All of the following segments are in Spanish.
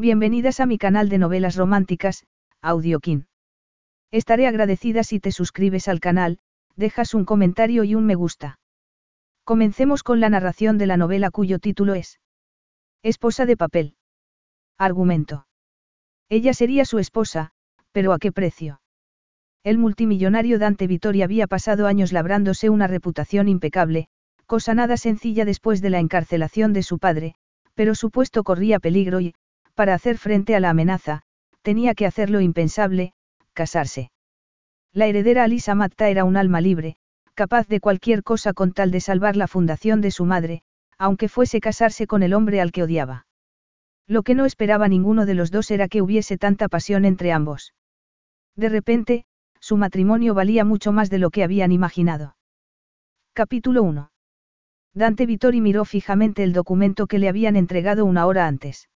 Bienvenidas a mi canal de novelas románticas, Audiokin. Estaré agradecida si te suscribes al canal, dejas un comentario y un me gusta. Comencemos con la narración de la novela cuyo título es Esposa de papel. Argumento. Ella sería su esposa, pero ¿a qué precio? El multimillonario Dante Vittori había pasado años labrándose una reputación impecable, cosa nada sencilla después de la encarcelación de su padre, pero su puesto corría peligro y, para hacer frente a la amenaza, tenía que hacer lo impensable, casarse. La heredera Alisa Matta era un alma libre, capaz de cualquier cosa con tal de salvar la fundación de su madre, aunque fuese casarse con el hombre al que odiaba. Lo que no esperaba ninguno de los dos era que hubiese tanta pasión entre ambos. De repente, su matrimonio valía mucho más de lo que habían imaginado. Capítulo 1. Dante Vittori miró fijamente el documento que le habían entregado una hora antes.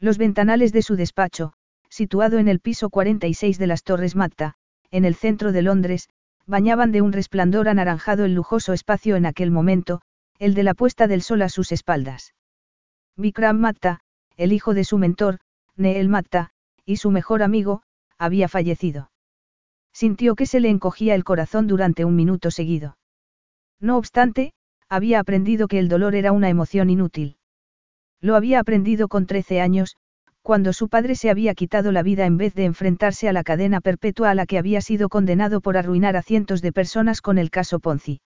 Los ventanales de su despacho, situado en el piso 46 de las Torres Matta, en el centro de Londres, bañaban de un resplandor anaranjado el lujoso espacio en aquel momento, el de la puesta del sol a sus espaldas. Vikram Matta, el hijo de su mentor, Neel Matta, y su mejor amigo, había fallecido. Sintió que se le encogía el corazón durante un minuto seguido. No obstante, había aprendido que el dolor era una emoción inútil. Lo había aprendido con 13 años, cuando su padre se había quitado la vida en vez de enfrentarse a la cadena perpetua a la que había sido condenado por arruinar a cientos de personas con el caso Ponzi.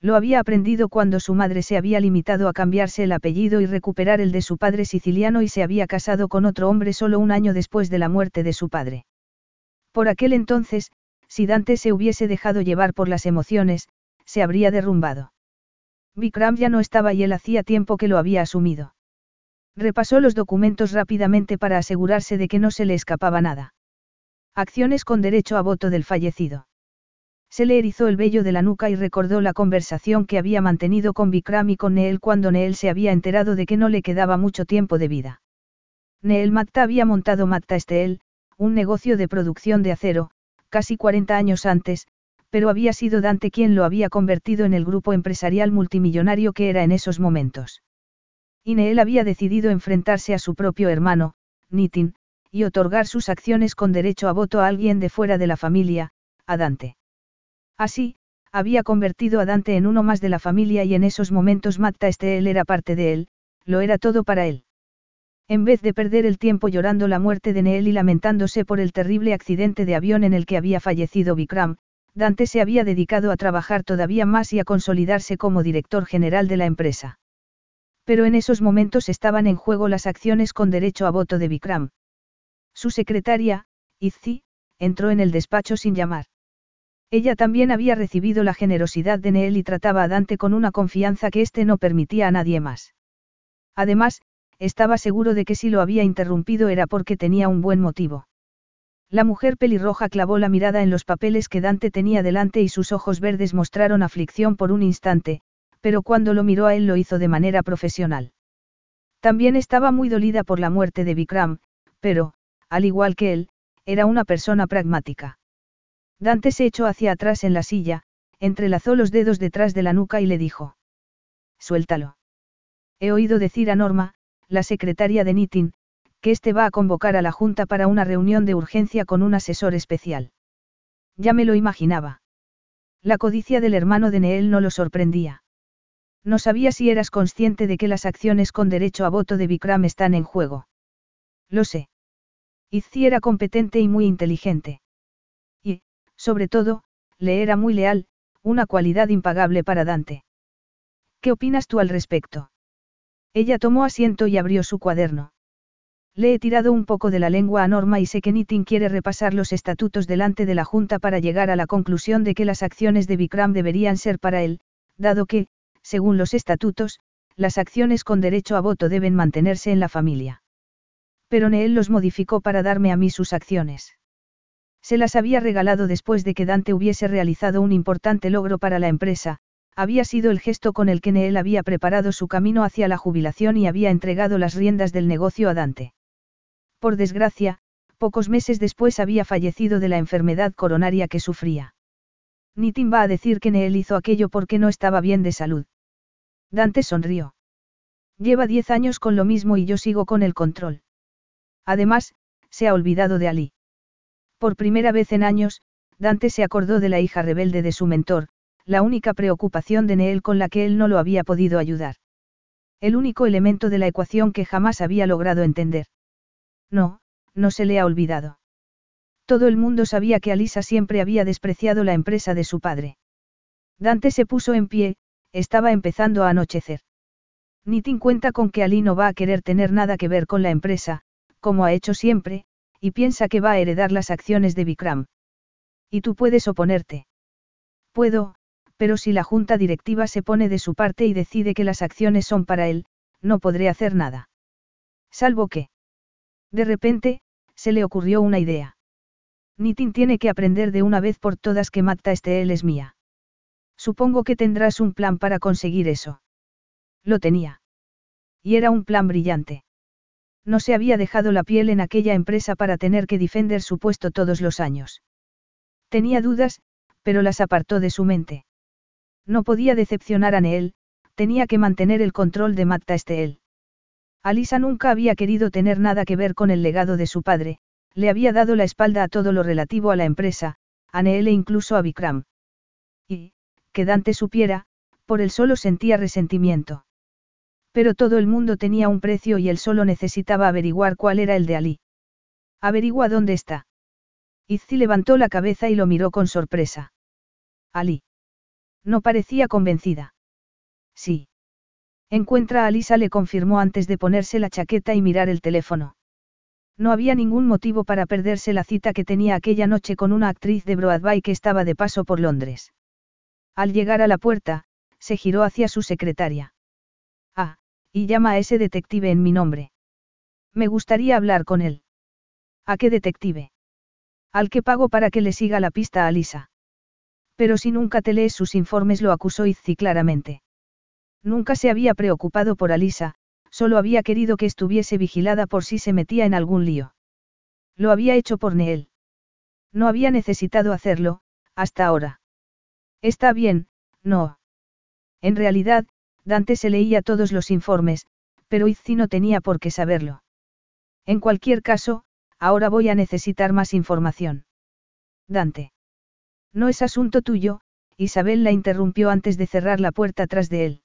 Lo había aprendido cuando su madre se había limitado a cambiarse el apellido y recuperar el de su padre siciliano y se había casado con otro hombre solo un año después de la muerte de su padre. Por aquel entonces, si Dante se hubiese dejado llevar por las emociones, se habría derrumbado. Vikram ya no estaba y él hacía tiempo que lo había asumido. Repasó los documentos rápidamente para asegurarse de que no se le escapaba nada. Acciones con derecho a voto del fallecido. Se le erizó el vello de la nuca y recordó la conversación que había mantenido con Vikram y con Neel cuando Neel se había enterado de que no le quedaba mucho tiempo de vida. Neel Matta había montado Matta Steel, un negocio de producción de acero, casi 40 años antes, pero había sido Dante quien lo había convertido en el grupo empresarial multimillonario que era en esos momentos. Ineel había decidido enfrentarse a su propio hermano, Nitin, y otorgar sus acciones con derecho a voto a alguien de fuera de la familia, a Dante. Así, había convertido a Dante en uno más de la familia y en esos momentos Matta Esteel era parte de él, lo era todo para él. En vez de perder el tiempo llorando la muerte de Neel y lamentándose por el terrible accidente de avión en el que había fallecido Vikram, Dante se había dedicado a trabajar todavía más y a consolidarse como director general de la empresa. Pero en esos momentos estaban en juego las acciones con derecho a voto de Vikram. Su secretaria, Izzi, entró en el despacho sin llamar. Ella también había recibido la generosidad de Neel y trataba a Dante con una confianza que éste no permitía a nadie más. Además, estaba seguro de que si lo había interrumpido era porque tenía un buen motivo. La mujer pelirroja clavó la mirada en los papeles que Dante tenía delante y sus ojos verdes mostraron aflicción por un instante, pero cuando lo miró a él lo hizo de manera profesional. También estaba muy dolida por la muerte de Vikram, pero, al igual que él, era una persona pragmática. Dante se echó hacia atrás en la silla, entrelazó los dedos detrás de la nuca y le dijo. Suéltalo. He oído decir a Norma, la secretaria de Nitin, que éste va a convocar a la Junta para una reunión de urgencia con un asesor especial. Ya me lo imaginaba. La codicia del hermano de Neel no lo sorprendía. No sabía si eras consciente de que las acciones con derecho a voto de Vikram están en juego. Lo sé. Izzi era competente y muy inteligente. Y, sobre todo, le era muy leal, una cualidad impagable para Dante. ¿Qué opinas tú al respecto? Ella tomó asiento y abrió su cuaderno. Le he tirado un poco de la lengua a Norma y sé que Nitin quiere repasar los estatutos delante de la Junta para llegar a la conclusión de que las acciones de Vikram deberían ser para él, dado que, según los estatutos, las acciones con derecho a voto deben mantenerse en la familia. Pero Neel los modificó para darme a mí sus acciones. Se las había regalado después de que Dante hubiese realizado un importante logro para la empresa, había sido el gesto con el que Neel había preparado su camino hacia la jubilación y había entregado las riendas del negocio a Dante. Por desgracia, pocos meses después había fallecido de la enfermedad coronaria que sufría. Nitin va a decir que Neel hizo aquello porque no estaba bien de salud. Dante sonrió. Lleva diez años con lo mismo y yo sigo con el control. Además, se ha olvidado de Ali. Por primera vez en años, Dante se acordó de la hija rebelde de su mentor, la única preocupación de Neel con la que él no lo había podido ayudar. El único elemento de la ecuación que jamás había logrado entender. No, no se le ha olvidado. Todo el mundo sabía que Alisa siempre había despreciado la empresa de su padre. Dante se puso en pie, estaba empezando a anochecer. Nitin cuenta con que Ali no va a querer tener nada que ver con la empresa, como ha hecho siempre, y piensa que va a heredar las acciones de Vikram. Y tú puedes oponerte. Puedo, pero si la junta directiva se pone de su parte y decide que las acciones son para él, no podré hacer nada. Salvo que. De repente, se le ocurrió una idea. Nitin tiene que aprender de una vez por todas que Matta él es mía. Supongo que tendrás un plan para conseguir eso. Lo tenía. Y era un plan brillante. No se había dejado la piel en aquella empresa para tener que defender su puesto todos los años. Tenía dudas, pero las apartó de su mente. No podía decepcionar a Neel, tenía que mantener el control de Matta Esteel. Alisa nunca había querido tener nada que ver con el legado de su padre, le había dado la espalda a todo lo relativo a la empresa, a Neel e incluso a Vikram. Y, que Dante supiera, por él solo sentía resentimiento. Pero todo el mundo tenía un precio y él solo necesitaba averiguar cuál era el de Ali. Averigua dónde está. Izzi levantó la cabeza y lo miró con sorpresa. Ali. No parecía convencida. Sí. Encuentra a Alisa le confirmó antes de ponerse la chaqueta y mirar el teléfono. No había ningún motivo para perderse la cita que tenía aquella noche con una actriz de Broadway que estaba de paso por Londres. Al llegar a la puerta, se giró hacia su secretaria. Ah, y llama a ese detective en mi nombre. Me gustaría hablar con él. ¿A qué detective? Al que pago para que le siga la pista a Alisa. Pero si nunca te lees sus informes lo acusó Izzi claramente. Nunca se había preocupado por Alisa, solo había querido que estuviese vigilada por si se metía en algún lío. Lo había hecho por Neel. No había necesitado hacerlo, hasta ahora. Está bien, no. En realidad, Dante se leía todos los informes, pero Izzi no tenía por qué saberlo. En cualquier caso, ahora voy a necesitar más información. Dante. No es asunto tuyo, Isabel la interrumpió antes de cerrar la puerta tras de él.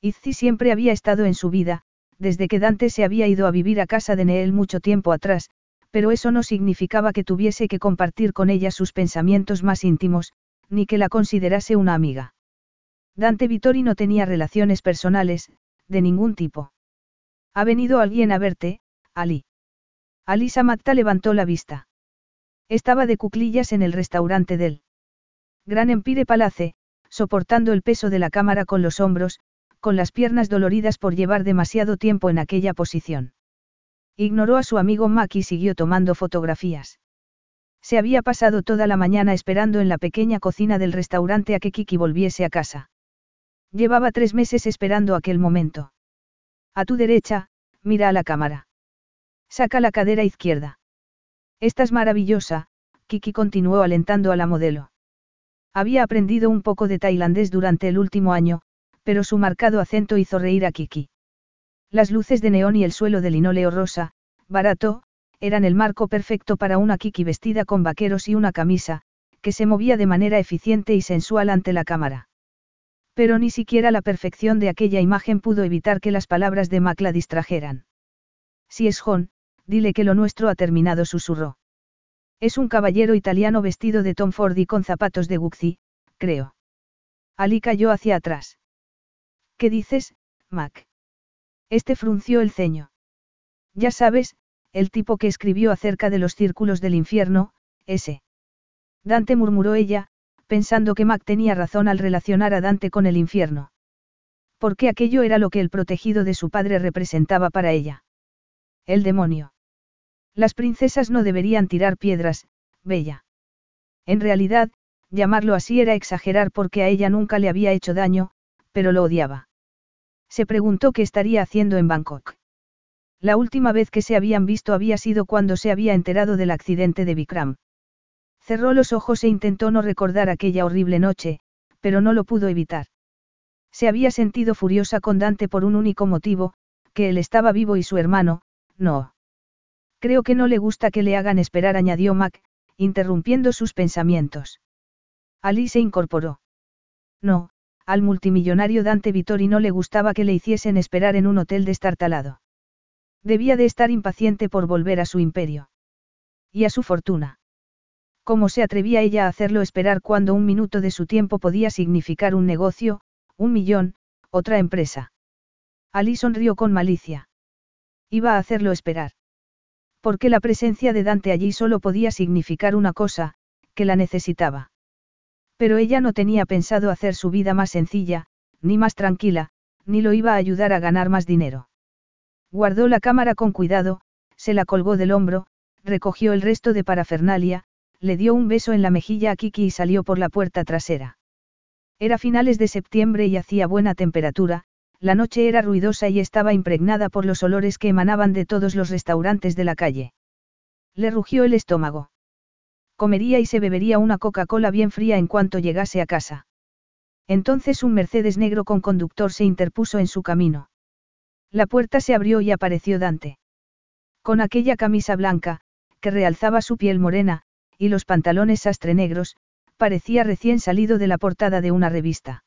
Izzi siempre había estado en su vida, desde que Dante se había ido a vivir a casa de Neel mucho tiempo atrás, pero eso no significaba que tuviese que compartir con ella sus pensamientos más íntimos, ni que la considerase una amiga. Dante Vittori no tenía relaciones personales, de ningún tipo. ¿Ha venido alguien a verte, Ali? Alisa Matta levantó la vista. Estaba de cuclillas en el restaurante del Gran Empire Palace, soportando el peso de la cámara con los hombros, con las piernas doloridas por llevar demasiado tiempo en aquella posición. Ignoró a su amigo Mac y siguió tomando fotografías. Se había pasado toda la mañana esperando en la pequeña cocina del restaurante a que Kiki volviese a casa. Llevaba tres meses esperando aquel momento. A tu derecha, mira a la cámara. Saca la cadera izquierda. Estás maravillosa, Kiki continuó alentando a la modelo. Había aprendido un poco de tailandés durante el último año, pero su marcado acento hizo reír a Kiki. Las luces de neón y el suelo de linóleo rosa, barato, eran el marco perfecto para una Kiki vestida con vaqueros y una camisa, que se movía de manera eficiente y sensual ante la cámara. Pero ni siquiera la perfección de aquella imagen pudo evitar que las palabras de Mac la distrajeran. Si es John, dile que lo nuestro ha terminado, susurró. Es un caballero italiano vestido de Tom Ford y con zapatos de Gucci, creo. Ali cayó hacia atrás. ¿Qué dices, Mac? Este frunció el ceño. Ya sabes, el tipo que escribió acerca de los círculos del infierno, ese. Dante murmuró ella, pensando que Mac tenía razón al relacionar a Dante con el infierno. Porque aquello era lo que el protegido de su padre representaba para ella. El demonio. Las princesas no deberían tirar piedras, Bella. En realidad, llamarlo así era exagerar porque a ella nunca le había hecho daño, pero lo odiaba. Se preguntó qué estaría haciendo en Bangkok. La última vez que se habían visto había sido cuando se había enterado del accidente de Vikram. Cerró los ojos e intentó no recordar aquella horrible noche, pero no lo pudo evitar. Se había sentido furiosa con Dante por un único motivo, que él estaba vivo y su hermano, no. Creo que no le gusta que le hagan esperar, añadió Mac, interrumpiendo sus pensamientos. Ali se incorporó. No, al multimillonario Dante Vittori no le gustaba que le hiciesen esperar en un hotel destartalado. Debía de estar impaciente por volver a su imperio. Y a su fortuna. ¿Cómo se atrevía ella a hacerlo esperar cuando un minuto de su tiempo podía significar un negocio, un millón, otra empresa? Ali sonrió con malicia. Iba a hacerlo esperar. Porque la presencia de Dante allí solo podía significar una cosa, que la necesitaba. Pero ella no tenía pensado hacer su vida más sencilla, ni más tranquila, ni lo iba a ayudar a ganar más dinero. Guardó la cámara con cuidado, se la colgó del hombro, recogió el resto de parafernalia, le dio un beso en la mejilla a Kiki y salió por la puerta trasera. Era finales de septiembre y hacía buena temperatura, la noche era ruidosa y estaba impregnada por los olores que emanaban de todos los restaurantes de la calle. Le rugió el estómago. Comería y se bebería una Coca-Cola bien fría en cuanto llegase a casa. Entonces un Mercedes negro con conductor se interpuso en su camino. La puerta se abrió y apareció Dante. Con aquella camisa blanca, que realzaba su piel morena, y los pantalones sastre negros, parecía recién salido de la portada de una revista.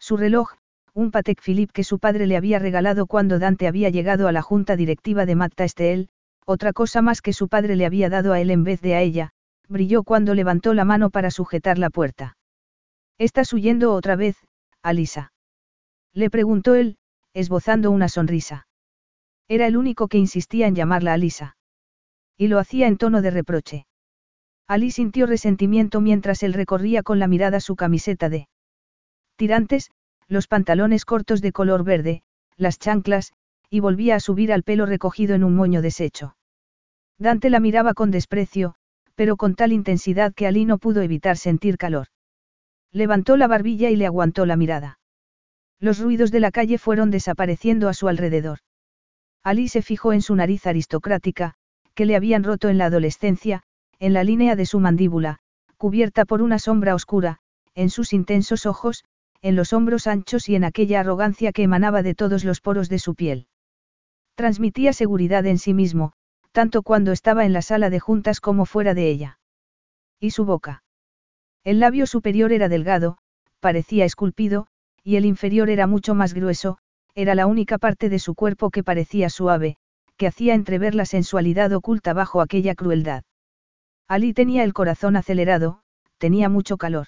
Su reloj, un Patek Philippe que su padre le había regalado cuando Dante había llegado a la junta directiva de Magta Estel, otra cosa más que su padre le había dado a él en vez de a ella, brilló cuando levantó la mano para sujetar la puerta. ¿Estás huyendo otra vez, Alisa? Le preguntó él, esbozando una sonrisa. Era el único que insistía en llamarla Alisa. Y lo hacía en tono de reproche. Ali sintió resentimiento mientras él recorría con la mirada su camiseta de tirantes, los pantalones cortos de color verde, las chanclas, y volvía a subir al pelo recogido en un moño deshecho. Dante la miraba con desprecio, pero con tal intensidad que Ali no pudo evitar sentir calor. Levantó la barbilla y le aguantó la mirada. Los ruidos de la calle fueron desapareciendo a su alrededor. Ali se fijó en su nariz aristocrática, que le habían roto en la adolescencia, en la línea de su mandíbula, cubierta por una sombra oscura, en sus intensos ojos, en los hombros anchos y en aquella arrogancia que emanaba de todos los poros de su piel. Transmitía seguridad en sí mismo, tanto cuando estaba en la sala de juntas como fuera de ella. Y su boca. El labio superior era delgado, parecía esculpido, y el inferior era mucho más grueso, era la única parte de su cuerpo que parecía suave, que hacía entrever la sensualidad oculta bajo aquella crueldad. Ali tenía el corazón acelerado, tenía mucho calor.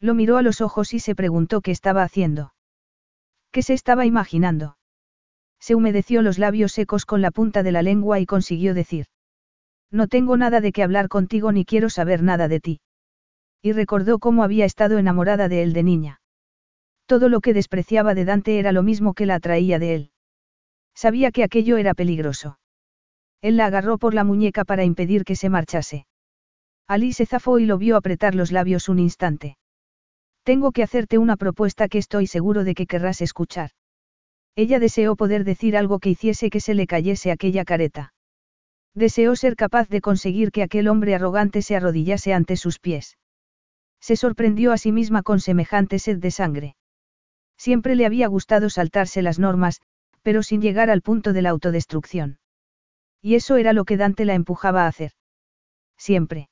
Lo miró a los ojos y se preguntó qué estaba haciendo. ¿Qué se estaba imaginando? Se humedeció los labios secos con la punta de la lengua y consiguió decir. No tengo nada de qué hablar contigo ni quiero saber nada de ti. Y recordó cómo había estado enamorada de él de niña. Todo lo que despreciaba de Dante era lo mismo que la atraía de él. Sabía que aquello era peligroso. Él la agarró por la muñeca para impedir que se marchase. Ali se zafó y lo vio apretar los labios un instante. Tengo que hacerte una propuesta que estoy seguro de que querrás escuchar. Ella deseó poder decir algo que hiciese que se le cayese aquella careta. Deseó ser capaz de conseguir que aquel hombre arrogante se arrodillase ante sus pies. Se sorprendió a sí misma con semejante sed de sangre. Siempre le había gustado saltarse las normas, pero sin llegar al punto de la autodestrucción. Y eso era lo que Dante la empujaba a hacer. Siempre.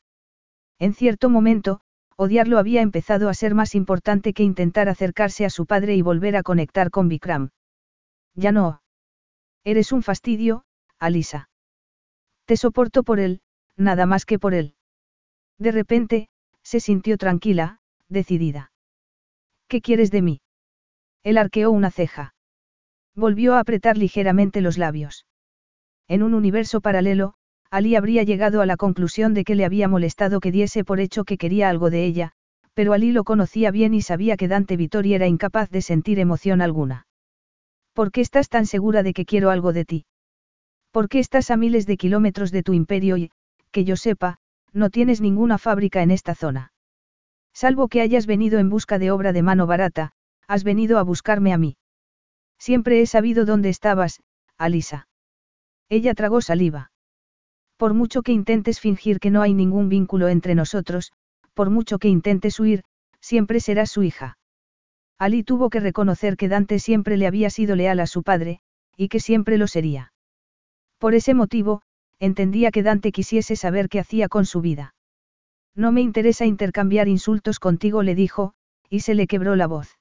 En cierto momento, odiarlo había empezado a ser más importante que intentar acercarse a su padre y volver a conectar con Vikram. Ya no. Eres un fastidio, Alisa. Te soporto por él, nada más que por él. De repente, se sintió tranquila, decidida. ¿Qué quieres de mí? Él arqueó una ceja. Volvió a apretar ligeramente los labios. En un universo paralelo, Ali habría llegado a la conclusión de que le había molestado que diese por hecho que quería algo de ella, pero Ali lo conocía bien y sabía que Dante Vittori era incapaz de sentir emoción alguna. ¿Por qué estás tan segura de que quiero algo de ti? ¿Por qué estás a miles de kilómetros de tu imperio y, que yo sepa, no tienes ninguna fábrica en esta zona? Salvo que hayas venido en busca de obra de mano barata, has venido a buscarme a mí. Siempre he sabido dónde estabas, Alisa. Ella tragó saliva. Por mucho que intentes fingir que no hay ningún vínculo entre nosotros, por mucho que intentes huir, siempre serás su hija. Ali tuvo que reconocer que Dante siempre le había sido leal a su padre, y que siempre lo sería. Por ese motivo, entendía que Dante quisiese saber qué hacía con su vida. No me interesa intercambiar insultos contigo, le dijo, y se le quebró la voz.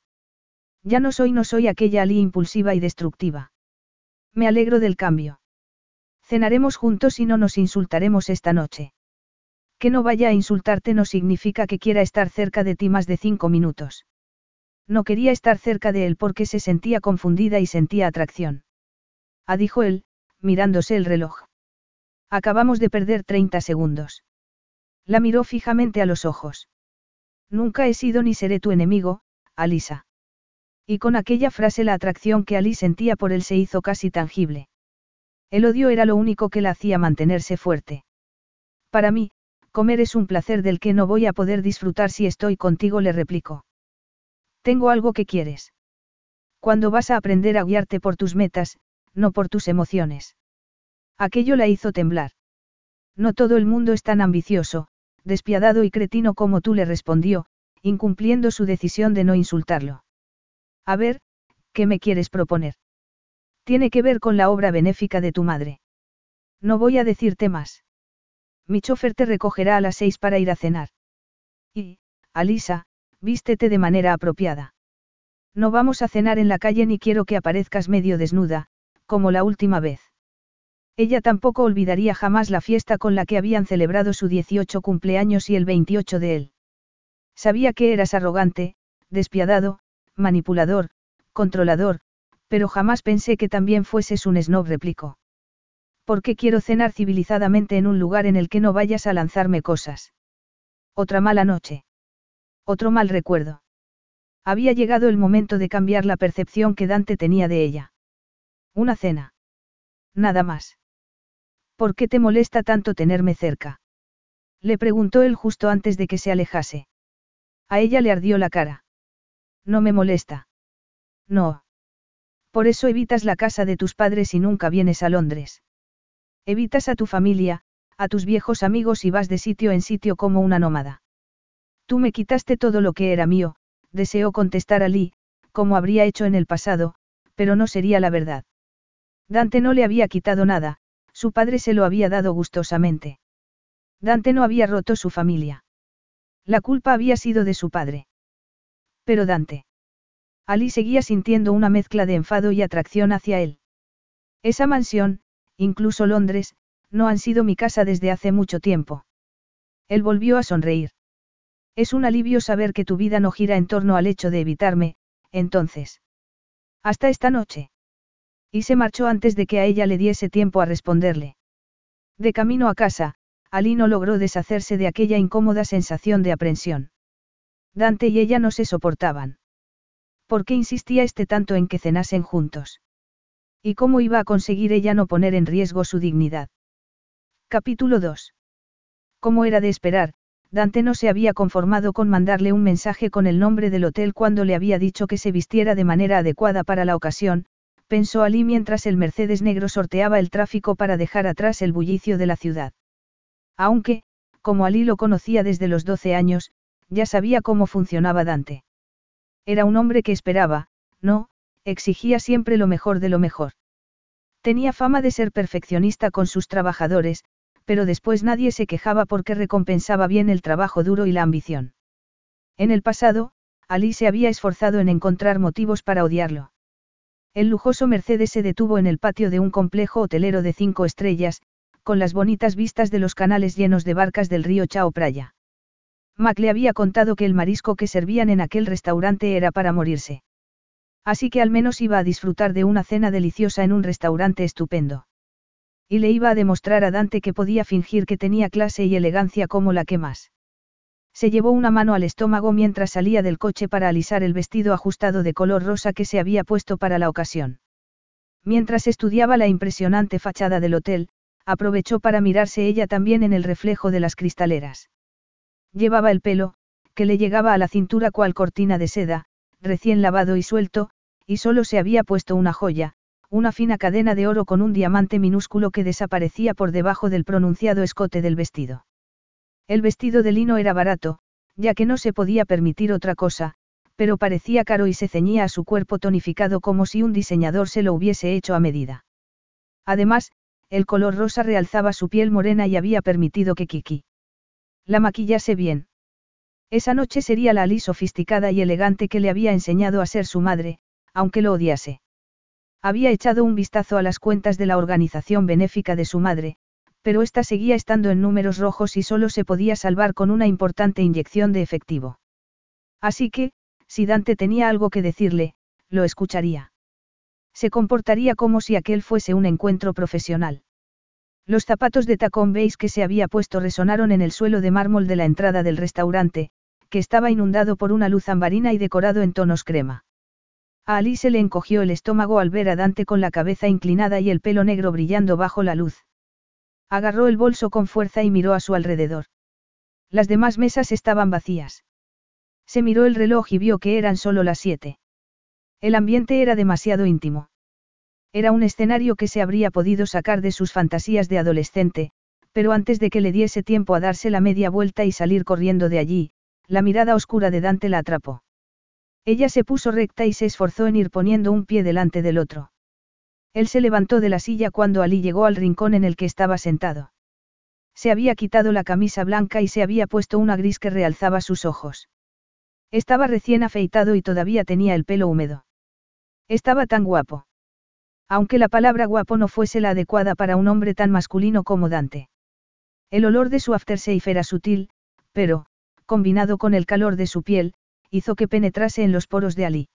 Ya no soy, no soy aquella Ali impulsiva y destructiva. Me alegro del cambio. Cenaremos juntos y no nos insultaremos esta noche. Que no vaya a insultarte no significa que quiera estar cerca de ti más de cinco minutos. No quería estar cerca de él porque se sentía confundida y sentía atracción. Ah, dijo él, mirándose el reloj. Acabamos de perder 30 segundos. La miró fijamente a los ojos. Nunca he sido ni seré tu enemigo, Alisa. Y con aquella frase la atracción que Ali sentía por él se hizo casi tangible. El odio era lo único que la hacía mantenerse fuerte. Para mí, comer es un placer del que no voy a poder disfrutar si estoy contigo, le replicó. Tengo algo que quieres. Cuando vas a aprender a guiarte por tus metas, no por tus emociones. Aquello la hizo temblar. No todo el mundo es tan ambicioso, despiadado y cretino como tú le respondió, incumpliendo su decisión de no insultarlo. A ver, ¿qué me quieres proponer? Tiene que ver con la obra benéfica de tu madre. No voy a decirte más. Mi chofer te recogerá a las seis para ir a cenar. Y, Alisa, vístete de manera apropiada. No vamos a cenar en la calle ni quiero que aparezcas medio desnuda, como la última vez. Ella tampoco olvidaría jamás la fiesta con la que habían celebrado su 18 cumpleaños y el 28 de él. Sabía que eras arrogante, despiadado, manipulador, controlador, pero jamás pensé que también fueses un snob, replicó. ¿Por qué quiero cenar civilizadamente en un lugar en el que no vayas a lanzarme cosas? Otra mala noche. Otro mal recuerdo. Había llegado el momento de cambiar la percepción que Dante tenía de ella. Una cena. Nada más. ¿Por qué te molesta tanto tenerme cerca? Le preguntó él justo antes de que se alejase. A ella le ardió la cara. No me molesta. No. Por eso evitas la casa de tus padres y nunca vienes a Londres. Evitas a tu familia, a tus viejos amigos y vas de sitio en sitio como una nómada. Tú me quitaste todo lo que era mío, deseó contestar a Lee, como habría hecho en el pasado, pero no sería la verdad. Dante no le había quitado nada, su padre se lo había dado gustosamente. Dante no había roto su familia. La culpa había sido de su padre. Pero Dante. Ali seguía sintiendo una mezcla de enfado y atracción hacia él. Esa mansión, incluso Londres, no han sido mi casa desde hace mucho tiempo. Él volvió a sonreír. Es un alivio saber que tu vida no gira en torno al hecho de evitarme, entonces. Hasta esta noche. Y se marchó antes de que a ella le diese tiempo a responderle. De camino a casa, Ali no logró deshacerse de aquella incómoda sensación de aprensión. Dante y ella no se soportaban. ¿Por qué insistía este tanto en que cenasen juntos? ¿Y cómo iba a conseguir ella no poner en riesgo su dignidad? Capítulo 2. Como era de esperar, Dante no se había conformado con mandarle un mensaje con el nombre del hotel cuando le había dicho que se vistiera de manera adecuada para la ocasión, pensó Ali mientras el Mercedes negro sorteaba el tráfico para dejar atrás el bullicio de la ciudad. Aunque, como Ali lo conocía desde los 12 años, ya sabía cómo funcionaba Dante. Era un hombre que esperaba, no, exigía siempre lo mejor de lo mejor. Tenía fama de ser perfeccionista con sus trabajadores, pero después nadie se quejaba porque recompensaba bien el trabajo duro y la ambición. En el pasado, Ali se había esforzado en encontrar motivos para odiarlo. El lujoso Mercedes se detuvo en el patio de un complejo hotelero de cinco estrellas, con las bonitas vistas de los canales llenos de barcas del río Chao Praya. Mac le había contado que el marisco que servían en aquel restaurante era para morirse. Así que al menos iba a disfrutar de una cena deliciosa en un restaurante estupendo. Y le iba a demostrar a Dante que podía fingir que tenía clase y elegancia como la que más. Se llevó una mano al estómago mientras salía del coche para alisar el vestido ajustado de color rosa que se había puesto para la ocasión. Mientras estudiaba la impresionante fachada del hotel, aprovechó para mirarse ella también en el reflejo de las cristaleras. Llevaba el pelo, que le llegaba a la cintura cual cortina de seda, recién lavado y suelto, y solo se había puesto una joya, una fina cadena de oro con un diamante minúsculo que desaparecía por debajo del pronunciado escote del vestido. El vestido de lino era barato, ya que no se podía permitir otra cosa, pero parecía caro y se ceñía a su cuerpo tonificado como si un diseñador se lo hubiese hecho a medida. Además, el color rosa realzaba su piel morena y había permitido que Kiki la maquillase bien. Esa noche sería la Ali sofisticada y elegante que le había enseñado a ser su madre, aunque lo odiase. Había echado un vistazo a las cuentas de la organización benéfica de su madre, pero ésta seguía estando en números rojos y solo se podía salvar con una importante inyección de efectivo. Así que, si Dante tenía algo que decirle, lo escucharía. Se comportaría como si aquel fuese un encuentro profesional. Los zapatos de tacón beige que se había puesto resonaron en el suelo de mármol de la entrada del restaurante, que estaba inundado por una luz ambarina y decorado en tonos crema. A Ali se le encogió el estómago al ver a Dante con la cabeza inclinada y el pelo negro brillando bajo la luz. Agarró el bolso con fuerza y miró a su alrededor. Las demás mesas estaban vacías. Se miró el reloj y vio que eran solo las siete. El ambiente era demasiado íntimo. Era un escenario que se habría podido sacar de sus fantasías de adolescente, pero antes de que le diese tiempo a darse la media vuelta y salir corriendo de allí, la mirada oscura de Dante la atrapó. Ella se puso recta y se esforzó en ir poniendo un pie delante del otro. Él se levantó de la silla cuando Ali llegó al rincón en el que estaba sentado. Se había quitado la camisa blanca y se había puesto una gris que realzaba sus ojos. Estaba recién afeitado y todavía tenía el pelo húmedo. Estaba tan guapo. Aunque la palabra guapo no fuese la adecuada para un hombre tan masculino como Dante. El olor de su aftershave era sutil, pero, combinado con el calor de su piel, hizo que penetrase en los poros de Ali.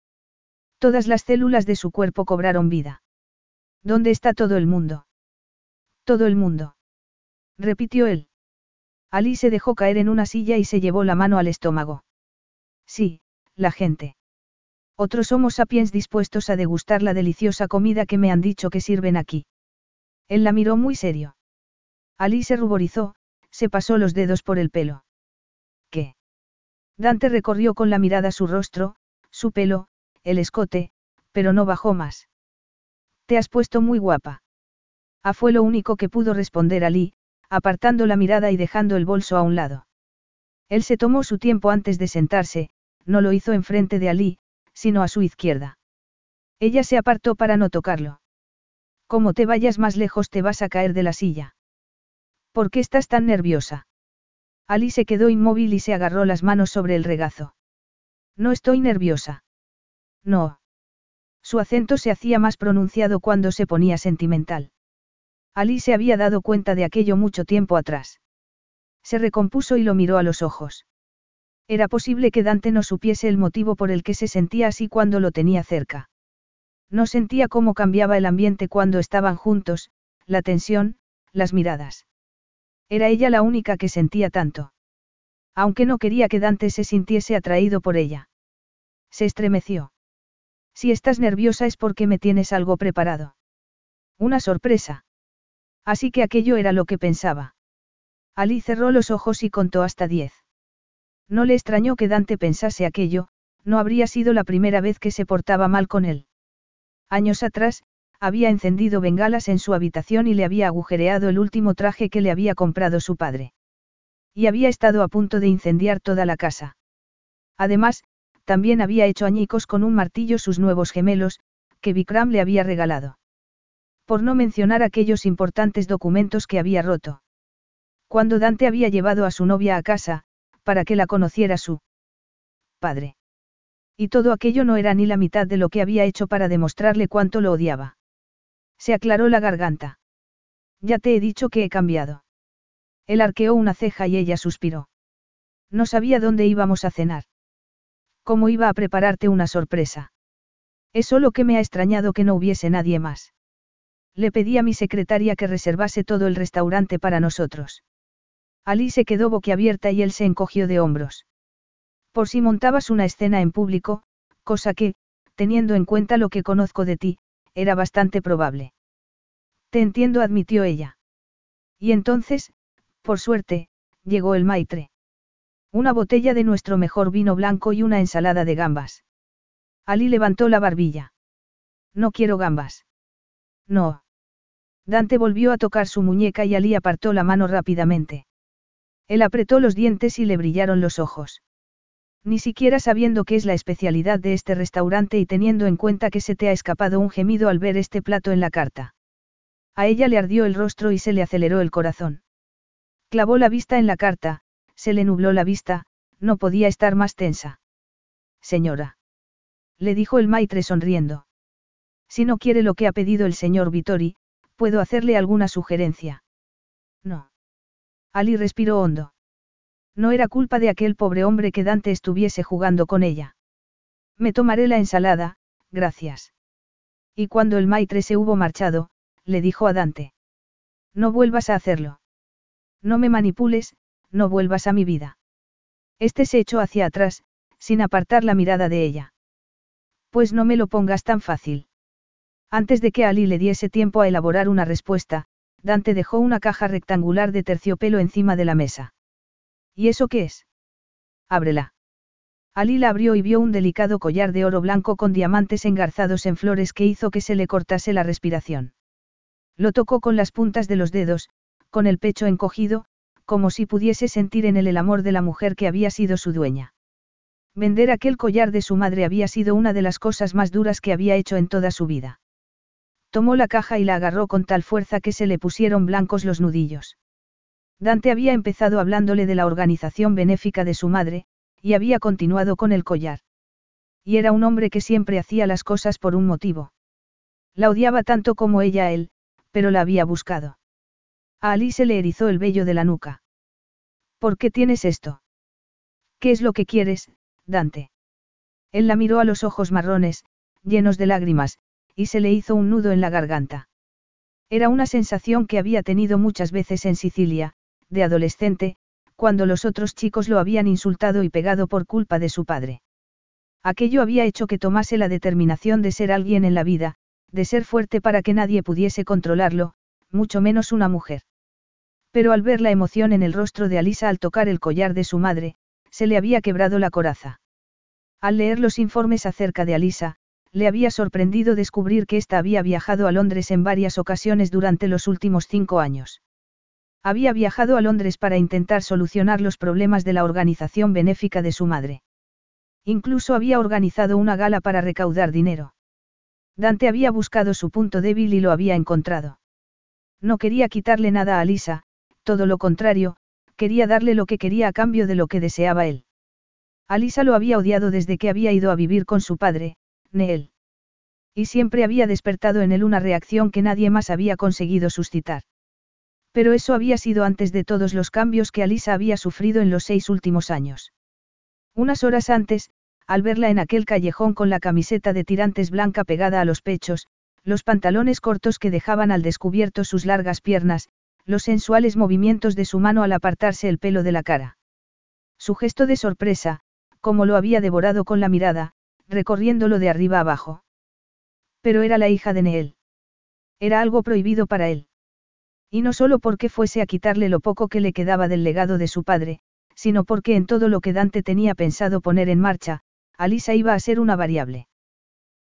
Todas las células de su cuerpo cobraron vida. ¿Dónde está todo el mundo? Todo el mundo. Repitió él. Ali se dejó caer en una silla y se llevó la mano al estómago. Sí, la gente. Otros somos sapiens dispuestos a degustar la deliciosa comida que me han dicho que sirven aquí. Él la miró muy serio. Ali se ruborizó, se pasó los dedos por el pelo. ¿Qué? Dante recorrió con la mirada su rostro, su pelo, el escote, pero no bajó más. Te has puesto muy guapa. Ah, fue lo único que pudo responder Ali, apartando la mirada y dejando el bolso a un lado. Él se tomó su tiempo antes de sentarse, no lo hizo enfrente de Ali, sino a su izquierda. Ella se apartó para no tocarlo. Como te vayas más lejos te vas a caer de la silla. ¿Por qué estás tan nerviosa? Ali se quedó inmóvil y se agarró las manos sobre el regazo. No estoy nerviosa. No. Su acento se hacía más pronunciado cuando se ponía sentimental. Ali se había dado cuenta de aquello mucho tiempo atrás. Se recompuso y lo miró a los ojos. Era posible que Dante no supiese el motivo por el que se sentía así cuando lo tenía cerca. No sentía cómo cambiaba el ambiente cuando estaban juntos, la tensión, las miradas. Era ella la única que sentía tanto. Aunque no quería que Dante se sintiese atraído por ella. Se estremeció. Si estás nerviosa es porque me tienes algo preparado. Una sorpresa. Así que aquello era lo que pensaba. Ali cerró los ojos y contó hasta diez. No le extrañó que Dante pensase aquello, no habría sido la primera vez que se portaba mal con él. Años atrás, había encendido bengalas en su habitación y le había agujereado el último traje que le había comprado su padre. Y había estado a punto de incendiar toda la casa. Además, también había hecho añicos con un martillo sus nuevos gemelos, que Vikram le había regalado. Por no mencionar aquellos importantes documentos que había roto. Cuando Dante había llevado a su novia a casa, para que la conociera su padre. Y todo aquello no era ni la mitad de lo que había hecho para demostrarle cuánto lo odiaba. Se aclaró la garganta. Ya te he dicho que he cambiado. Él arqueó una ceja y ella suspiró. No sabía dónde íbamos a cenar. ¿Cómo iba a prepararte una sorpresa? Es solo que me ha extrañado que no hubiese nadie más. Le pedí a mi secretaria que reservase todo el restaurante para nosotros. Ali se quedó boquiabierta y él se encogió de hombros. Por si montabas una escena en público, cosa que, teniendo en cuenta lo que conozco de ti, era bastante probable. Te entiendo, admitió ella. Y entonces, por suerte, llegó el maitre. Una botella de nuestro mejor vino blanco y una ensalada de gambas. Ali levantó la barbilla. No quiero gambas. No. Dante volvió a tocar su muñeca y Ali apartó la mano rápidamente. Él apretó los dientes y le brillaron los ojos. Ni siquiera sabiendo qué es la especialidad de este restaurante y teniendo en cuenta que se te ha escapado un gemido al ver este plato en la carta. A ella le ardió el rostro y se le aceleró el corazón. Clavó la vista en la carta, se le nubló la vista, no podía estar más tensa. Señora. Le dijo el maitre sonriendo. Si no quiere lo que ha pedido el señor Vittori, puedo hacerle alguna sugerencia. No. Ali respiró hondo. No era culpa de aquel pobre hombre que Dante estuviese jugando con ella. Me tomaré la ensalada, gracias. Y cuando el maitre se hubo marchado, le dijo a Dante. No vuelvas a hacerlo. No me manipules, no vuelvas a mi vida. Este se echó hacia atrás, sin apartar la mirada de ella. Pues no me lo pongas tan fácil. Antes de que Ali le diese tiempo a elaborar una respuesta, Dante dejó una caja rectangular de terciopelo encima de la mesa. ¿Y eso qué es? Ábrela. Ali la abrió y vio un delicado collar de oro blanco con diamantes engarzados en flores que hizo que se le cortase la respiración. Lo tocó con las puntas de los dedos, con el pecho encogido, como si pudiese sentir en él el amor de la mujer que había sido su dueña. Vender aquel collar de su madre había sido una de las cosas más duras que había hecho en toda su vida. Tomó la caja y la agarró con tal fuerza que se le pusieron blancos los nudillos. Dante había empezado hablándole de la organización benéfica de su madre, y había continuado con el collar. Y era un hombre que siempre hacía las cosas por un motivo. La odiaba tanto como ella a él, pero la había buscado. A Ali se le erizó el vello de la nuca. ¿Por qué tienes esto? ¿Qué es lo que quieres, Dante? Él la miró a los ojos marrones, llenos de lágrimas, y se le hizo un nudo en la garganta. Era una sensación que había tenido muchas veces en Sicilia, de adolescente, cuando los otros chicos lo habían insultado y pegado por culpa de su padre. Aquello había hecho que tomase la determinación de ser alguien en la vida, de ser fuerte para que nadie pudiese controlarlo, mucho menos una mujer. Pero al ver la emoción en el rostro de Alisa al tocar el collar de su madre, se le había quebrado la coraza. Al leer los informes acerca de Alisa, le había sorprendido descubrir que ésta había viajado a Londres en varias ocasiones durante los últimos cinco años. Había viajado a Londres para intentar solucionar los problemas de la organización benéfica de su madre. Incluso había organizado una gala para recaudar dinero. Dante había buscado su punto débil y lo había encontrado. No quería quitarle nada a Alisa, todo lo contrario, quería darle lo que quería a cambio de lo que deseaba él. Alisa lo había odiado desde que había ido a vivir con su padre, Neel. Y siempre había despertado en él una reacción que nadie más había conseguido suscitar. Pero eso había sido antes de todos los cambios que Alisa había sufrido en los seis últimos años. Unas horas antes, al verla en aquel callejón con la camiseta de tirantes blanca pegada a los pechos, los pantalones cortos que dejaban al descubierto sus largas piernas, los sensuales movimientos de su mano al apartarse el pelo de la cara. Su gesto de sorpresa, como lo había devorado con la mirada, recorriéndolo de arriba abajo. Pero era la hija de Neel. Era algo prohibido para él. Y no solo porque fuese a quitarle lo poco que le quedaba del legado de su padre, sino porque en todo lo que Dante tenía pensado poner en marcha, Alisa iba a ser una variable.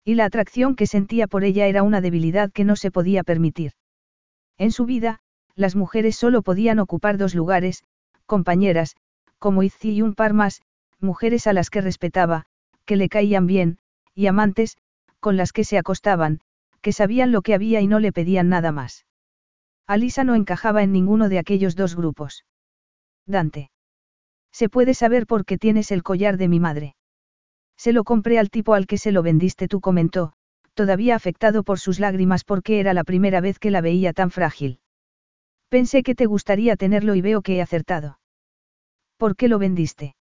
Y la atracción que sentía por ella era una debilidad que no se podía permitir. En su vida, las mujeres solo podían ocupar dos lugares, compañeras, como Izzy y un par más, mujeres a las que respetaba, que le caían bien, y amantes, con las que se acostaban, que sabían lo que había y no le pedían nada más. Alisa no encajaba en ninguno de aquellos dos grupos. Dante. ¿Se puede saber por qué tienes el collar de mi madre? Se lo compré al tipo al que se lo vendiste tú comentó, todavía afectado por sus lágrimas porque era la primera vez que la veía tan frágil. Pensé que te gustaría tenerlo y veo que he acertado. ¿Por qué lo vendiste?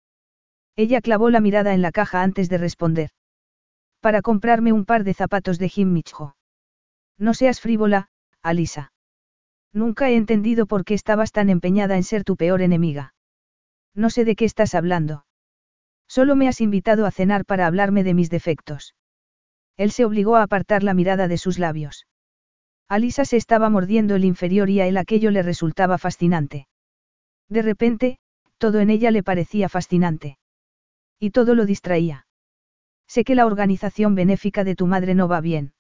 Ella clavó la mirada en la caja antes de responder. Para comprarme un par de zapatos de Jim. No seas frívola, Alisa. Nunca he entendido por qué estabas tan empeñada en ser tu peor enemiga. No sé de qué estás hablando. Solo me has invitado a cenar para hablarme de mis defectos. Él se obligó a apartar la mirada de sus labios. Alisa se estaba mordiendo el inferior y a él aquello le resultaba fascinante. De repente, todo en ella le parecía fascinante. Y todo lo distraía. Sé que la organización benéfica de tu madre no va bien.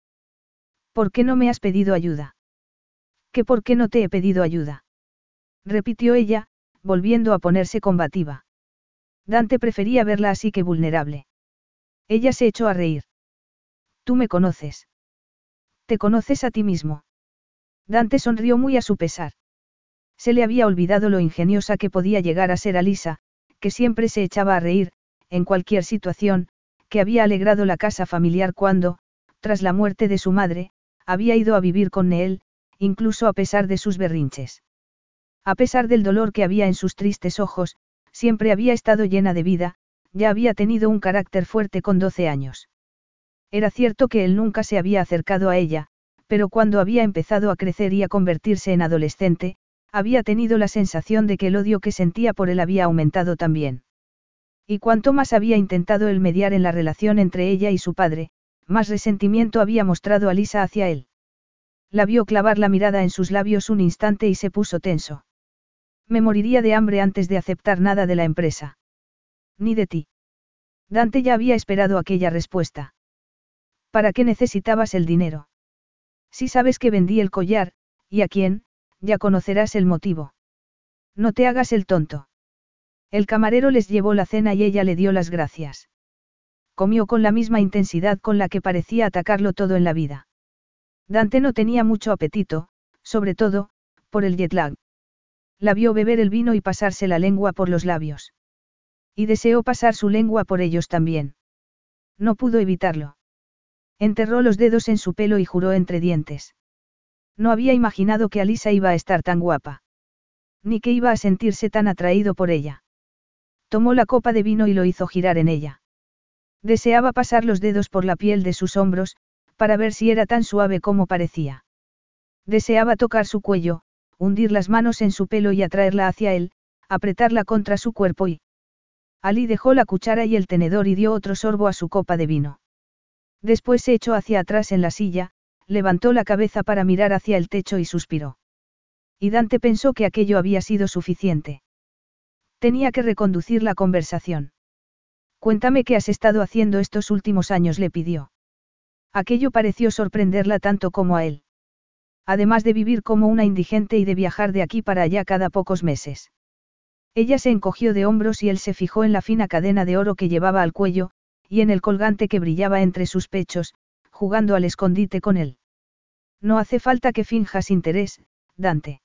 ¿Por qué no me has pedido ayuda? ¿Qué por qué no te he pedido ayuda? repitió ella, volviendo a ponerse combativa. Dante prefería verla así que vulnerable. Ella se echó a reír. Tú me conoces. Te conoces a ti mismo. Dante sonrió muy a su pesar. Se le había olvidado lo ingeniosa que podía llegar a ser Alisa, que siempre se echaba a reír, en cualquier situación, que había alegrado la casa familiar cuando, tras la muerte de su madre, había ido a vivir con Neel, incluso a pesar de sus berrinches. A pesar del dolor que había en sus tristes ojos, siempre había estado llena de vida, ya había tenido un carácter fuerte con 12 años. Era cierto que él nunca se había acercado a ella, pero cuando había empezado a crecer y a convertirse en adolescente, había tenido la sensación de que el odio que sentía por él había aumentado también. Y cuanto más había intentado él mediar en la relación entre ella y su padre, más resentimiento había mostrado a Lisa hacia él. La vio clavar la mirada en sus labios un instante y se puso tenso. Me moriría de hambre antes de aceptar nada de la empresa. Ni de ti. Dante ya había esperado aquella respuesta. ¿Para qué necesitabas el dinero? Si sabes que vendí el collar, ¿y a quién? Ya conocerás el motivo. No te hagas el tonto. El camarero les llevó la cena y ella le dio las gracias. Comió con la misma intensidad con la que parecía atacarlo todo en la vida. Dante no tenía mucho apetito, sobre todo, por el jet lag. La vio beber el vino y pasarse la lengua por los labios. Y deseó pasar su lengua por ellos también. No pudo evitarlo. Enterró los dedos en su pelo y juró entre dientes. No había imaginado que Alisa iba a estar tan guapa. Ni que iba a sentirse tan atraído por ella. Tomó la copa de vino y lo hizo girar en ella. Deseaba pasar los dedos por la piel de sus hombros, para ver si era tan suave como parecía. Deseaba tocar su cuello, hundir las manos en su pelo y atraerla hacia él, apretarla contra su cuerpo y... Ali dejó la cuchara y el tenedor y dio otro sorbo a su copa de vino. Después se echó hacia atrás en la silla, levantó la cabeza para mirar hacia el techo y suspiró. Y Dante pensó que aquello había sido suficiente. Tenía que reconducir la conversación. Cuéntame qué has estado haciendo estos últimos años, le pidió. Aquello pareció sorprenderla tanto como a él. Además de vivir como una indigente y de viajar de aquí para allá cada pocos meses. Ella se encogió de hombros y él se fijó en la fina cadena de oro que llevaba al cuello, y en el colgante que brillaba entre sus pechos, jugando al escondite con él. No hace falta que finjas interés, Dante.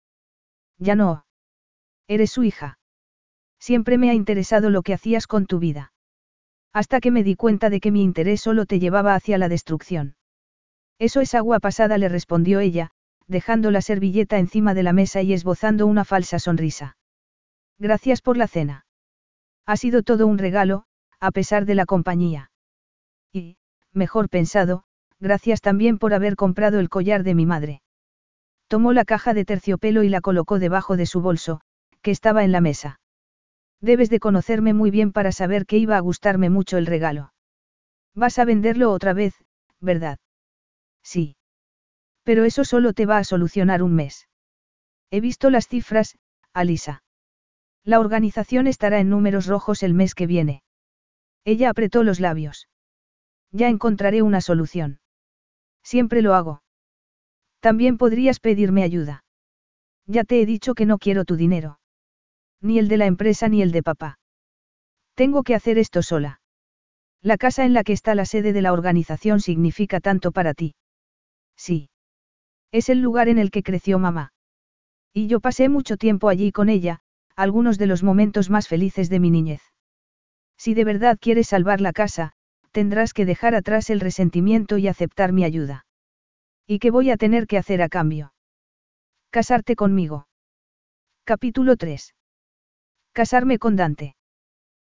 Ya no. Eres su hija. Siempre me ha interesado lo que hacías con tu vida. Hasta que me di cuenta de que mi interés solo te llevaba hacia la destrucción. Eso es agua pasada, le respondió ella, dejando la servilleta encima de la mesa y esbozando una falsa sonrisa. Gracias por la cena. Ha sido todo un regalo, a pesar de la compañía. Y, mejor pensado, gracias también por haber comprado el collar de mi madre. Tomó la caja de terciopelo y la colocó debajo de su bolso, que estaba en la mesa. Debes de conocerme muy bien para saber que iba a gustarme mucho el regalo. Vas a venderlo otra vez, ¿verdad? Sí. Pero eso solo te va a solucionar un mes. He visto las cifras, Alisa. La organización estará en números rojos el mes que viene. Ella apretó los labios. Ya encontraré una solución. Siempre lo hago. También podrías pedirme ayuda. Ya te he dicho que no quiero tu dinero. Ni el de la empresa ni el de papá. Tengo que hacer esto sola. La casa en la que está la sede de la organización significa tanto para ti. Sí. Es el lugar en el que creció mamá. Y yo pasé mucho tiempo allí con ella, algunos de los momentos más felices de mi niñez. Si de verdad quieres salvar la casa, tendrás que dejar atrás el resentimiento y aceptar mi ayuda. ¿Y qué voy a tener que hacer a cambio? Casarte conmigo. Capítulo 3. Casarme con Dante.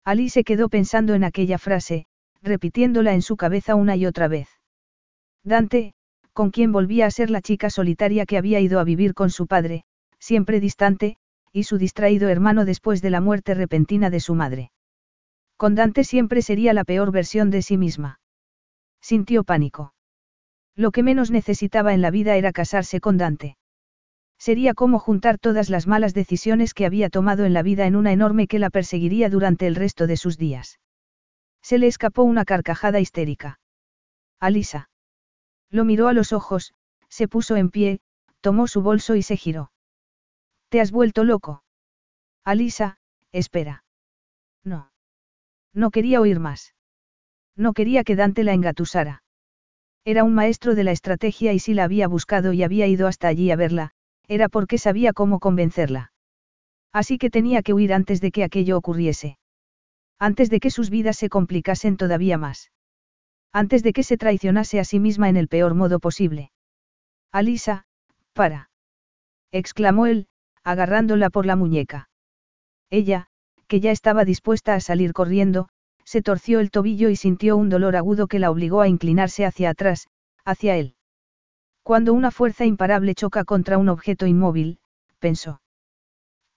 Ali se quedó pensando en aquella frase, repitiéndola en su cabeza una y otra vez. Dante, con quien volvía a ser la chica solitaria que había ido a vivir con su padre, siempre distante, y su distraído hermano después de la muerte repentina de su madre. Con Dante siempre sería la peor versión de sí misma. Sintió pánico. Lo que menos necesitaba en la vida era casarse con Dante. Sería como juntar todas las malas decisiones que había tomado en la vida en una enorme que la perseguiría durante el resto de sus días. Se le escapó una carcajada histérica. Alisa. Lo miró a los ojos, se puso en pie, tomó su bolso y se giró. ¿Te has vuelto loco? Alisa, espera. No. No quería oír más. No quería que Dante la engatusara. Era un maestro de la estrategia y si la había buscado y había ido hasta allí a verla, era porque sabía cómo convencerla. Así que tenía que huir antes de que aquello ocurriese. Antes de que sus vidas se complicasen todavía más. Antes de que se traicionase a sí misma en el peor modo posible. Alisa, para. exclamó él, agarrándola por la muñeca. Ella, que ya estaba dispuesta a salir corriendo, se torció el tobillo y sintió un dolor agudo que la obligó a inclinarse hacia atrás, hacia él. Cuando una fuerza imparable choca contra un objeto inmóvil, pensó.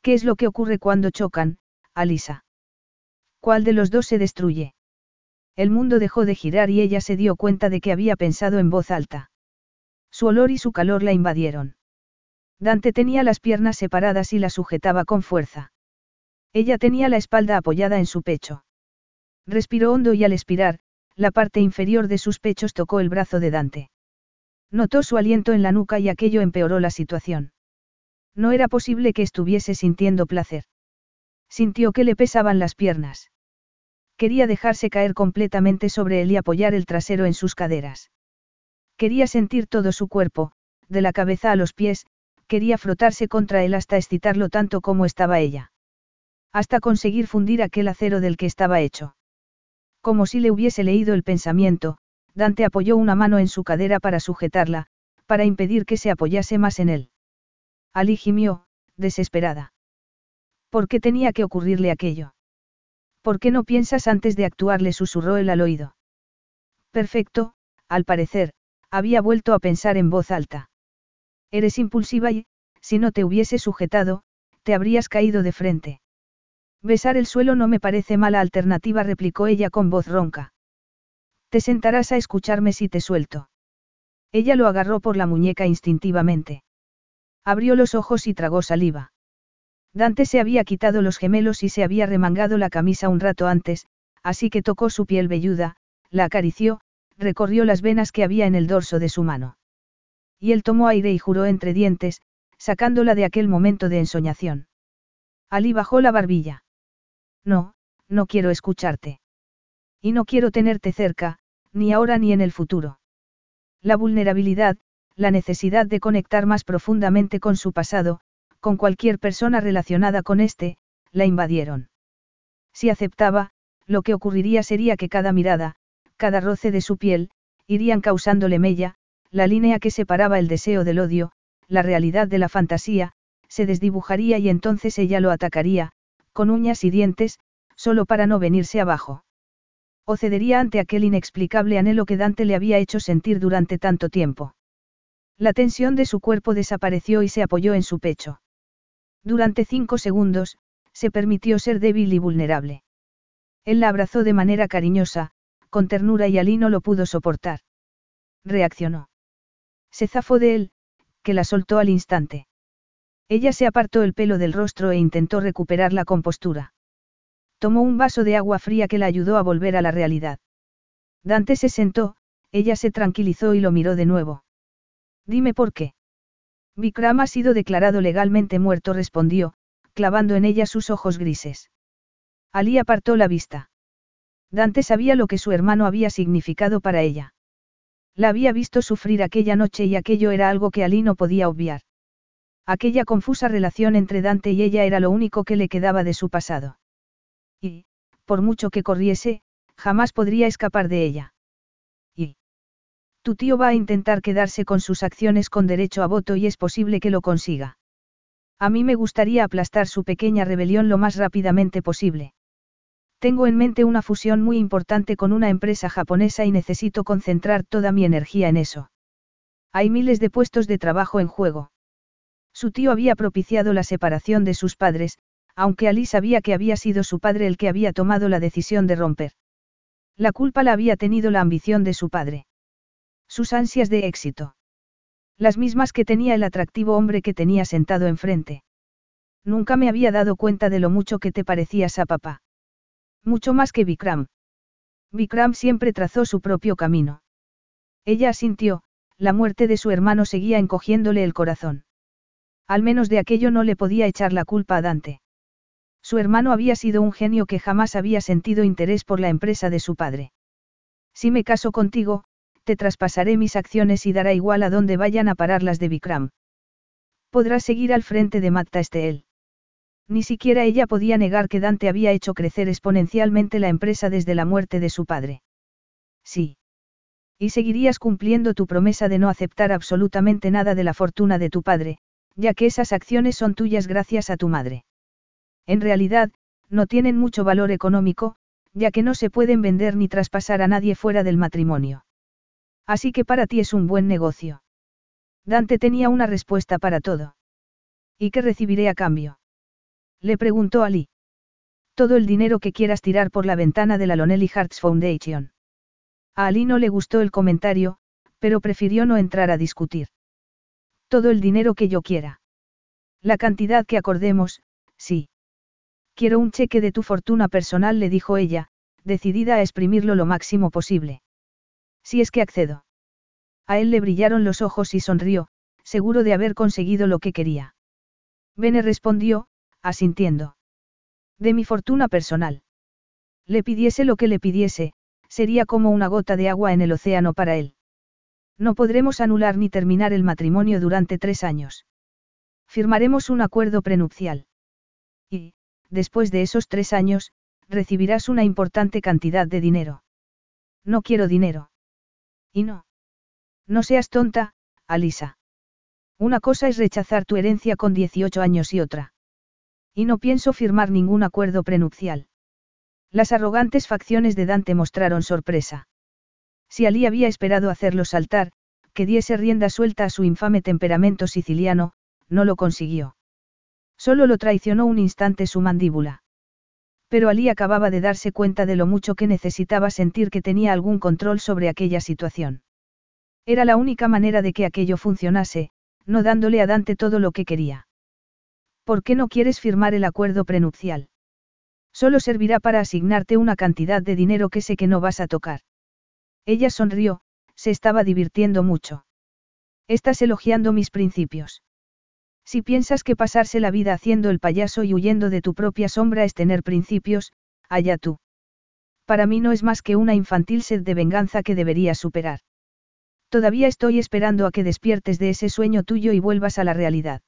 ¿Qué es lo que ocurre cuando chocan, Alisa? ¿Cuál de los dos se destruye? El mundo dejó de girar y ella se dio cuenta de que había pensado en voz alta. Su olor y su calor la invadieron. Dante tenía las piernas separadas y la sujetaba con fuerza. Ella tenía la espalda apoyada en su pecho. Respiró hondo y al expirar, la parte inferior de sus pechos tocó el brazo de Dante. Notó su aliento en la nuca y aquello empeoró la situación. No era posible que estuviese sintiendo placer. Sintió que le pesaban las piernas. Quería dejarse caer completamente sobre él y apoyar el trasero en sus caderas. Quería sentir todo su cuerpo, de la cabeza a los pies, quería frotarse contra él hasta excitarlo tanto como estaba ella. Hasta conseguir fundir aquel acero del que estaba hecho. Como si le hubiese leído el pensamiento, Dante apoyó una mano en su cadera para sujetarla, para impedir que se apoyase más en él. Ali gimió, desesperada. ¿Por qué tenía que ocurrirle aquello? ¿Por qué no piensas antes de actuar? le susurró el al oído. Perfecto, al parecer, había vuelto a pensar en voz alta. Eres impulsiva y, si no te hubiese sujetado, te habrías caído de frente. Besar el suelo no me parece mala alternativa, replicó ella con voz ronca. Te sentarás a escucharme si te suelto. Ella lo agarró por la muñeca instintivamente. Abrió los ojos y tragó saliva. Dante se había quitado los gemelos y se había remangado la camisa un rato antes, así que tocó su piel velluda, la acarició, recorrió las venas que había en el dorso de su mano. Y él tomó aire y juró entre dientes, sacándola de aquel momento de ensoñación. Ali bajó la barbilla. No, no quiero escucharte. Y no quiero tenerte cerca, ni ahora ni en el futuro. La vulnerabilidad, la necesidad de conectar más profundamente con su pasado, con cualquier persona relacionada con este, la invadieron. Si aceptaba, lo que ocurriría sería que cada mirada, cada roce de su piel, irían causándole mella, la línea que separaba el deseo del odio, la realidad de la fantasía, se desdibujaría y entonces ella lo atacaría, con uñas y dientes, solo para no venirse abajo. O cedería ante aquel inexplicable anhelo que Dante le había hecho sentir durante tanto tiempo. La tensión de su cuerpo desapareció y se apoyó en su pecho. Durante cinco segundos, se permitió ser débil y vulnerable. Él la abrazó de manera cariñosa, con ternura y Alí no lo pudo soportar. Reaccionó. Se zafó de él, que la soltó al instante. Ella se apartó el pelo del rostro e intentó recuperar la compostura. Tomó un vaso de agua fría que la ayudó a volver a la realidad. Dante se sentó, ella se tranquilizó y lo miró de nuevo. Dime por qué. Vikram ha sido declarado legalmente muerto, respondió, clavando en ella sus ojos grises. Ali apartó la vista. Dante sabía lo que su hermano había significado para ella. La había visto sufrir aquella noche y aquello era algo que Ali no podía obviar. Aquella confusa relación entre Dante y ella era lo único que le quedaba de su pasado. Y, por mucho que corriese, jamás podría escapar de ella. Y. Tu tío va a intentar quedarse con sus acciones con derecho a voto y es posible que lo consiga. A mí me gustaría aplastar su pequeña rebelión lo más rápidamente posible. Tengo en mente una fusión muy importante con una empresa japonesa y necesito concentrar toda mi energía en eso. Hay miles de puestos de trabajo en juego. Su tío había propiciado la separación de sus padres, aunque Ali sabía que había sido su padre el que había tomado la decisión de romper. La culpa la había tenido la ambición de su padre. Sus ansias de éxito. Las mismas que tenía el atractivo hombre que tenía sentado enfrente. Nunca me había dado cuenta de lo mucho que te parecías a papá. Mucho más que Vikram. Vikram siempre trazó su propio camino. Ella asintió, la muerte de su hermano seguía encogiéndole el corazón. Al menos de aquello no le podía echar la culpa a Dante. Su hermano había sido un genio que jamás había sentido interés por la empresa de su padre. Si me caso contigo, te traspasaré mis acciones y dará igual a dónde vayan a parar las de Vikram. Podrás seguir al frente de Matta Esteel. Ni siquiera ella podía negar que Dante había hecho crecer exponencialmente la empresa desde la muerte de su padre. Sí. Y seguirías cumpliendo tu promesa de no aceptar absolutamente nada de la fortuna de tu padre, ya que esas acciones son tuyas gracias a tu madre. En realidad, no tienen mucho valor económico, ya que no se pueden vender ni traspasar a nadie fuera del matrimonio. Así que para ti es un buen negocio. Dante tenía una respuesta para todo. ¿Y qué recibiré a cambio? Le preguntó Ali. Todo el dinero que quieras tirar por la ventana de la Lonely Hearts Foundation. A Ali no le gustó el comentario, pero prefirió no entrar a discutir. Todo el dinero que yo quiera. La cantidad que acordemos, sí. Quiero un cheque de tu fortuna personal, le dijo ella, decidida a exprimirlo lo máximo posible. Si es que accedo. A él le brillaron los ojos y sonrió, seguro de haber conseguido lo que quería. Bene respondió, asintiendo. De mi fortuna personal. Le pidiese lo que le pidiese, sería como una gota de agua en el océano para él. No podremos anular ni terminar el matrimonio durante tres años. Firmaremos un acuerdo prenupcial. Y, después de esos tres años, recibirás una importante cantidad de dinero. No quiero dinero. Y no. No seas tonta, Alisa. Una cosa es rechazar tu herencia con 18 años y otra. Y no pienso firmar ningún acuerdo prenupcial. Las arrogantes facciones de Dante mostraron sorpresa. Si Ali había esperado hacerlo saltar, que diese rienda suelta a su infame temperamento siciliano, no lo consiguió. Solo lo traicionó un instante su mandíbula. Pero Ali acababa de darse cuenta de lo mucho que necesitaba sentir que tenía algún control sobre aquella situación. Era la única manera de que aquello funcionase, no dándole a Dante todo lo que quería. ¿Por qué no quieres firmar el acuerdo prenupcial? Solo servirá para asignarte una cantidad de dinero que sé que no vas a tocar. Ella sonrió, se estaba divirtiendo mucho. Estás elogiando mis principios. Si piensas que pasarse la vida haciendo el payaso y huyendo de tu propia sombra es tener principios, allá tú. Para mí no es más que una infantil sed de venganza que deberías superar. Todavía estoy esperando a que despiertes de ese sueño tuyo y vuelvas a la realidad.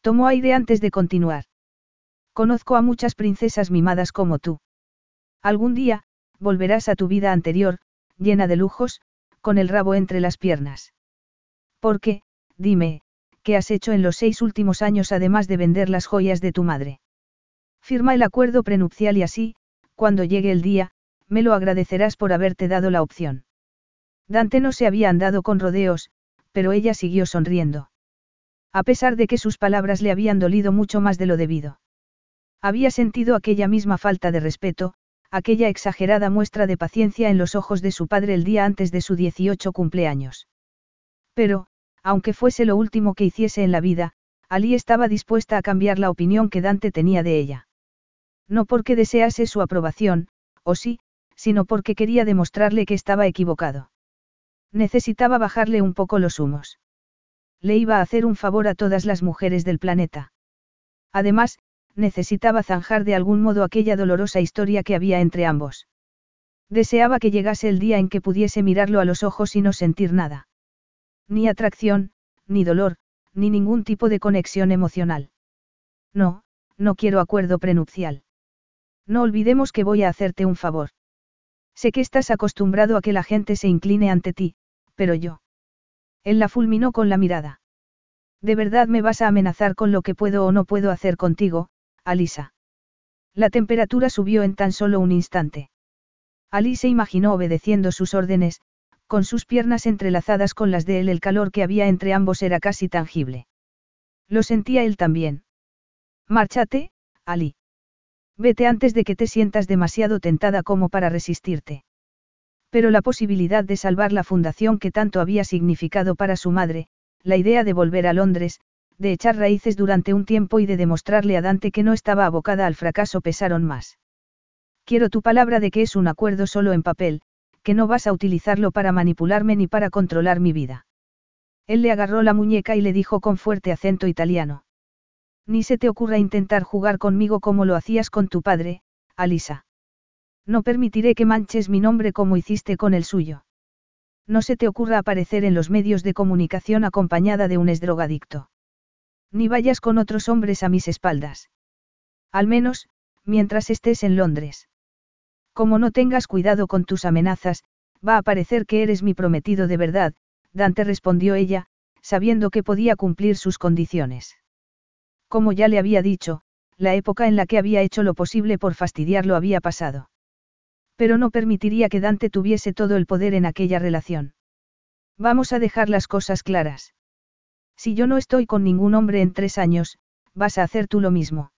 Tomó aire antes de continuar. Conozco a muchas princesas mimadas como tú. Algún día, volverás a tu vida anterior, llena de lujos, con el rabo entre las piernas. ¿Por qué, dime, ¿qué has hecho en los seis últimos años además de vender las joyas de tu madre? Firma el acuerdo prenupcial y así, cuando llegue el día, me lo agradecerás por haberte dado la opción. Dante no se había andado con rodeos, pero ella siguió sonriendo. A pesar de que sus palabras le habían dolido mucho más de lo debido. Había sentido aquella misma falta de respeto, aquella exagerada muestra de paciencia en los ojos de su padre el día antes de su 18 cumpleaños. Pero, aunque fuese lo último que hiciese en la vida, Ali estaba dispuesta a cambiar la opinión que Dante tenía de ella. No porque desease su aprobación, o sí, sino porque quería demostrarle que estaba equivocado. Necesitaba bajarle un poco los humos. Le iba a hacer un favor a todas las mujeres del planeta. Además, necesitaba zanjar de algún modo aquella dolorosa historia que había entre ambos. Deseaba que llegase el día en que pudiese mirarlo a los ojos y no sentir nada. Ni atracción, ni dolor, ni ningún tipo de conexión emocional. No, no quiero acuerdo prenupcial. No olvidemos que voy a hacerte un favor. Sé que estás acostumbrado a que la gente se incline ante ti, pero yo. Él la fulminó con la mirada. ¿De verdad me vas a amenazar con lo que puedo o no puedo hacer contigo, Alisa? La temperatura subió en tan solo un instante. Alisa imaginó obedeciendo sus órdenes, con sus piernas entrelazadas con las de él el calor que había entre ambos era casi tangible. Lo sentía él también. Márchate, Ali. Vete antes de que te sientas demasiado tentada como para resistirte. Pero la posibilidad de salvar la fundación que tanto había significado para su madre, la idea de volver a Londres, de echar raíces durante un tiempo y de demostrarle a Dante que no estaba abocada al fracaso pesaron más. Quiero tu palabra de que es un acuerdo solo en papel, que no vas a utilizarlo para manipularme ni para controlar mi vida. Él le agarró la muñeca y le dijo con fuerte acento italiano. Ni se te ocurra intentar jugar conmigo como lo hacías con tu padre, Alisa. No permitiré que manches mi nombre como hiciste con el suyo. No se te ocurra aparecer en los medios de comunicación acompañada de un esdrogadicto. Ni vayas con otros hombres a mis espaldas. Al menos, mientras estés en Londres. Como no tengas cuidado con tus amenazas, va a parecer que eres mi prometido de verdad, Dante respondió ella, sabiendo que podía cumplir sus condiciones. Como ya le había dicho, la época en la que había hecho lo posible por fastidiarlo había pasado. Pero no permitiría que Dante tuviese todo el poder en aquella relación. Vamos a dejar las cosas claras. Si yo no estoy con ningún hombre en tres años, vas a hacer tú lo mismo.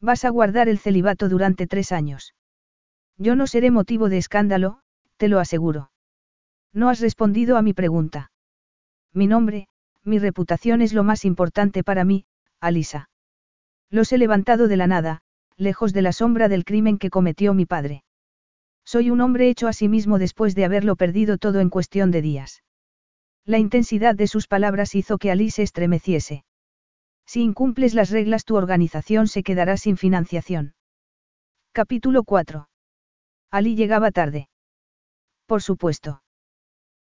Vas a guardar el celibato durante tres años. Yo no seré motivo de escándalo, te lo aseguro. No has respondido a mi pregunta. Mi nombre, mi reputación es lo más importante para mí, Alisa. Los he levantado de la nada, lejos de la sombra del crimen que cometió mi padre. Soy un hombre hecho a sí mismo después de haberlo perdido todo en cuestión de días. La intensidad de sus palabras hizo que Alice se estremeciese. Si incumples las reglas tu organización se quedará sin financiación. Capítulo 4. Ali llegaba tarde. Por supuesto.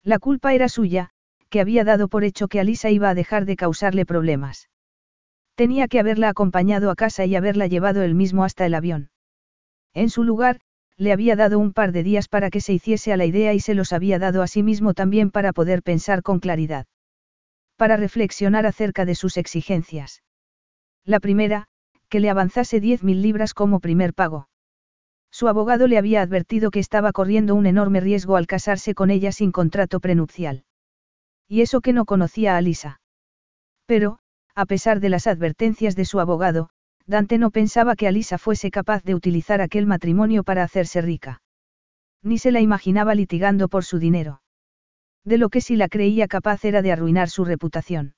La culpa era suya, que había dado por hecho que Alisa iba a dejar de causarle problemas. Tenía que haberla acompañado a casa y haberla llevado él mismo hasta el avión. En su lugar, le había dado un par de días para que se hiciese a la idea y se los había dado a sí mismo también para poder pensar con claridad. Para reflexionar acerca de sus exigencias. La primera, que le avanzase diez mil libras como primer pago. Su abogado le había advertido que estaba corriendo un enorme riesgo al casarse con ella sin contrato prenupcial. Y eso que no conocía a Lisa. Pero, a pesar de las advertencias de su abogado, Dante no pensaba que Alisa fuese capaz de utilizar aquel matrimonio para hacerse rica. Ni se la imaginaba litigando por su dinero. De lo que sí la creía capaz era de arruinar su reputación.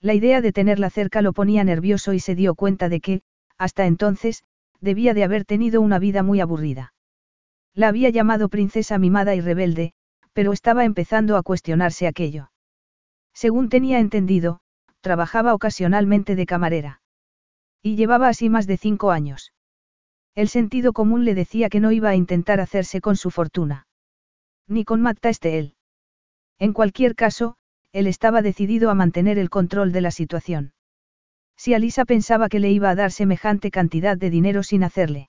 La idea de tenerla cerca lo ponía nervioso y se dio cuenta de que, hasta entonces, debía de haber tenido una vida muy aburrida. La había llamado princesa mimada y rebelde, pero estaba empezando a cuestionarse aquello. Según tenía entendido, trabajaba ocasionalmente de camarera. Y llevaba así más de cinco años. El sentido común le decía que no iba a intentar hacerse con su fortuna. Ni con Matta él. En cualquier caso, él estaba decidido a mantener el control de la situación. Si Alisa pensaba que le iba a dar semejante cantidad de dinero sin hacerle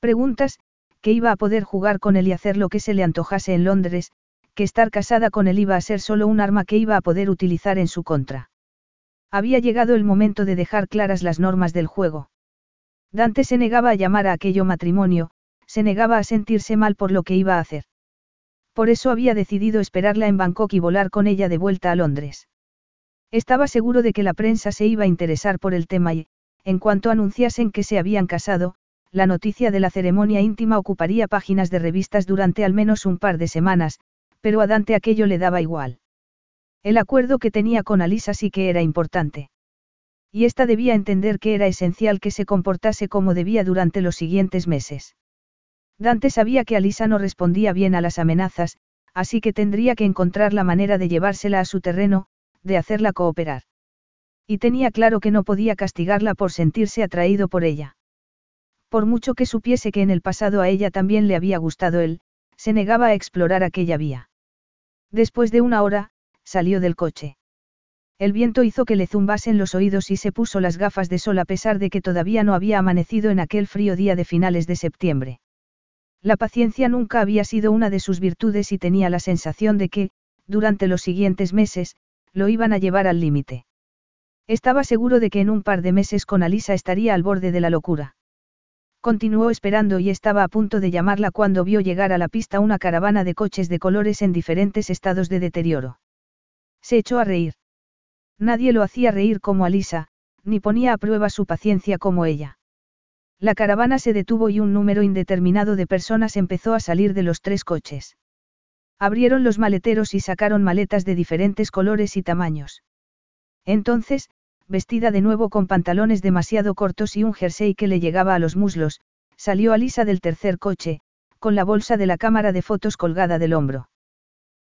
preguntas, que iba a poder jugar con él y hacer lo que se le antojase en Londres, que estar casada con él iba a ser solo un arma que iba a poder utilizar en su contra. Había llegado el momento de dejar claras las normas del juego. Dante se negaba a llamar a aquello matrimonio, se negaba a sentirse mal por lo que iba a hacer. Por eso había decidido esperarla en Bangkok y volar con ella de vuelta a Londres. Estaba seguro de que la prensa se iba a interesar por el tema y, en cuanto anunciasen que se habían casado, la noticia de la ceremonia íntima ocuparía páginas de revistas durante al menos un par de semanas, pero a Dante aquello le daba igual. El acuerdo que tenía con Alisa sí que era importante. Y ésta debía entender que era esencial que se comportase como debía durante los siguientes meses. Dante sabía que Alisa no respondía bien a las amenazas, así que tendría que encontrar la manera de llevársela a su terreno, de hacerla cooperar. Y tenía claro que no podía castigarla por sentirse atraído por ella. Por mucho que supiese que en el pasado a ella también le había gustado él, se negaba a explorar aquella vía. Después de una hora, salió del coche. El viento hizo que le zumbasen los oídos y se puso las gafas de sol a pesar de que todavía no había amanecido en aquel frío día de finales de septiembre. La paciencia nunca había sido una de sus virtudes y tenía la sensación de que, durante los siguientes meses, lo iban a llevar al límite. Estaba seguro de que en un par de meses con Alisa estaría al borde de la locura. Continuó esperando y estaba a punto de llamarla cuando vio llegar a la pista una caravana de coches de colores en diferentes estados de deterioro. Se echó a reír. Nadie lo hacía reír como Alisa, ni ponía a prueba su paciencia como ella. La caravana se detuvo y un número indeterminado de personas empezó a salir de los tres coches. Abrieron los maleteros y sacaron maletas de diferentes colores y tamaños. Entonces, vestida de nuevo con pantalones demasiado cortos y un jersey que le llegaba a los muslos, salió Alisa del tercer coche, con la bolsa de la cámara de fotos colgada del hombro.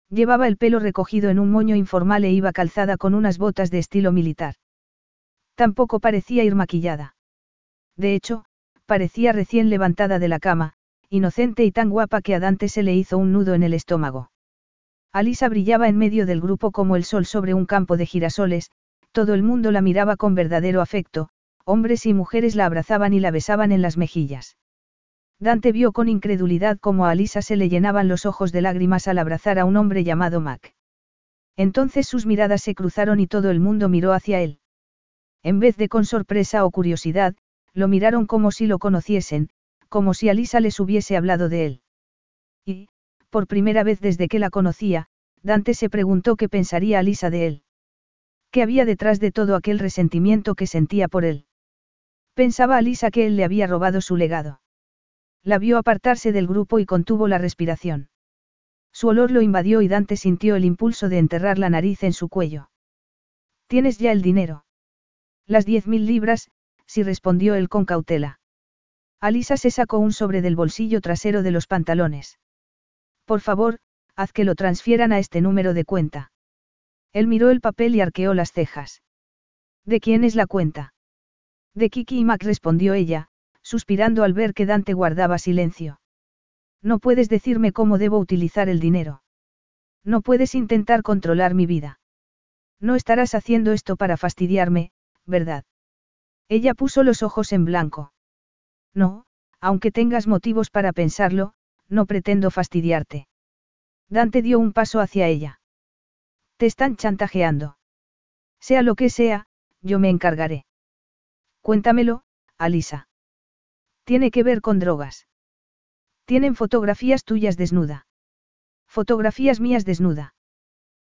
Llevaba el pelo recogido en un moño informal e iba calzada con unas botas de estilo militar. Tampoco parecía ir maquillada. De hecho, parecía recién levantada de la cama, inocente y tan guapa que a Dante se le hizo un nudo en el estómago. Alisa brillaba en medio del grupo como el sol sobre un campo de girasoles, todo el mundo la miraba con verdadero afecto, hombres y mujeres la abrazaban y la besaban en las mejillas. Dante vio con incredulidad cómo a Alisa se le llenaban los ojos de lágrimas al abrazar a un hombre llamado Mac. Entonces sus miradas se cruzaron y todo el mundo miró hacia él. En vez de con sorpresa o curiosidad, lo miraron como si lo conociesen, como si Alisa les hubiese hablado de él. Y, por primera vez desde que la conocía, Dante se preguntó qué pensaría Alisa de él. ¿Qué había detrás de todo aquel resentimiento que sentía por él? Pensaba Alisa que él le había robado su legado. La vio apartarse del grupo y contuvo la respiración. Su olor lo invadió y Dante sintió el impulso de enterrar la nariz en su cuello. ¿Tienes ya el dinero? Las diez mil libras, sí respondió él con cautela. Alisa se sacó un sobre del bolsillo trasero de los pantalones. Por favor, haz que lo transfieran a este número de cuenta. Él miró el papel y arqueó las cejas. ¿De quién es la cuenta? De Kiki y Mac respondió ella, suspirando al ver que Dante guardaba silencio. No puedes decirme cómo debo utilizar el dinero. No puedes intentar controlar mi vida. No estarás haciendo esto para fastidiarme, ¿verdad? Ella puso los ojos en blanco. No, aunque tengas motivos para pensarlo, no pretendo fastidiarte. Dante dio un paso hacia ella. Te están chantajeando. Sea lo que sea, yo me encargaré. Cuéntamelo, Alisa. Tiene que ver con drogas. Tienen fotografías tuyas desnuda. Fotografías mías desnuda.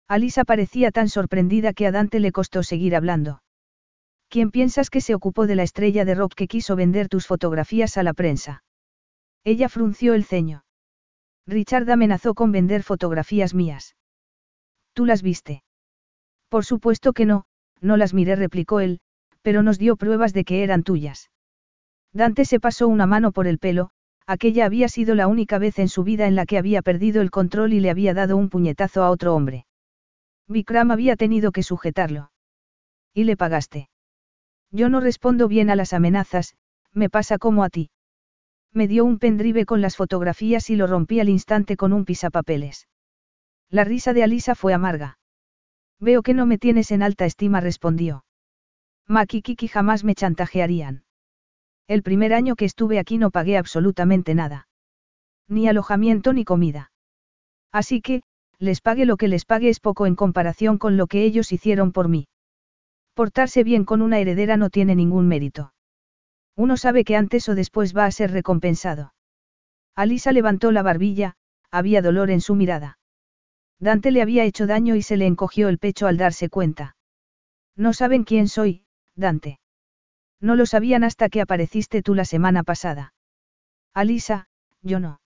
Alisa parecía tan sorprendida que a Dante le costó seguir hablando. ¿Quién piensas que se ocupó de la estrella de rock que quiso vender tus fotografías a la prensa? Ella frunció el ceño. Richard amenazó con vender fotografías mías. ¿Tú las viste? Por supuesto que no, no las miré, replicó él, pero nos dio pruebas de que eran tuyas. Dante se pasó una mano por el pelo, aquella había sido la única vez en su vida en la que había perdido el control y le había dado un puñetazo a otro hombre. Vikram había tenido que sujetarlo. ¿Y le pagaste? Yo no respondo bien a las amenazas, me pasa como a ti. Me dio un pendrive con las fotografías y lo rompí al instante con un pisapapeles. La risa de Alisa fue amarga. Veo que no me tienes en alta estima, respondió. Maki y Kiki jamás me chantajearían. El primer año que estuve aquí no pagué absolutamente nada. Ni alojamiento ni comida. Así que, les pague lo que les pague es poco en comparación con lo que ellos hicieron por mí. Portarse bien con una heredera no tiene ningún mérito. Uno sabe que antes o después va a ser recompensado. Alisa levantó la barbilla, había dolor en su mirada. Dante le había hecho daño y se le encogió el pecho al darse cuenta. No saben quién soy, Dante. No lo sabían hasta que apareciste tú la semana pasada. Alisa, yo no.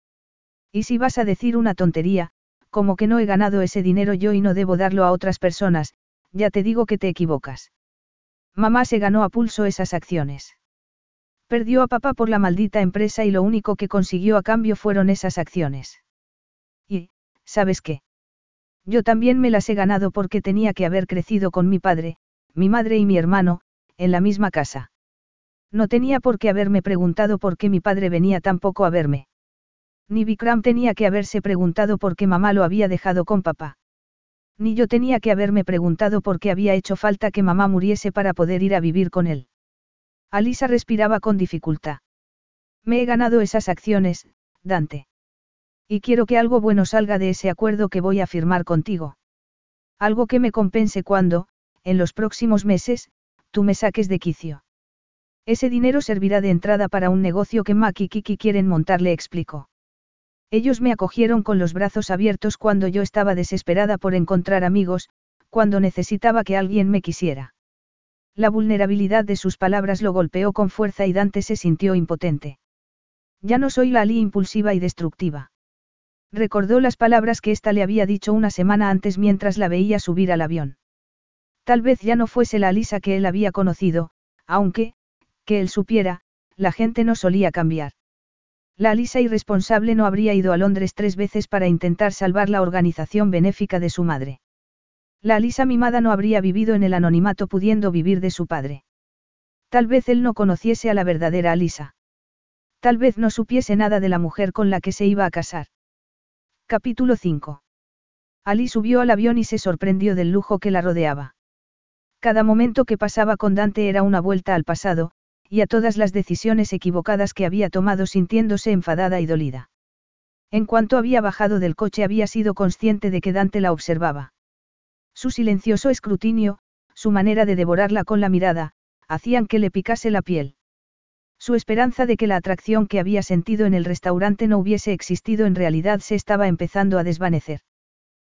Y si vas a decir una tontería, como que no he ganado ese dinero yo y no debo darlo a otras personas, ya te digo que te equivocas. Mamá se ganó a pulso esas acciones. Perdió a papá por la maldita empresa y lo único que consiguió a cambio fueron esas acciones. Y, ¿sabes qué? Yo también me las he ganado porque tenía que haber crecido con mi padre, mi madre y mi hermano, en la misma casa. No tenía por qué haberme preguntado por qué mi padre venía tan poco a verme. Ni Vikram tenía que haberse preguntado por qué mamá lo había dejado con papá. Ni yo tenía que haberme preguntado por qué había hecho falta que mamá muriese para poder ir a vivir con él. Alisa respiraba con dificultad. Me he ganado esas acciones, Dante. Y quiero que algo bueno salga de ese acuerdo que voy a firmar contigo. Algo que me compense cuando, en los próximos meses, tú me saques de quicio. Ese dinero servirá de entrada para un negocio que Mac y Kiki quieren montar, le explicó. Ellos me acogieron con los brazos abiertos cuando yo estaba desesperada por encontrar amigos, cuando necesitaba que alguien me quisiera. La vulnerabilidad de sus palabras lo golpeó con fuerza y Dante se sintió impotente. Ya no soy la Ali impulsiva y destructiva. Recordó las palabras que ésta le había dicho una semana antes mientras la veía subir al avión. Tal vez ya no fuese la Alisa que él había conocido, aunque, que él supiera, la gente no solía cambiar. La Alisa irresponsable no habría ido a Londres tres veces para intentar salvar la organización benéfica de su madre. La Alisa mimada no habría vivido en el anonimato pudiendo vivir de su padre. Tal vez él no conociese a la verdadera Alisa. Tal vez no supiese nada de la mujer con la que se iba a casar. Capítulo 5. Ali subió al avión y se sorprendió del lujo que la rodeaba. Cada momento que pasaba con Dante era una vuelta al pasado, y a todas las decisiones equivocadas que había tomado sintiéndose enfadada y dolida. En cuanto había bajado del coche había sido consciente de que Dante la observaba. Su silencioso escrutinio, su manera de devorarla con la mirada, hacían que le picase la piel. Su esperanza de que la atracción que había sentido en el restaurante no hubiese existido en realidad se estaba empezando a desvanecer.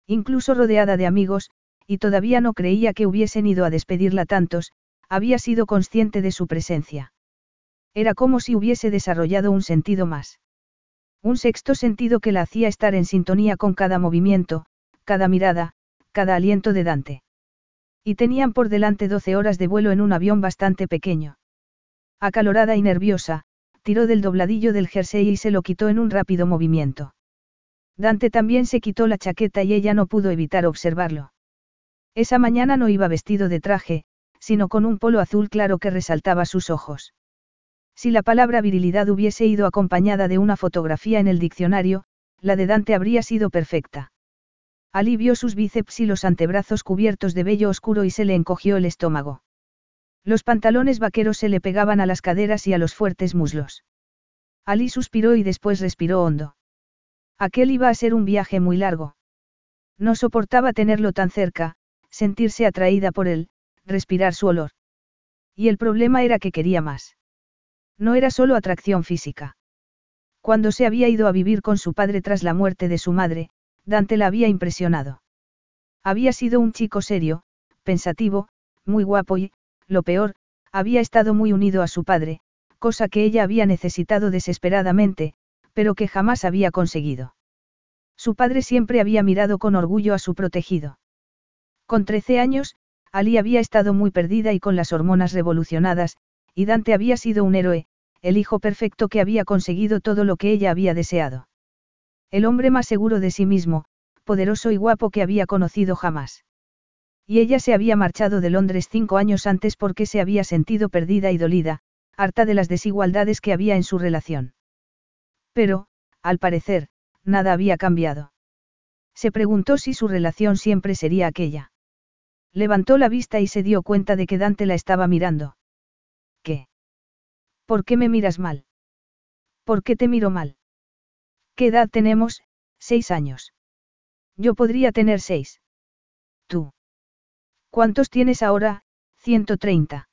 Incluso rodeada de amigos, y todavía no creía que hubiesen ido a despedirla tantos, había sido consciente de su presencia. Era como si hubiese desarrollado un sentido más. Un sexto sentido que la hacía estar en sintonía con cada movimiento, cada mirada, cada aliento de Dante. Y tenían por delante doce horas de vuelo en un avión bastante pequeño. Acalorada y nerviosa, tiró del dobladillo del jersey y se lo quitó en un rápido movimiento. Dante también se quitó la chaqueta y ella no pudo evitar observarlo. Esa mañana no iba vestido de traje, sino con un polo azul claro que resaltaba sus ojos. Si la palabra virilidad hubiese ido acompañada de una fotografía en el diccionario, la de Dante habría sido perfecta. Alivió sus bíceps y los antebrazos cubiertos de vello oscuro y se le encogió el estómago. Los pantalones vaqueros se le pegaban a las caderas y a los fuertes muslos. Ali suspiró y después respiró hondo. Aquel iba a ser un viaje muy largo. No soportaba tenerlo tan cerca, sentirse atraída por él, respirar su olor. Y el problema era que quería más. No era solo atracción física. Cuando se había ido a vivir con su padre tras la muerte de su madre, Dante la había impresionado. Había sido un chico serio, pensativo, muy guapo y, lo peor, había estado muy unido a su padre, cosa que ella había necesitado desesperadamente, pero que jamás había conseguido. Su padre siempre había mirado con orgullo a su protegido. Con trece años, Ali había estado muy perdida y con las hormonas revolucionadas, y Dante había sido un héroe, el hijo perfecto que había conseguido todo lo que ella había deseado. El hombre más seguro de sí mismo, poderoso y guapo que había conocido jamás. Y ella se había marchado de Londres cinco años antes porque se había sentido perdida y dolida, harta de las desigualdades que había en su relación. Pero, al parecer, nada había cambiado. Se preguntó si su relación siempre sería aquella. Levantó la vista y se dio cuenta de que Dante la estaba mirando. ¿Qué? ¿Por qué me miras mal? ¿Por qué te miro mal? ¿Qué edad tenemos? Seis años. Yo podría tener seis. Tú. ¿Cuántos tienes ahora? 130.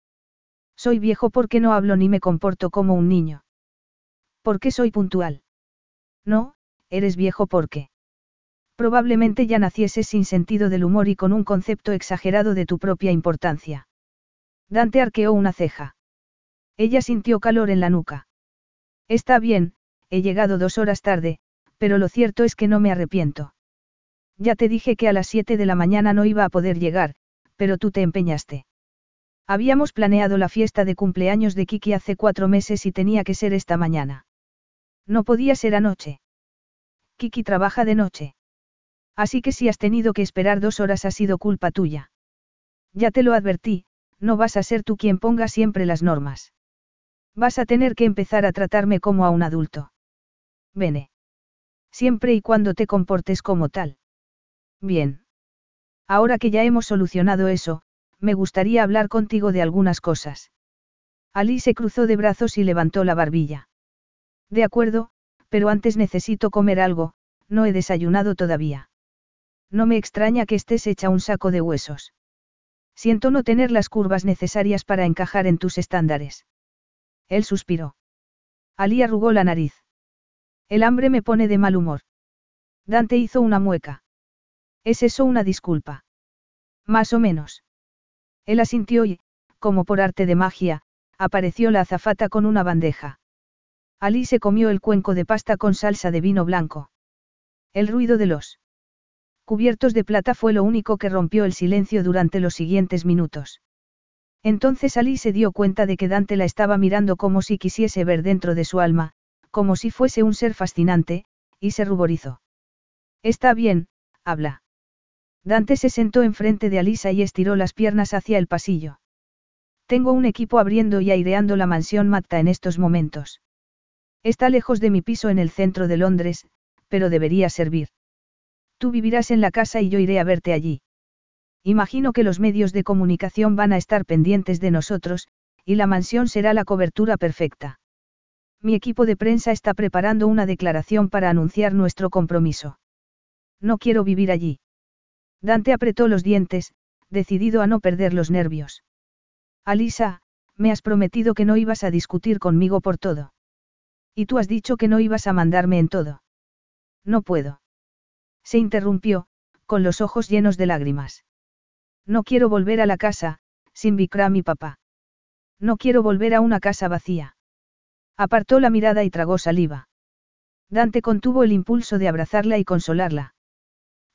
Soy viejo porque no hablo ni me comporto como un niño. ¿Por qué soy puntual? No, eres viejo porque. Probablemente ya nacieses sin sentido del humor y con un concepto exagerado de tu propia importancia. Dante arqueó una ceja. Ella sintió calor en la nuca. Está bien, he llegado dos horas tarde, pero lo cierto es que no me arrepiento. Ya te dije que a las siete de la mañana no iba a poder llegar, pero tú te empeñaste. Habíamos planeado la fiesta de cumpleaños de Kiki hace cuatro meses y tenía que ser esta mañana. No podía ser anoche. Kiki trabaja de noche. Así que si has tenido que esperar dos horas ha sido culpa tuya. Ya te lo advertí, no vas a ser tú quien ponga siempre las normas. Vas a tener que empezar a tratarme como a un adulto. Vene. Siempre y cuando te comportes como tal. Bien. Ahora que ya hemos solucionado eso, me gustaría hablar contigo de algunas cosas. Ali se cruzó de brazos y levantó la barbilla. De acuerdo, pero antes necesito comer algo, no he desayunado todavía. No me extraña que estés hecha un saco de huesos. Siento no tener las curvas necesarias para encajar en tus estándares. Él suspiró. Ali arrugó la nariz. El hambre me pone de mal humor. Dante hizo una mueca. ¿Es eso una disculpa? Más o menos. Él asintió y, como por arte de magia, apareció la azafata con una bandeja. Ali se comió el cuenco de pasta con salsa de vino blanco. El ruido de los cubiertos de plata fue lo único que rompió el silencio durante los siguientes minutos. Entonces Ali se dio cuenta de que Dante la estaba mirando como si quisiese ver dentro de su alma, como si fuese un ser fascinante, y se ruborizó. Está bien, habla. Dante se sentó enfrente de Alisa y estiró las piernas hacia el pasillo. Tengo un equipo abriendo y aireando la mansión Matta en estos momentos. Está lejos de mi piso en el centro de Londres, pero debería servir. Tú vivirás en la casa y yo iré a verte allí. Imagino que los medios de comunicación van a estar pendientes de nosotros, y la mansión será la cobertura perfecta. Mi equipo de prensa está preparando una declaración para anunciar nuestro compromiso. No quiero vivir allí. Dante apretó los dientes, decidido a no perder los nervios. Alisa, me has prometido que no ibas a discutir conmigo por todo. Y tú has dicho que no ibas a mandarme en todo. No puedo. Se interrumpió, con los ojos llenos de lágrimas. No quiero volver a la casa, sin Vikram y papá. No quiero volver a una casa vacía. Apartó la mirada y tragó saliva. Dante contuvo el impulso de abrazarla y consolarla.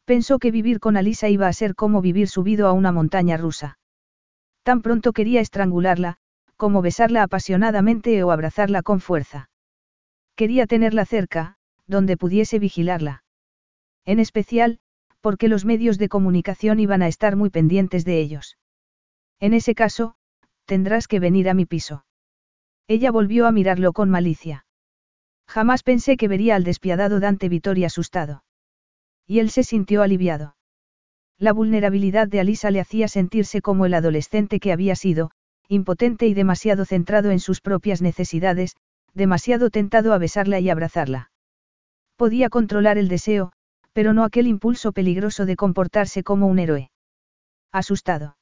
Pensó que vivir con Alisa iba a ser como vivir subido a una montaña rusa. Tan pronto quería estrangularla, como besarla apasionadamente o abrazarla con fuerza. Quería tenerla cerca, donde pudiese vigilarla. En especial, porque los medios de comunicación iban a estar muy pendientes de ellos. En ese caso, tendrás que venir a mi piso. Ella volvió a mirarlo con malicia. Jamás pensé que vería al despiadado Dante Vittori asustado. Y él se sintió aliviado. La vulnerabilidad de Alisa le hacía sentirse como el adolescente que había sido, impotente y demasiado centrado en sus propias necesidades, demasiado tentado a besarla y abrazarla. Podía controlar el deseo, pero no aquel impulso peligroso de comportarse como un héroe. Asustado.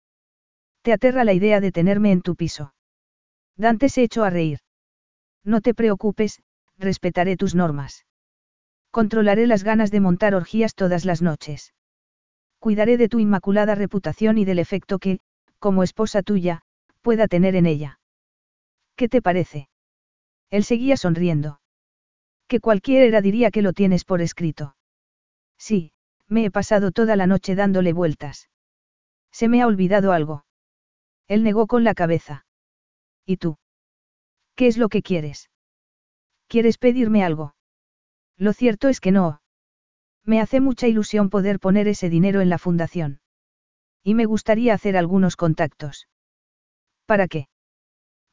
Te aterra la idea de tenerme en tu piso. Dante se echó a reír. No te preocupes, respetaré tus normas. Controlaré las ganas de montar orgías todas las noches. Cuidaré de tu inmaculada reputación y del efecto que, como esposa tuya, pueda tener en ella. ¿Qué te parece? Él seguía sonriendo. Que cualquiera diría que lo tienes por escrito. Sí, me he pasado toda la noche dándole vueltas. Se me ha olvidado algo. Él negó con la cabeza. ¿Y tú? ¿Qué es lo que quieres? ¿Quieres pedirme algo? Lo cierto es que no. Me hace mucha ilusión poder poner ese dinero en la fundación. Y me gustaría hacer algunos contactos. ¿Para qué?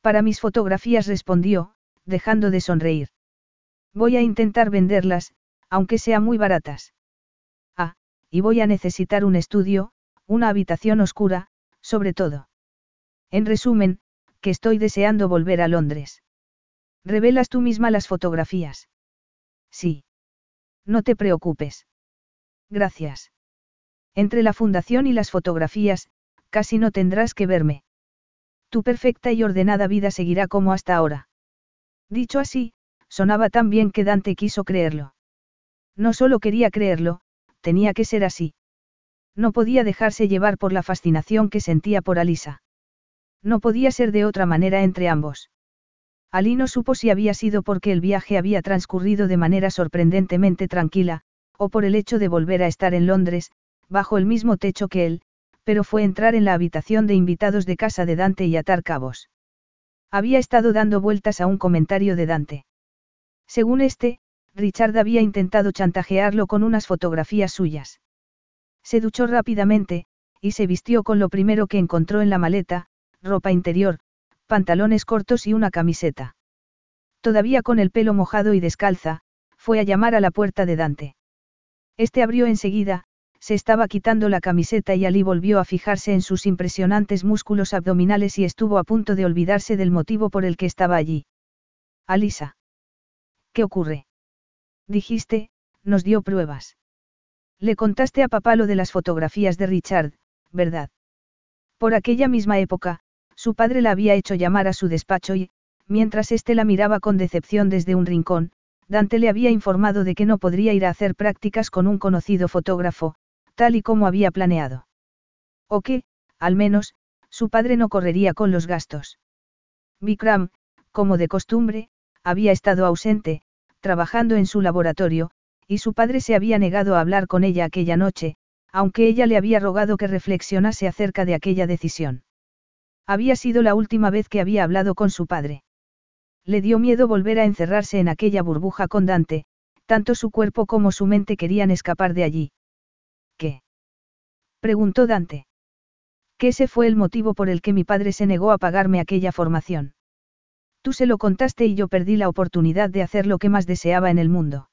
Para mis fotografías respondió, dejando de sonreír. Voy a intentar venderlas, aunque sean muy baratas. Y voy a necesitar un estudio, una habitación oscura, sobre todo. En resumen, que estoy deseando volver a Londres. ¿Revelas tú misma las fotografías? Sí. No te preocupes. Gracias. Entre la fundación y las fotografías, casi no tendrás que verme. Tu perfecta y ordenada vida seguirá como hasta ahora. Dicho así, sonaba tan bien que Dante quiso creerlo. No solo quería creerlo, tenía que ser así. No podía dejarse llevar por la fascinación que sentía por Alisa. No podía ser de otra manera entre ambos. Ali no supo si había sido porque el viaje había transcurrido de manera sorprendentemente tranquila, o por el hecho de volver a estar en Londres, bajo el mismo techo que él, pero fue entrar en la habitación de invitados de casa de Dante y atar cabos. Había estado dando vueltas a un comentario de Dante. Según este, Richard había intentado chantajearlo con unas fotografías suyas. Se duchó rápidamente, y se vistió con lo primero que encontró en la maleta, ropa interior, pantalones cortos y una camiseta. Todavía con el pelo mojado y descalza, fue a llamar a la puerta de Dante. Este abrió enseguida, se estaba quitando la camiseta y Ali volvió a fijarse en sus impresionantes músculos abdominales y estuvo a punto de olvidarse del motivo por el que estaba allí. Alisa. ¿Qué ocurre? Dijiste, nos dio pruebas. Le contaste a papá lo de las fotografías de Richard, ¿verdad? Por aquella misma época, su padre la había hecho llamar a su despacho y, mientras éste la miraba con decepción desde un rincón, Dante le había informado de que no podría ir a hacer prácticas con un conocido fotógrafo, tal y como había planeado. O que, al menos, su padre no correría con los gastos. Vikram, como de costumbre, había estado ausente, trabajando en su laboratorio, y su padre se había negado a hablar con ella aquella noche, aunque ella le había rogado que reflexionase acerca de aquella decisión. Había sido la última vez que había hablado con su padre. Le dio miedo volver a encerrarse en aquella burbuja con Dante, tanto su cuerpo como su mente querían escapar de allí. ¿Qué? preguntó Dante. Que ese fue el motivo por el que mi padre se negó a pagarme aquella formación. Tú se lo contaste y yo perdí la oportunidad de hacer lo que más deseaba en el mundo.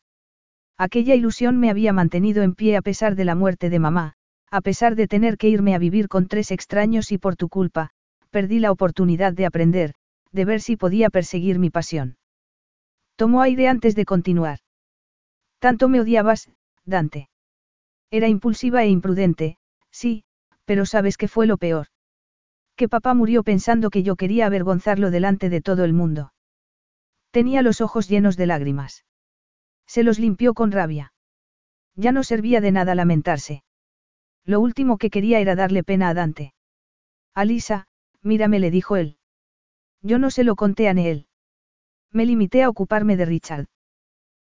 Aquella ilusión me había mantenido en pie a pesar de la muerte de mamá, a pesar de tener que irme a vivir con tres extraños y por tu culpa, perdí la oportunidad de aprender, de ver si podía perseguir mi pasión. Tomó aire antes de continuar. Tanto me odiabas, Dante. Era impulsiva e imprudente, sí, pero sabes qué fue lo peor. Que papá murió pensando que yo quería avergonzarlo delante de todo el mundo. Tenía los ojos llenos de lágrimas. Se los limpió con rabia. Ya no servía de nada lamentarse. Lo último que quería era darle pena a Dante. Alisa, mírame, le dijo él. Yo no se lo conté a Neel. Me limité a ocuparme de Richard.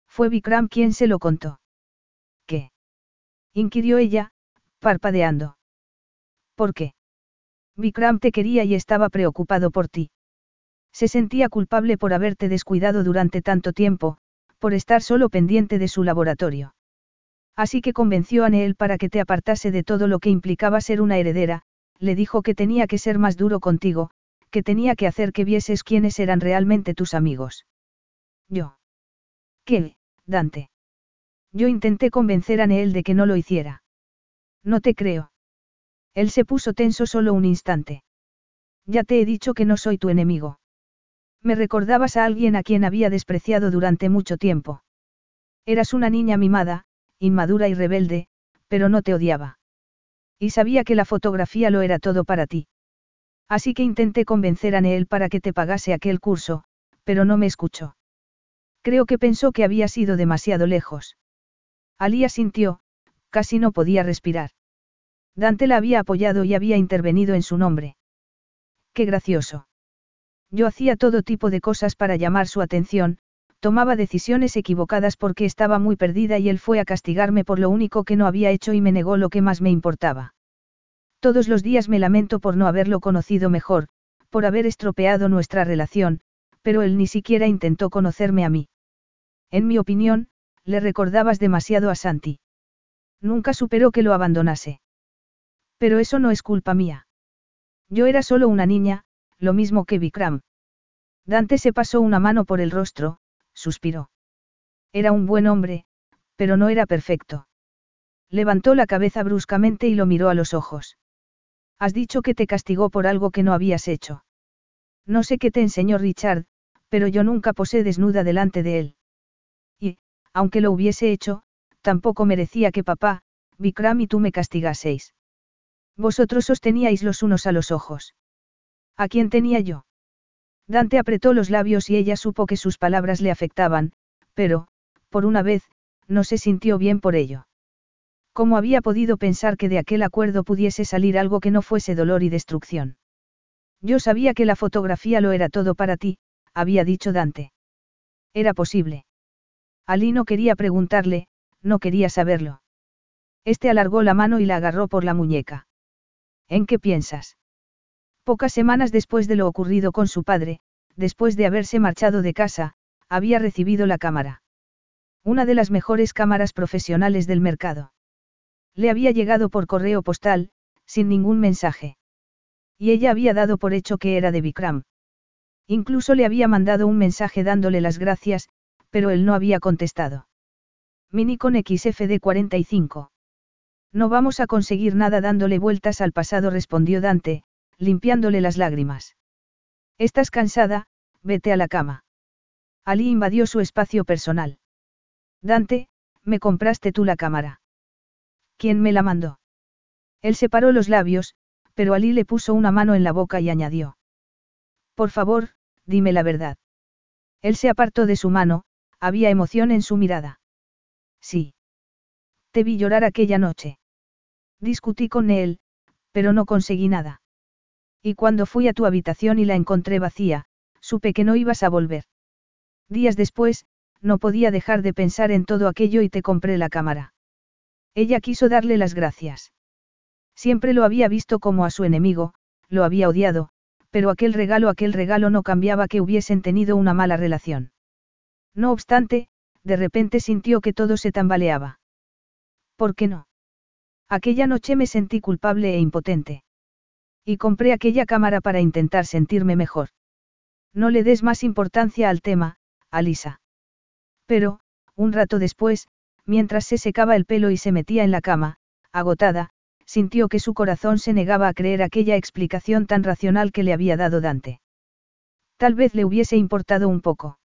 Fue Vikram quien se lo contó. ¿Qué? inquirió ella, parpadeando. ¿Por qué? Vikram te quería y estaba preocupado por ti. Se sentía culpable por haberte descuidado durante tanto tiempo, por estar solo pendiente de su laboratorio. Así que convenció a Neel para que te apartase de todo lo que implicaba ser una heredera, le dijo que tenía que ser más duro contigo, que tenía que hacer que vieses quiénes eran realmente tus amigos. Yo. ¿Qué, Dante? Yo intenté convencer a Neel de que no lo hiciera. No te creo. Él se puso tenso solo un instante. Ya te he dicho que no soy tu enemigo. Me recordabas a alguien a quien había despreciado durante mucho tiempo. Eras una niña mimada, inmadura y rebelde, pero no te odiaba. Y sabía que la fotografía lo era todo para ti. Así que intenté convencer a Neel para que te pagase aquel curso, pero no me escuchó. Creo que pensó que había sido demasiado lejos. Alía sintió, casi no podía respirar. Dante la había apoyado y había intervenido en su nombre. Qué gracioso. Yo hacía todo tipo de cosas para llamar su atención, tomaba decisiones equivocadas porque estaba muy perdida y él fue a castigarme por lo único que no había hecho y me negó lo que más me importaba. Todos los días me lamento por no haberlo conocido mejor, por haber estropeado nuestra relación, pero él ni siquiera intentó conocerme a mí. En mi opinión, le recordabas demasiado a Santi. Nunca superó que lo abandonase. Pero eso no es culpa mía. Yo era solo una niña, lo mismo que Vikram. Dante se pasó una mano por el rostro, suspiró. Era un buen hombre, pero no era perfecto. Levantó la cabeza bruscamente y lo miró a los ojos. Has dicho que te castigó por algo que no habías hecho. No sé qué te enseñó Richard, pero yo nunca posé desnuda delante de él. Y, aunque lo hubiese hecho, tampoco merecía que papá, Vikram y tú me castigaseis. Vosotros sosteníais los unos a los ojos. ¿A quién tenía yo? Dante apretó los labios y ella supo que sus palabras le afectaban, pero, por una vez, no se sintió bien por ello. ¿Cómo había podido pensar que de aquel acuerdo pudiese salir algo que no fuese dolor y destrucción? Yo sabía que la fotografía lo era todo para ti, había dicho Dante. Era posible. Ali no quería preguntarle, no quería saberlo. Este alargó la mano y la agarró por la muñeca. ¿En qué piensas? Pocas semanas después de lo ocurrido con su padre, después de haberse marchado de casa, había recibido la cámara. Una de las mejores cámaras profesionales del mercado. Le había llegado por correo postal, sin ningún mensaje. Y ella había dado por hecho que era de Vikram. Incluso le había mandado un mensaje dándole las gracias, pero él no había contestado. Minicon XFD 45. No vamos a conseguir nada dándole vueltas al pasado, respondió Dante, limpiándole las lágrimas. Estás cansada, vete a la cama. Ali invadió su espacio personal. Dante, me compraste tú la cámara. ¿Quién me la mandó? Él separó los labios, pero Ali le puso una mano en la boca y añadió. Por favor, dime la verdad. Él se apartó de su mano, había emoción en su mirada. Sí. Te vi llorar aquella noche. Discutí con él, pero no conseguí nada. Y cuando fui a tu habitación y la encontré vacía, supe que no ibas a volver. Días después, no podía dejar de pensar en todo aquello y te compré la cámara. Ella quiso darle las gracias. Siempre lo había visto como a su enemigo, lo había odiado, pero aquel regalo, aquel regalo no cambiaba que hubiesen tenido una mala relación. No obstante, de repente sintió que todo se tambaleaba. ¿Por qué no? Aquella noche me sentí culpable e impotente. Y compré aquella cámara para intentar sentirme mejor. No le des más importancia al tema, Alisa. Pero, un rato después, Mientras se secaba el pelo y se metía en la cama, agotada, sintió que su corazón se negaba a creer aquella explicación tan racional que le había dado Dante. Tal vez le hubiese importado un poco.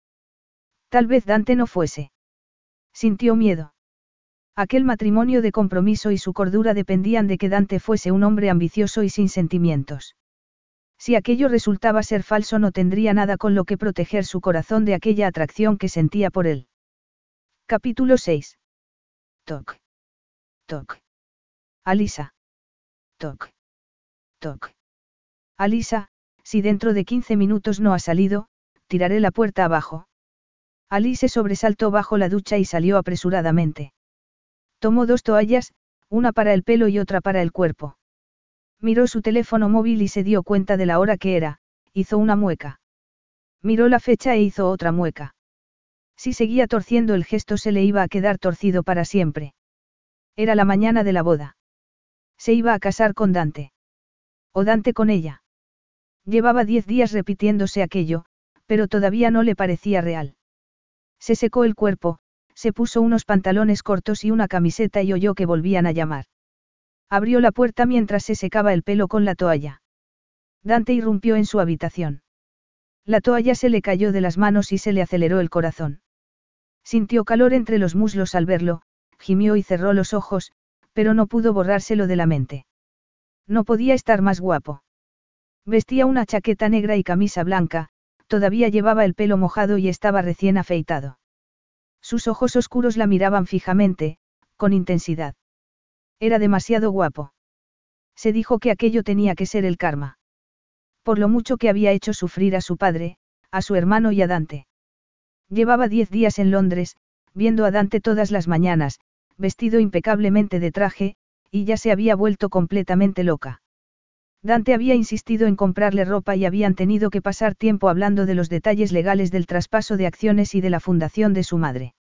Tal vez Dante no fuese. Sintió miedo. Aquel matrimonio de compromiso y su cordura dependían de que Dante fuese un hombre ambicioso y sin sentimientos. Si aquello resultaba ser falso no tendría nada con lo que proteger su corazón de aquella atracción que sentía por él. Capítulo 6. Toc. Toc. Alisa. Toc. Toc. Alisa, si dentro de 15 minutos no ha salido, tiraré la puerta abajo. Alice sobresaltó bajo la ducha y salió apresuradamente. Tomó dos toallas, una para el pelo y otra para el cuerpo. Miró su teléfono móvil y se dio cuenta de la hora que era, hizo una mueca. Miró la fecha e hizo otra mueca. Si seguía torciendo el gesto se le iba a quedar torcido para siempre. Era la mañana de la boda. Se iba a casar con Dante. O Dante con ella. Llevaba diez días repitiéndose aquello, pero todavía no le parecía real. Se secó el cuerpo, se puso unos pantalones cortos y una camiseta y oyó que volvían a llamar. Abrió la puerta mientras se secaba el pelo con la toalla. Dante irrumpió en su habitación. La toalla se le cayó de las manos y se le aceleró el corazón. Sintió calor entre los muslos al verlo, gimió y cerró los ojos, pero no pudo borrárselo de la mente. No podía estar más guapo. Vestía una chaqueta negra y camisa blanca, todavía llevaba el pelo mojado y estaba recién afeitado. Sus ojos oscuros la miraban fijamente, con intensidad. Era demasiado guapo. Se dijo que aquello tenía que ser el karma. Por lo mucho que había hecho sufrir a su padre, a su hermano y a Dante. Llevaba diez días en Londres, viendo a Dante todas las mañanas, vestido impecablemente de traje, y ya se había vuelto completamente loca. Dante había insistido en comprarle ropa y habían tenido que pasar tiempo hablando de los detalles legales del traspaso de acciones y de la fundación de su madre.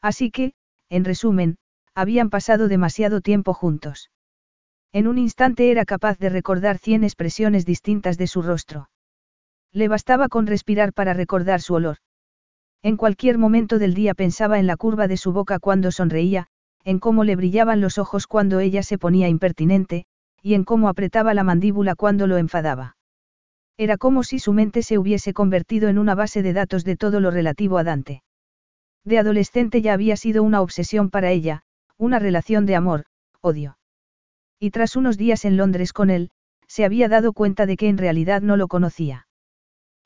Así que, en resumen, habían pasado demasiado tiempo juntos. En un instante era capaz de recordar cien expresiones distintas de su rostro. Le bastaba con respirar para recordar su olor. En cualquier momento del día pensaba en la curva de su boca cuando sonreía, en cómo le brillaban los ojos cuando ella se ponía impertinente, y en cómo apretaba la mandíbula cuando lo enfadaba. Era como si su mente se hubiese convertido en una base de datos de todo lo relativo a Dante. De adolescente ya había sido una obsesión para ella, una relación de amor, odio. Y tras unos días en Londres con él, se había dado cuenta de que en realidad no lo conocía.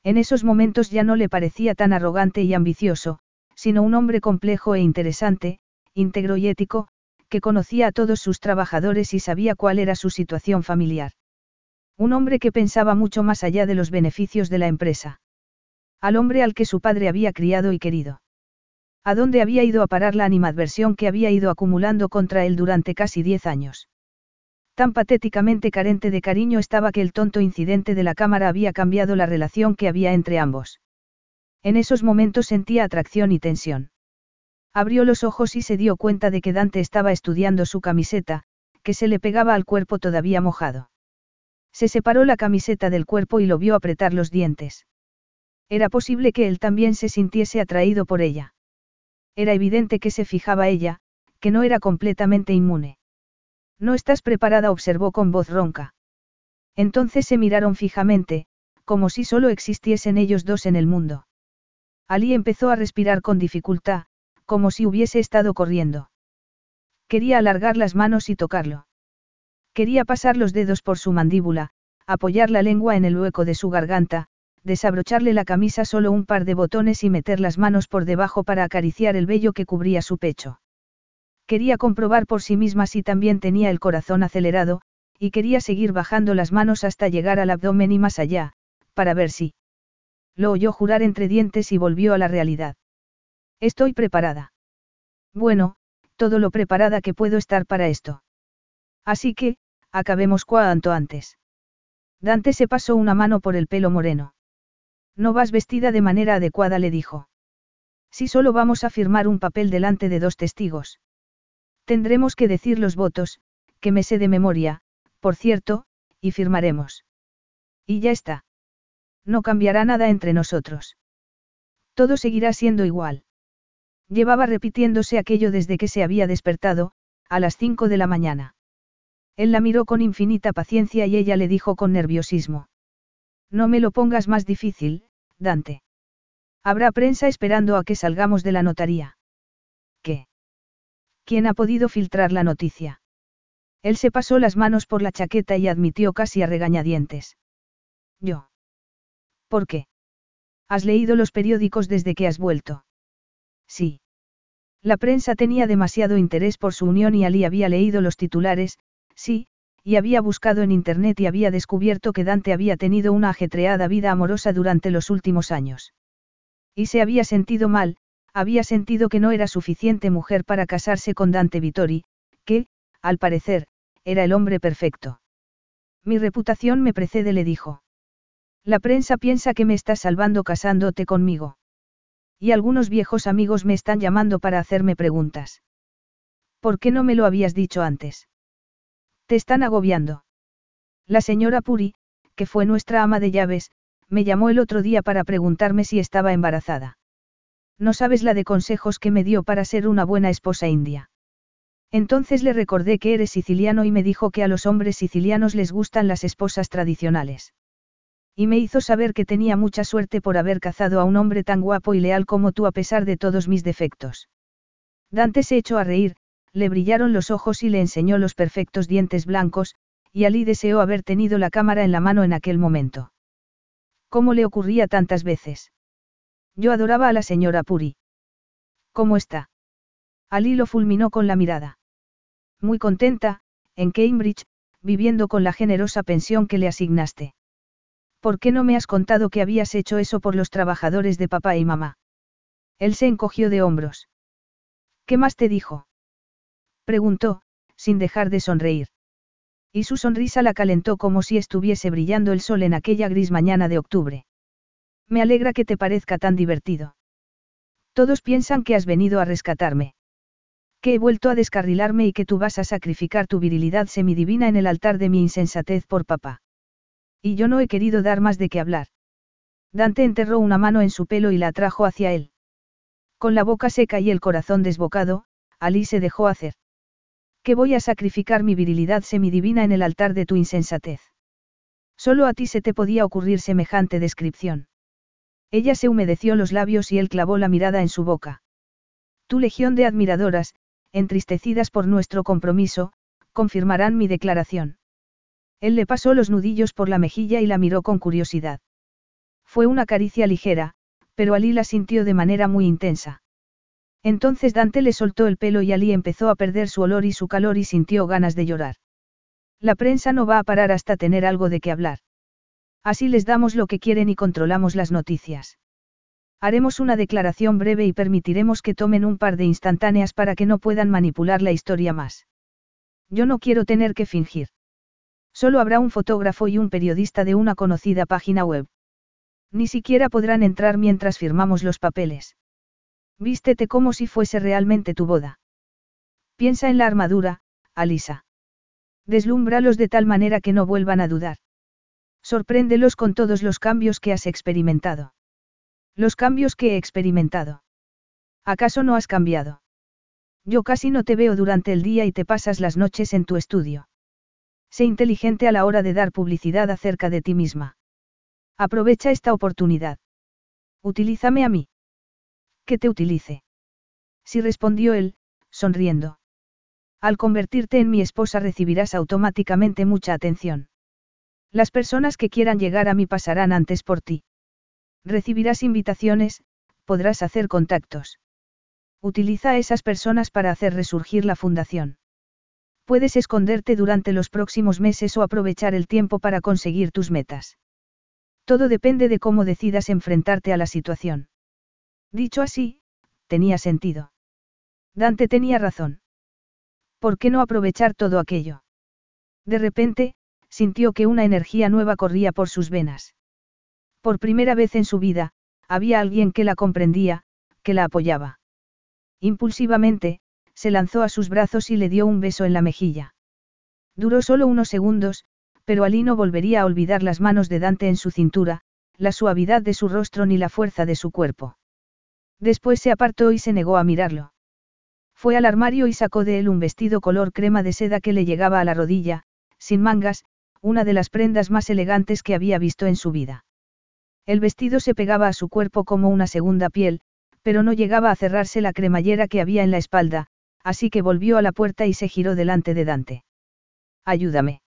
En esos momentos ya no le parecía tan arrogante y ambicioso, sino un hombre complejo e interesante, íntegro y ético, que conocía a todos sus trabajadores y sabía cuál era su situación familiar. Un hombre que pensaba mucho más allá de los beneficios de la empresa. Al hombre al que su padre había criado y querido. ¿A dónde había ido a parar la animadversión que había ido acumulando contra él durante casi diez años? Tan patéticamente carente de cariño estaba que el tonto incidente de la cámara había cambiado la relación que había entre ambos. En esos momentos sentía atracción y tensión. Abrió los ojos y se dio cuenta de que Dante estaba estudiando su camiseta, que se le pegaba al cuerpo todavía mojado. Se separó la camiseta del cuerpo y lo vio apretar los dientes. Era posible que él también se sintiese atraído por ella. Era evidente que se fijaba ella, que no era completamente inmune. No estás preparada, observó con voz ronca. Entonces se miraron fijamente, como si solo existiesen ellos dos en el mundo. Ali empezó a respirar con dificultad, como si hubiese estado corriendo. Quería alargar las manos y tocarlo. Quería pasar los dedos por su mandíbula, apoyar la lengua en el hueco de su garganta, desabrocharle la camisa solo un par de botones y meter las manos por debajo para acariciar el vello que cubría su pecho. Quería comprobar por sí misma si también tenía el corazón acelerado, y quería seguir bajando las manos hasta llegar al abdomen y más allá, para ver si. Lo oyó jurar entre dientes y volvió a la realidad. Estoy preparada. Bueno, todo lo preparada que puedo estar para esto. Así que, acabemos cuanto antes. Dante se pasó una mano por el pelo moreno. No vas vestida de manera adecuada, le dijo. Si solo vamos a firmar un papel delante de dos testigos. Tendremos que decir los votos, que me sé de memoria, por cierto, y firmaremos. Y ya está. No cambiará nada entre nosotros. Todo seguirá siendo igual. Llevaba repitiéndose aquello desde que se había despertado, a las cinco de la mañana. Él la miró con infinita paciencia y ella le dijo con nerviosismo. No me lo pongas más difícil, Dante. Habrá prensa esperando a que salgamos de la notaría. ¿Qué? ¿Quién ha podido filtrar la noticia? Él se pasó las manos por la chaqueta y admitió casi a regañadientes. Yo. ¿Por qué? ¿Has leído los periódicos desde que has vuelto? Sí. La prensa tenía demasiado interés por su unión y Ali había leído los titulares, sí, y había buscado en Internet y había descubierto que Dante había tenido una ajetreada vida amorosa durante los últimos años. Y se había sentido mal, había sentido que no era suficiente mujer para casarse con Dante Vittori, que, al parecer, era el hombre perfecto. Mi reputación me precede, le dijo. La prensa piensa que me estás salvando casándote conmigo. Y algunos viejos amigos me están llamando para hacerme preguntas. ¿Por qué no me lo habías dicho antes? Te están agobiando. La señora Puri, que fue nuestra ama de llaves, me llamó el otro día para preguntarme si estaba embarazada. No sabes la de consejos que me dio para ser una buena esposa india. Entonces le recordé que eres siciliano y me dijo que a los hombres sicilianos les gustan las esposas tradicionales. Y me hizo saber que tenía mucha suerte por haber cazado a un hombre tan guapo y leal como tú a pesar de todos mis defectos. Dante se echó a reír, le brillaron los ojos y le enseñó los perfectos dientes blancos, y Ali deseó haber tenido la cámara en la mano en aquel momento. ¿Cómo le ocurría tantas veces? Yo adoraba a la señora Puri. ¿Cómo está? Ali lo fulminó con la mirada. Muy contenta, en Cambridge, viviendo con la generosa pensión que le asignaste. ¿Por qué no me has contado que habías hecho eso por los trabajadores de papá y mamá? Él se encogió de hombros. ¿Qué más te dijo? Preguntó, sin dejar de sonreír. Y su sonrisa la calentó como si estuviese brillando el sol en aquella gris mañana de octubre. Me alegra que te parezca tan divertido. Todos piensan que has venido a rescatarme. Que he vuelto a descarrilarme y que tú vas a sacrificar tu virilidad semidivina en el altar de mi insensatez por papá. Y yo no he querido dar más de qué hablar. Dante enterró una mano en su pelo y la atrajo hacia él. Con la boca seca y el corazón desbocado, Ali se dejó hacer. Que voy a sacrificar mi virilidad semidivina en el altar de tu insensatez. Solo a ti se te podía ocurrir semejante descripción. Ella se humedeció los labios y él clavó la mirada en su boca. Tu legión de admiradoras, entristecidas por nuestro compromiso, confirmarán mi declaración. Él le pasó los nudillos por la mejilla y la miró con curiosidad. Fue una caricia ligera, pero Ali la sintió de manera muy intensa. Entonces Dante le soltó el pelo y Ali empezó a perder su olor y su calor y sintió ganas de llorar. La prensa no va a parar hasta tener algo de qué hablar. Así les damos lo que quieren y controlamos las noticias. Haremos una declaración breve y permitiremos que tomen un par de instantáneas para que no puedan manipular la historia más. Yo no quiero tener que fingir. Solo habrá un fotógrafo y un periodista de una conocida página web. Ni siquiera podrán entrar mientras firmamos los papeles. Vístete como si fuese realmente tu boda. Piensa en la armadura, Alisa. Deslúmbralos de tal manera que no vuelvan a dudar. Sorpréndelos con todos los cambios que has experimentado. Los cambios que he experimentado. ¿Acaso no has cambiado? Yo casi no te veo durante el día y te pasas las noches en tu estudio. Sé inteligente a la hora de dar publicidad acerca de ti misma. Aprovecha esta oportunidad. Utilízame a mí. Que te utilice. Sí respondió él, sonriendo. Al convertirte en mi esposa recibirás automáticamente mucha atención. Las personas que quieran llegar a mí pasarán antes por ti. Recibirás invitaciones, podrás hacer contactos. Utiliza a esas personas para hacer resurgir la fundación. Puedes esconderte durante los próximos meses o aprovechar el tiempo para conseguir tus metas. Todo depende de cómo decidas enfrentarte a la situación. Dicho así, tenía sentido. Dante tenía razón. ¿Por qué no aprovechar todo aquello? De repente, sintió que una energía nueva corría por sus venas. Por primera vez en su vida, había alguien que la comprendía, que la apoyaba. Impulsivamente, se lanzó a sus brazos y le dio un beso en la mejilla. Duró solo unos segundos, pero Ali no volvería a olvidar las manos de Dante en su cintura, la suavidad de su rostro ni la fuerza de su cuerpo. Después se apartó y se negó a mirarlo. Fue al armario y sacó de él un vestido color crema de seda que le llegaba a la rodilla, sin mangas, una de las prendas más elegantes que había visto en su vida. El vestido se pegaba a su cuerpo como una segunda piel, pero no llegaba a cerrarse la cremallera que había en la espalda, así que volvió a la puerta y se giró delante de Dante. Ayúdame.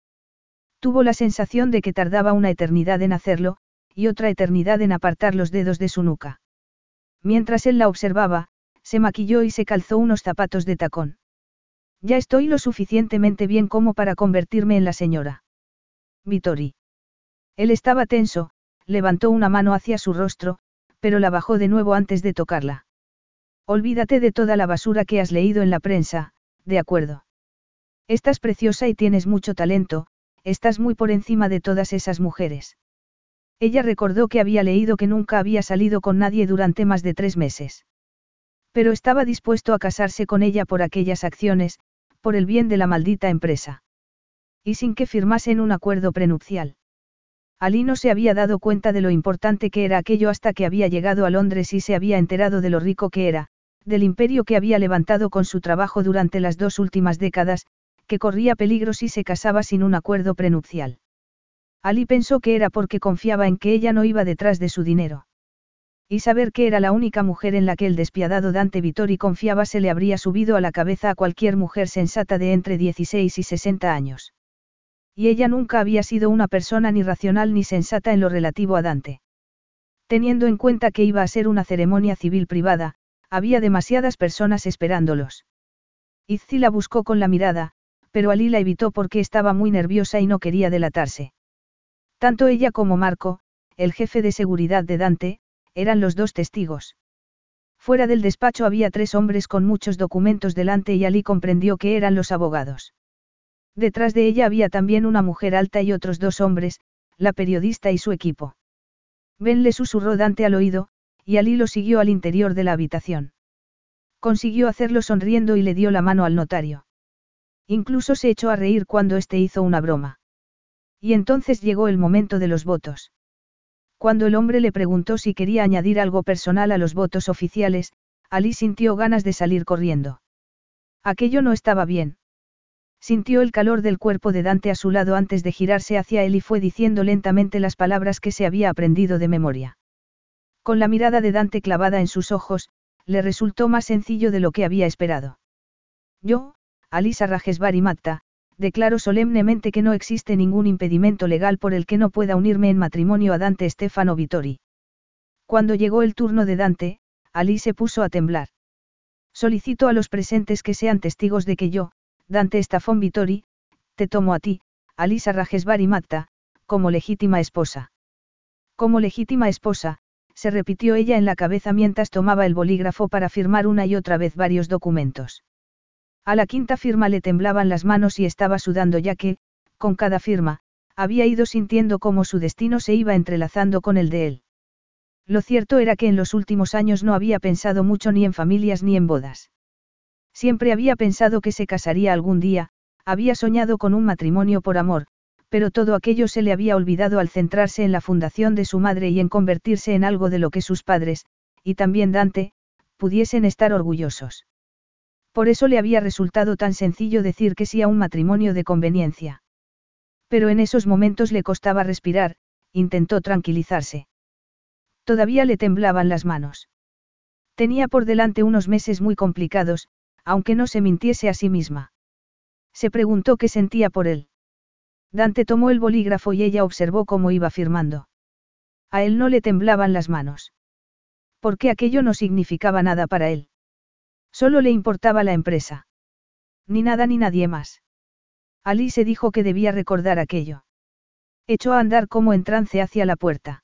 Tuvo la sensación de que tardaba una eternidad en hacerlo, y otra eternidad en apartar los dedos de su nuca. Mientras él la observaba, se maquilló y se calzó unos zapatos de tacón. Ya estoy lo suficientemente bien como para convertirme en la señora. Vittori. Él estaba tenso, levantó una mano hacia su rostro, pero la bajó de nuevo antes de tocarla. Olvídate de toda la basura que has leído en la prensa, de acuerdo. Estás preciosa y tienes mucho talento, estás muy por encima de todas esas mujeres. Ella recordó que había leído que nunca había salido con nadie durante más de tres meses. Pero estaba dispuesto a casarse con ella por aquellas acciones, por el bien de la maldita empresa. Y sin que firmasen un acuerdo prenupcial. Ali no se había dado cuenta de lo importante que era aquello hasta que había llegado a Londres y se había enterado de lo rico que era, del imperio que había levantado con su trabajo durante las dos últimas décadas, que corría peligro si se casaba sin un acuerdo prenupcial. Ali pensó que era porque confiaba en que ella no iba detrás de su dinero. Y saber que era la única mujer en la que el despiadado Dante Vittori confiaba se le habría subido a la cabeza a cualquier mujer sensata de entre 16 y 60 años. Y ella nunca había sido una persona ni racional ni sensata en lo relativo a Dante. Teniendo en cuenta que iba a ser una ceremonia civil privada, había demasiadas personas esperándolos. Izzi la buscó con la mirada, pero Ali la evitó porque estaba muy nerviosa y no quería delatarse. Tanto ella como Marco, el jefe de seguridad de Dante, eran los dos testigos. Fuera del despacho había tres hombres con muchos documentos delante y Ali comprendió que eran los abogados. Detrás de ella había también una mujer alta y otros dos hombres, la periodista y su equipo. Ben le susurró Dante al oído, y Ali lo siguió al interior de la habitación. Consiguió hacerlo sonriendo y le dio la mano al notario. Incluso se echó a reír cuando éste hizo una broma. Y entonces llegó el momento de los votos. Cuando el hombre le preguntó si quería añadir algo personal a los votos oficiales, Ali sintió ganas de salir corriendo. Aquello no estaba bien. Sintió el calor del cuerpo de Dante a su lado antes de girarse hacia él y fue diciendo lentamente las palabras que se había aprendido de memoria. Con la mirada de Dante clavada en sus ojos, le resultó más sencillo de lo que había esperado. Yo, Alisa Rajesbari Matta, declaro solemnemente que no existe ningún impedimento legal por el que no pueda unirme en matrimonio a Dante Stefano Vittori. Cuando llegó el turno de Dante, Ali se puso a temblar. Solicito a los presentes que sean testigos de que yo, Dante Stefano Vittori, te tomo a ti, Alisa Rajesbari Matta, como legítima esposa. Como legítima esposa, se repitió ella en la cabeza mientras tomaba el bolígrafo para firmar una y otra vez varios documentos. A la quinta firma le temblaban las manos y estaba sudando ya que, con cada firma, había ido sintiendo cómo su destino se iba entrelazando con el de él. Lo cierto era que en los últimos años no había pensado mucho ni en familias ni en bodas. Siempre había pensado que se casaría algún día, había soñado con un matrimonio por amor, pero todo aquello se le había olvidado al centrarse en la fundación de su madre y en convertirse en algo de lo que sus padres, y también Dante, pudiesen estar orgullosos. Por eso le había resultado tan sencillo decir que sí a un matrimonio de conveniencia. Pero en esos momentos le costaba respirar, intentó tranquilizarse. Todavía le temblaban las manos. Tenía por delante unos meses muy complicados, aunque no se mintiese a sí misma. Se preguntó qué sentía por él. Dante tomó el bolígrafo y ella observó cómo iba firmando. A él no le temblaban las manos. Porque aquello no significaba nada para él. Solo le importaba la empresa. Ni nada ni nadie más. Ali se dijo que debía recordar aquello. Echó a andar como en trance hacia la puerta.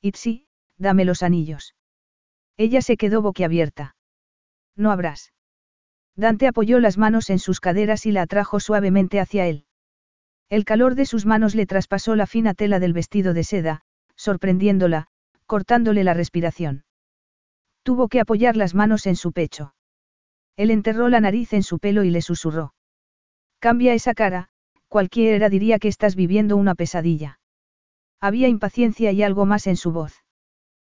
Itzi, dame los anillos. Ella se quedó boquiabierta. No habrás. Dante apoyó las manos en sus caderas y la atrajo suavemente hacia él. El calor de sus manos le traspasó la fina tela del vestido de seda, sorprendiéndola, cortándole la respiración. Tuvo que apoyar las manos en su pecho. Él enterró la nariz en su pelo y le susurró. Cambia esa cara, cualquiera diría que estás viviendo una pesadilla. Había impaciencia y algo más en su voz.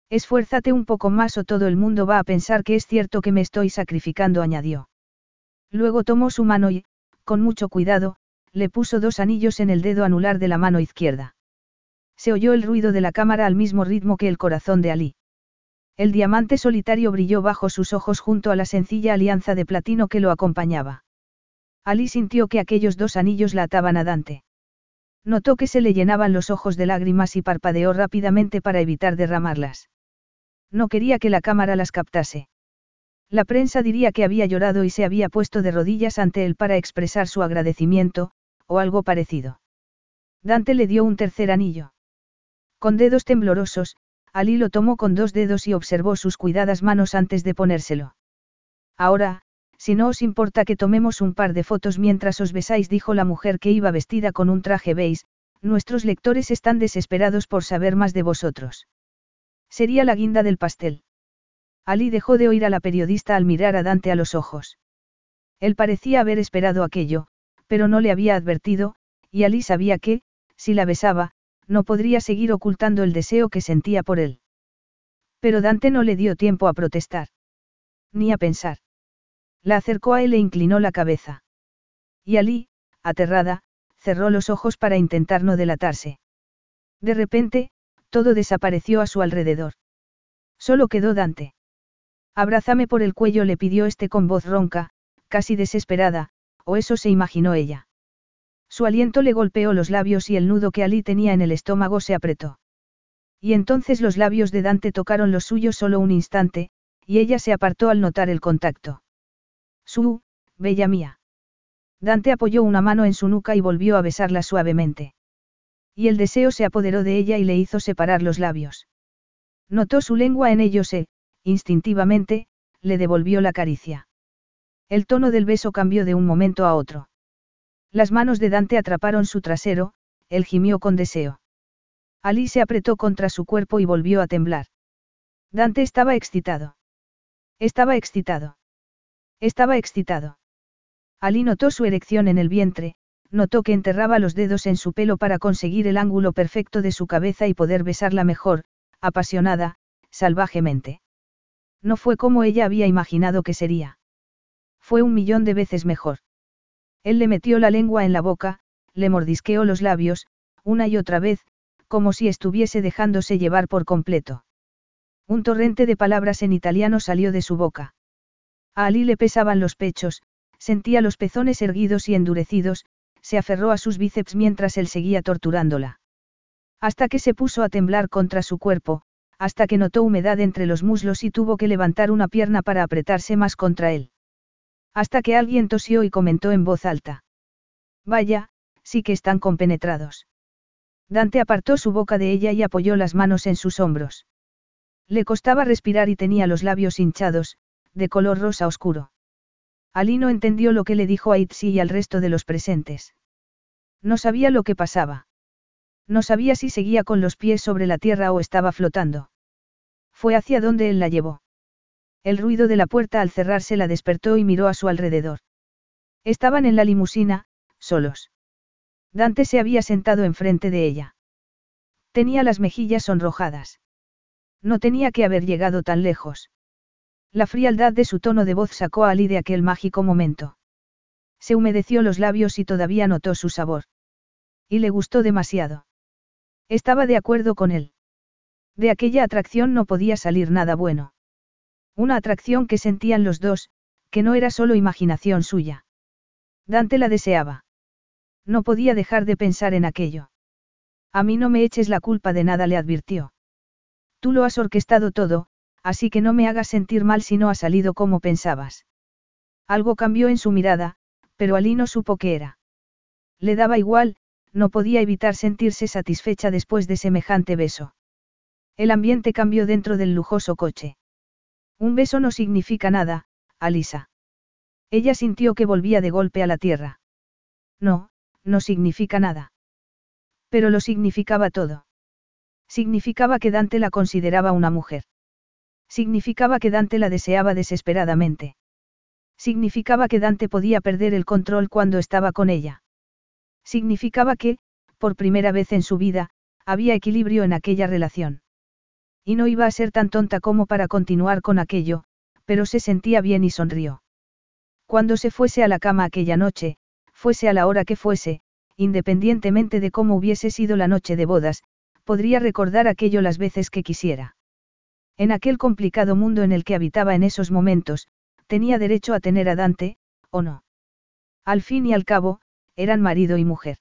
Esfuérzate un poco más o todo el mundo va a pensar que es cierto que me estoy sacrificando, añadió. Luego tomó su mano y, con mucho cuidado, le puso dos anillos en el dedo anular de la mano izquierda. Se oyó el ruido de la cámara al mismo ritmo que el corazón de Ali. El diamante solitario brilló bajo sus ojos junto a la sencilla alianza de platino que lo acompañaba. Ali sintió que aquellos dos anillos la ataban a Dante. Notó que se le llenaban los ojos de lágrimas y parpadeó rápidamente para evitar derramarlas. No quería que la cámara las captase. La prensa diría que había llorado y se había puesto de rodillas ante él para expresar su agradecimiento, o algo parecido. Dante le dio un tercer anillo. Con dedos temblorosos, Ali lo tomó con dos dedos y observó sus cuidadas manos antes de ponérselo. Ahora, si no os importa que tomemos un par de fotos mientras os besáis, dijo la mujer que iba vestida con un traje beige, nuestros lectores están desesperados por saber más de vosotros. Sería la guinda del pastel. Ali dejó de oír a la periodista al mirar a Dante a los ojos. Él parecía haber esperado aquello, pero no le había advertido, y Ali sabía que, si la besaba, no podría seguir ocultando el deseo que sentía por él. Pero Dante no le dio tiempo a protestar. Ni a pensar. La acercó a él e inclinó la cabeza. Y Ali, aterrada, cerró los ojos para intentar no delatarse. De repente, todo desapareció a su alrededor. Solo quedó Dante. Abrázame por el cuello, le pidió este con voz ronca, casi desesperada, o eso se imaginó ella. Su aliento le golpeó los labios y el nudo que Ali tenía en el estómago se apretó. Y entonces los labios de Dante tocaron los suyos solo un instante, y ella se apartó al notar el contacto. Su, bella mía. Dante apoyó una mano en su nuca y volvió a besarla suavemente. Y el deseo se apoderó de ella y le hizo separar los labios. Notó su lengua en ellos e, instintivamente, le devolvió la caricia. El tono del beso cambió de un momento a otro. Las manos de Dante atraparon su trasero, él gimió con deseo. Ali se apretó contra su cuerpo y volvió a temblar. Dante estaba excitado. Estaba excitado. Estaba excitado. Ali notó su erección en el vientre, notó que enterraba los dedos en su pelo para conseguir el ángulo perfecto de su cabeza y poder besarla mejor, apasionada, salvajemente. No fue como ella había imaginado que sería. Fue un millón de veces mejor. Él le metió la lengua en la boca, le mordisqueó los labios, una y otra vez, como si estuviese dejándose llevar por completo. Un torrente de palabras en italiano salió de su boca. A Ali le pesaban los pechos, sentía los pezones erguidos y endurecidos, se aferró a sus bíceps mientras él seguía torturándola. Hasta que se puso a temblar contra su cuerpo, hasta que notó humedad entre los muslos y tuvo que levantar una pierna para apretarse más contra él. Hasta que alguien tosió y comentó en voz alta. Vaya, sí que están compenetrados. Dante apartó su boca de ella y apoyó las manos en sus hombros. Le costaba respirar y tenía los labios hinchados, de color rosa oscuro. Ali no entendió lo que le dijo a Itzi y al resto de los presentes. No sabía lo que pasaba. No sabía si seguía con los pies sobre la tierra o estaba flotando. Fue hacia donde él la llevó. El ruido de la puerta al cerrarse la despertó y miró a su alrededor. Estaban en la limusina, solos. Dante se había sentado enfrente de ella. Tenía las mejillas sonrojadas. No tenía que haber llegado tan lejos. La frialdad de su tono de voz sacó a Ali de aquel mágico momento. Se humedeció los labios y todavía notó su sabor. Y le gustó demasiado. Estaba de acuerdo con él. De aquella atracción no podía salir nada bueno. Una atracción que sentían los dos, que no era solo imaginación suya. Dante la deseaba. No podía dejar de pensar en aquello. A mí no me eches la culpa de nada, le advirtió. Tú lo has orquestado todo, así que no me hagas sentir mal si no ha salido como pensabas. Algo cambió en su mirada, pero Ali no supo qué era. Le daba igual, no podía evitar sentirse satisfecha después de semejante beso. El ambiente cambió dentro del lujoso coche. Un beso no significa nada, Alisa. Ella sintió que volvía de golpe a la tierra. No, no significa nada. Pero lo significaba todo. Significaba que Dante la consideraba una mujer. Significaba que Dante la deseaba desesperadamente. Significaba que Dante podía perder el control cuando estaba con ella. Significaba que, por primera vez en su vida, había equilibrio en aquella relación. Y no iba a ser tan tonta como para continuar con aquello, pero se sentía bien y sonrió. Cuando se fuese a la cama aquella noche, fuese a la hora que fuese, independientemente de cómo hubiese sido la noche de bodas, podría recordar aquello las veces que quisiera. En aquel complicado mundo en el que habitaba en esos momentos, tenía derecho a tener a Dante, ¿o no? Al fin y al cabo, eran marido y mujer.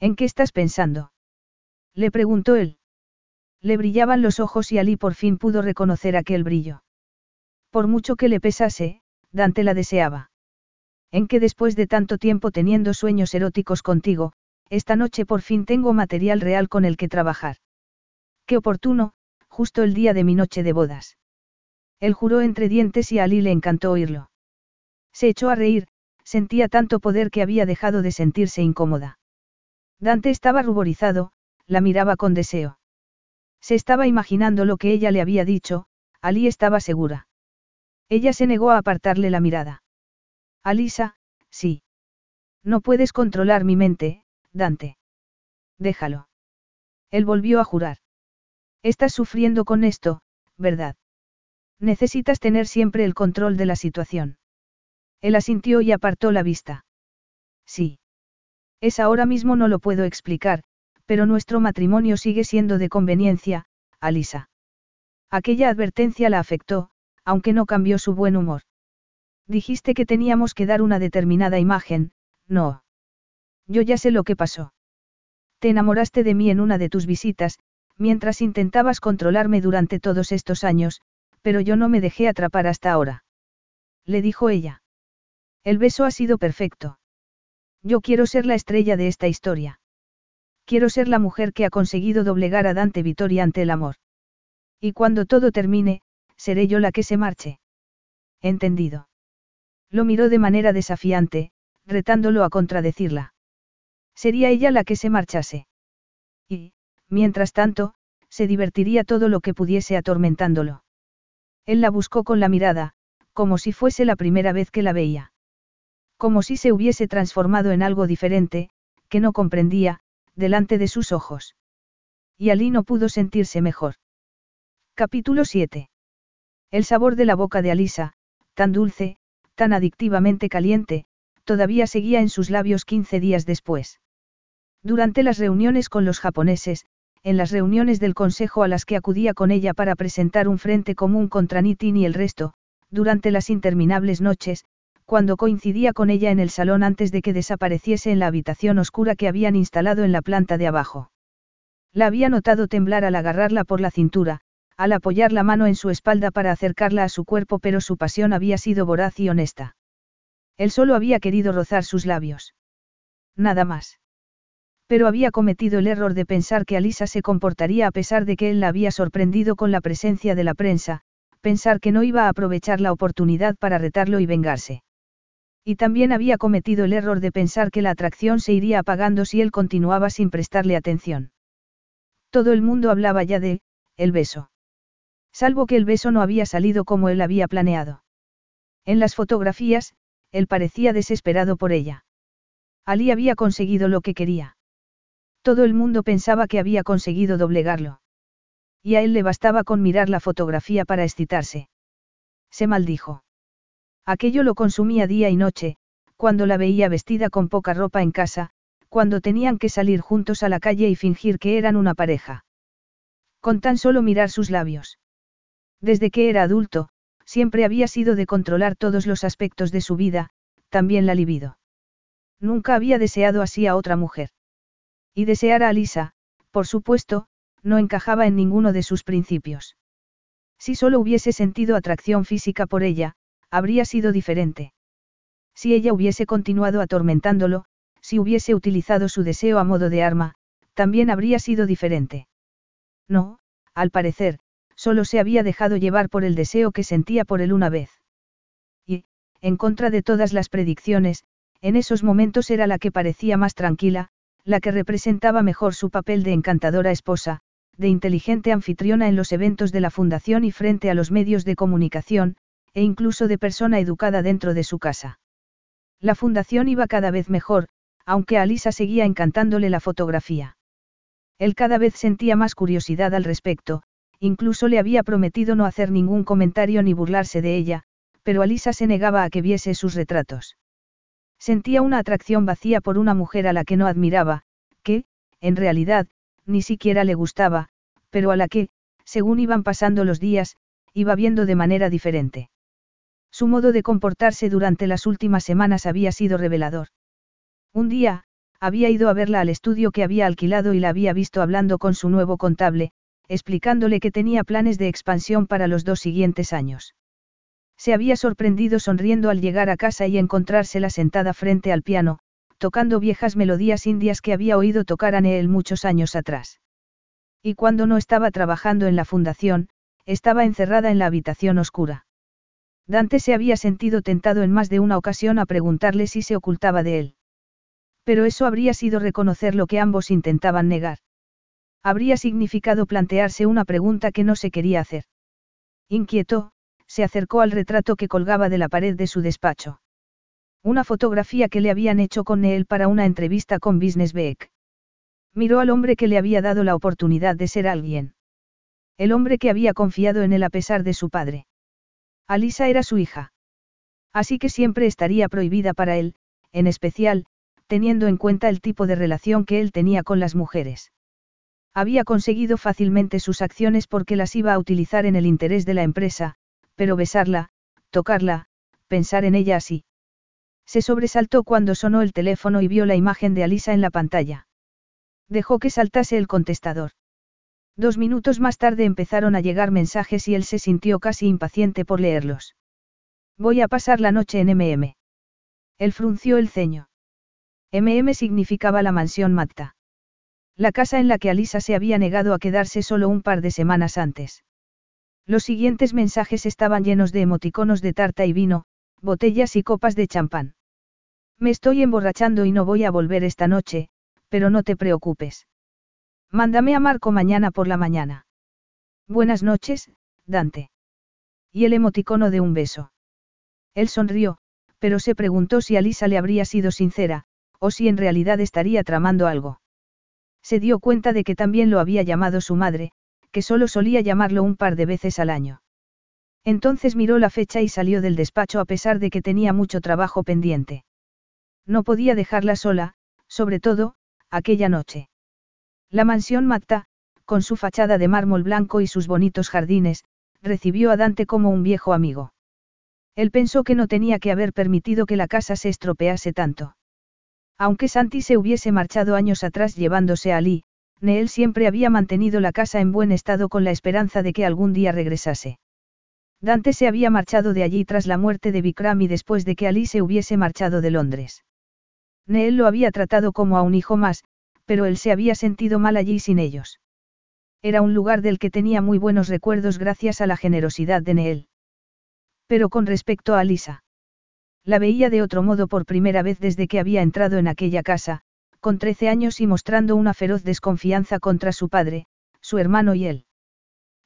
¿En qué estás pensando? Le preguntó él. Le brillaban los ojos y Ali por fin pudo reconocer aquel brillo. Por mucho que le pesase, Dante la deseaba. En que después de tanto tiempo teniendo sueños eróticos contigo, esta noche por fin tengo material real con el que trabajar. Qué oportuno, justo el día de mi noche de bodas. Él juró entre dientes y a Ali le encantó oírlo. Se echó a reír, sentía tanto poder que había dejado de sentirse incómoda. Dante estaba ruborizado, la miraba con deseo. Se estaba imaginando lo que ella le había dicho, Ali estaba segura. Ella se negó a apartarle la mirada. Alisa, sí. No puedes controlar mi mente, Dante. Déjalo. Él volvió a jurar. Estás sufriendo con esto, ¿verdad? Necesitas tener siempre el control de la situación. Él asintió y apartó la vista. Sí. Es ahora mismo no lo puedo explicar, pero nuestro matrimonio sigue siendo de conveniencia, Alisa. Aquella advertencia la afectó, aunque no cambió su buen humor. Dijiste que teníamos que dar una determinada imagen, no. Yo ya sé lo que pasó. Te enamoraste de mí en una de tus visitas, mientras intentabas controlarme durante todos estos años, pero yo no me dejé atrapar hasta ahora. Le dijo ella. El beso ha sido perfecto. Yo quiero ser la estrella de esta historia. Quiero ser la mujer que ha conseguido doblegar a Dante Vittoria ante el amor. Y cuando todo termine, seré yo la que se marche. Entendido. Lo miró de manera desafiante, retándolo a contradecirla. Sería ella la que se marchase. Y, mientras tanto, se divertiría todo lo que pudiese atormentándolo. Él la buscó con la mirada, como si fuese la primera vez que la veía. Como si se hubiese transformado en algo diferente, que no comprendía, delante de sus ojos. Y Ali no pudo sentirse mejor. Capítulo 7. El sabor de la boca de Alisa, tan dulce, tan adictivamente caliente, todavía seguía en sus labios 15 días después. Durante las reuniones con los japoneses, en las reuniones del consejo a las que acudía con ella para presentar un frente común contra Nitin y el resto, durante las interminables noches, cuando coincidía con ella en el salón antes de que desapareciese en la habitación oscura que habían instalado en la planta de abajo. La había notado temblar al agarrarla por la cintura, al apoyar la mano en su espalda para acercarla a su cuerpo, pero su pasión había sido voraz y honesta. Él solo había querido rozar sus labios. Nada más. Pero había cometido el error de pensar que Alisa se comportaría a pesar de que él la había sorprendido con la presencia de la prensa, pensar que no iba a aprovechar la oportunidad para retarlo y vengarse. Y también había cometido el error de pensar que la atracción se iría apagando si él continuaba sin prestarle atención. Todo el mundo hablaba ya de, el beso. Salvo que el beso no había salido como él había planeado. En las fotografías, él parecía desesperado por ella. Ali había conseguido lo que quería. Todo el mundo pensaba que había conseguido doblegarlo. Y a él le bastaba con mirar la fotografía para excitarse. Se maldijo. Aquello lo consumía día y noche, cuando la veía vestida con poca ropa en casa, cuando tenían que salir juntos a la calle y fingir que eran una pareja. Con tan solo mirar sus labios. Desde que era adulto, siempre había sido de controlar todos los aspectos de su vida, también la libido. Nunca había deseado así a otra mujer. Y desear a Lisa, por supuesto, no encajaba en ninguno de sus principios. Si solo hubiese sentido atracción física por ella, habría sido diferente. Si ella hubiese continuado atormentándolo, si hubiese utilizado su deseo a modo de arma, también habría sido diferente. No, al parecer, solo se había dejado llevar por el deseo que sentía por él una vez. Y, en contra de todas las predicciones, en esos momentos era la que parecía más tranquila, la que representaba mejor su papel de encantadora esposa, de inteligente anfitriona en los eventos de la fundación y frente a los medios de comunicación, e incluso de persona educada dentro de su casa. La fundación iba cada vez mejor, aunque a Alisa seguía encantándole la fotografía. Él cada vez sentía más curiosidad al respecto, incluso le había prometido no hacer ningún comentario ni burlarse de ella, pero Alisa se negaba a que viese sus retratos. Sentía una atracción vacía por una mujer a la que no admiraba, que, en realidad, ni siquiera le gustaba, pero a la que, según iban pasando los días, iba viendo de manera diferente. Su modo de comportarse durante las últimas semanas había sido revelador. Un día, había ido a verla al estudio que había alquilado y la había visto hablando con su nuevo contable, explicándole que tenía planes de expansión para los dos siguientes años. Se había sorprendido sonriendo al llegar a casa y encontrársela sentada frente al piano, tocando viejas melodías indias que había oído tocar a Neel muchos años atrás. Y cuando no estaba trabajando en la fundación, estaba encerrada en la habitación oscura. Dante se había sentido tentado en más de una ocasión a preguntarle si se ocultaba de él. Pero eso habría sido reconocer lo que ambos intentaban negar. Habría significado plantearse una pregunta que no se quería hacer. Inquieto, se acercó al retrato que colgaba de la pared de su despacho. Una fotografía que le habían hecho con él para una entrevista con Business Beck. Miró al hombre que le había dado la oportunidad de ser alguien. El hombre que había confiado en él a pesar de su padre. Alisa era su hija. Así que siempre estaría prohibida para él, en especial, teniendo en cuenta el tipo de relación que él tenía con las mujeres. Había conseguido fácilmente sus acciones porque las iba a utilizar en el interés de la empresa, pero besarla, tocarla, pensar en ella así. Se sobresaltó cuando sonó el teléfono y vio la imagen de Alisa en la pantalla. Dejó que saltase el contestador. Dos minutos más tarde empezaron a llegar mensajes y él se sintió casi impaciente por leerlos. Voy a pasar la noche en MM. Él frunció el ceño. MM significaba la mansión Matta. La casa en la que Alisa se había negado a quedarse solo un par de semanas antes. Los siguientes mensajes estaban llenos de emoticonos de tarta y vino, botellas y copas de champán. Me estoy emborrachando y no voy a volver esta noche, pero no te preocupes. Mándame a Marco mañana por la mañana. Buenas noches, Dante. Y el emoticono de un beso. Él sonrió, pero se preguntó si Alisa le habría sido sincera, o si en realidad estaría tramando algo. Se dio cuenta de que también lo había llamado su madre, que solo solía llamarlo un par de veces al año. Entonces miró la fecha y salió del despacho a pesar de que tenía mucho trabajo pendiente. No podía dejarla sola, sobre todo, aquella noche. La mansión Matta, con su fachada de mármol blanco y sus bonitos jardines, recibió a Dante como un viejo amigo. Él pensó que no tenía que haber permitido que la casa se estropease tanto. Aunque Santi se hubiese marchado años atrás llevándose a Ali, Neel siempre había mantenido la casa en buen estado con la esperanza de que algún día regresase. Dante se había marchado de allí tras la muerte de Vikram y después de que Ali se hubiese marchado de Londres. Neel lo había tratado como a un hijo más, pero él se había sentido mal allí sin ellos. Era un lugar del que tenía muy buenos recuerdos gracias a la generosidad de Neel. Pero con respecto a Lisa. La veía de otro modo por primera vez desde que había entrado en aquella casa, con trece años y mostrando una feroz desconfianza contra su padre, su hermano y él.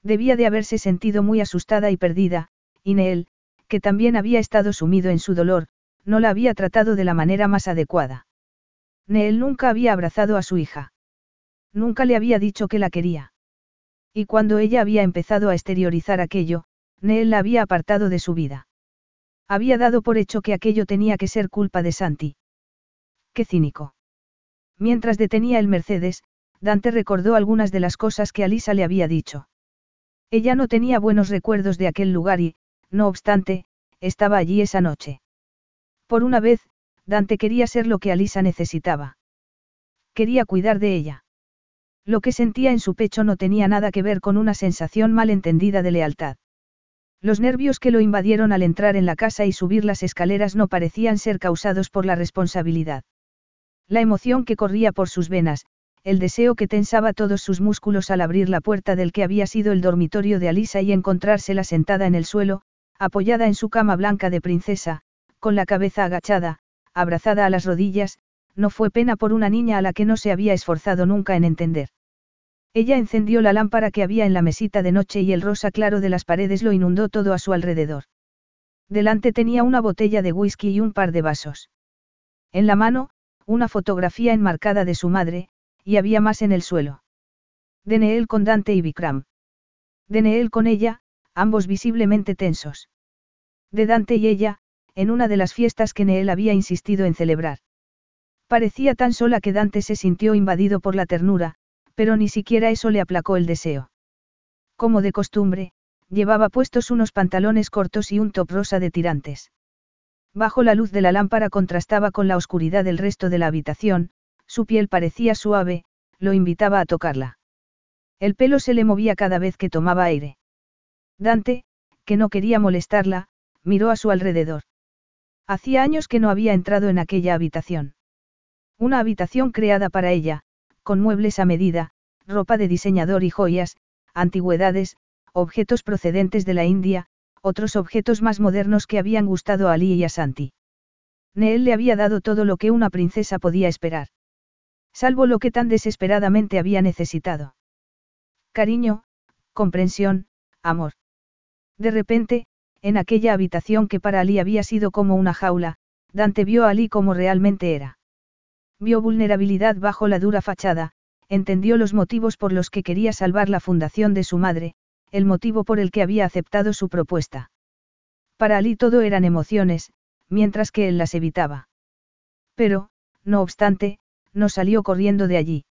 Debía de haberse sentido muy asustada y perdida, y Neel, que también había estado sumido en su dolor, no la había tratado de la manera más adecuada. Neel nunca había abrazado a su hija. Nunca le había dicho que la quería. Y cuando ella había empezado a exteriorizar aquello, Neel la había apartado de su vida. Había dado por hecho que aquello tenía que ser culpa de Santi. Qué cínico. Mientras detenía el Mercedes, Dante recordó algunas de las cosas que Alisa le había dicho. Ella no tenía buenos recuerdos de aquel lugar y, no obstante, estaba allí esa noche. Por una vez, Dante quería ser lo que Alisa necesitaba. Quería cuidar de ella. Lo que sentía en su pecho no tenía nada que ver con una sensación malentendida de lealtad. Los nervios que lo invadieron al entrar en la casa y subir las escaleras no parecían ser causados por la responsabilidad. La emoción que corría por sus venas, el deseo que tensaba todos sus músculos al abrir la puerta del que había sido el dormitorio de Alisa y encontrársela sentada en el suelo, apoyada en su cama blanca de princesa, con la cabeza agachada, abrazada a las rodillas, no fue pena por una niña a la que no se había esforzado nunca en entender. Ella encendió la lámpara que había en la mesita de noche y el rosa claro de las paredes lo inundó todo a su alrededor. Delante tenía una botella de whisky y un par de vasos. En la mano, una fotografía enmarcada de su madre, y había más en el suelo. De Neel con Dante y Vikram. De Neel con ella, ambos visiblemente tensos. De Dante y ella, en una de las fiestas que Neel había insistido en celebrar. Parecía tan sola que Dante se sintió invadido por la ternura, pero ni siquiera eso le aplacó el deseo. Como de costumbre, llevaba puestos unos pantalones cortos y un top rosa de tirantes. Bajo la luz de la lámpara contrastaba con la oscuridad del resto de la habitación, su piel parecía suave, lo invitaba a tocarla. El pelo se le movía cada vez que tomaba aire. Dante, que no quería molestarla, miró a su alrededor. Hacía años que no había entrado en aquella habitación. Una habitación creada para ella, con muebles a medida, ropa de diseñador y joyas, antigüedades, objetos procedentes de la India, otros objetos más modernos que habían gustado a Ali y a Santi. Neel le había dado todo lo que una princesa podía esperar. Salvo lo que tan desesperadamente había necesitado. Cariño, comprensión, amor. De repente, en aquella habitación que para Ali había sido como una jaula, Dante vio a Ali como realmente era. Vio vulnerabilidad bajo la dura fachada, entendió los motivos por los que quería salvar la fundación de su madre, el motivo por el que había aceptado su propuesta. Para Ali todo eran emociones, mientras que él las evitaba. Pero, no obstante, no salió corriendo de allí.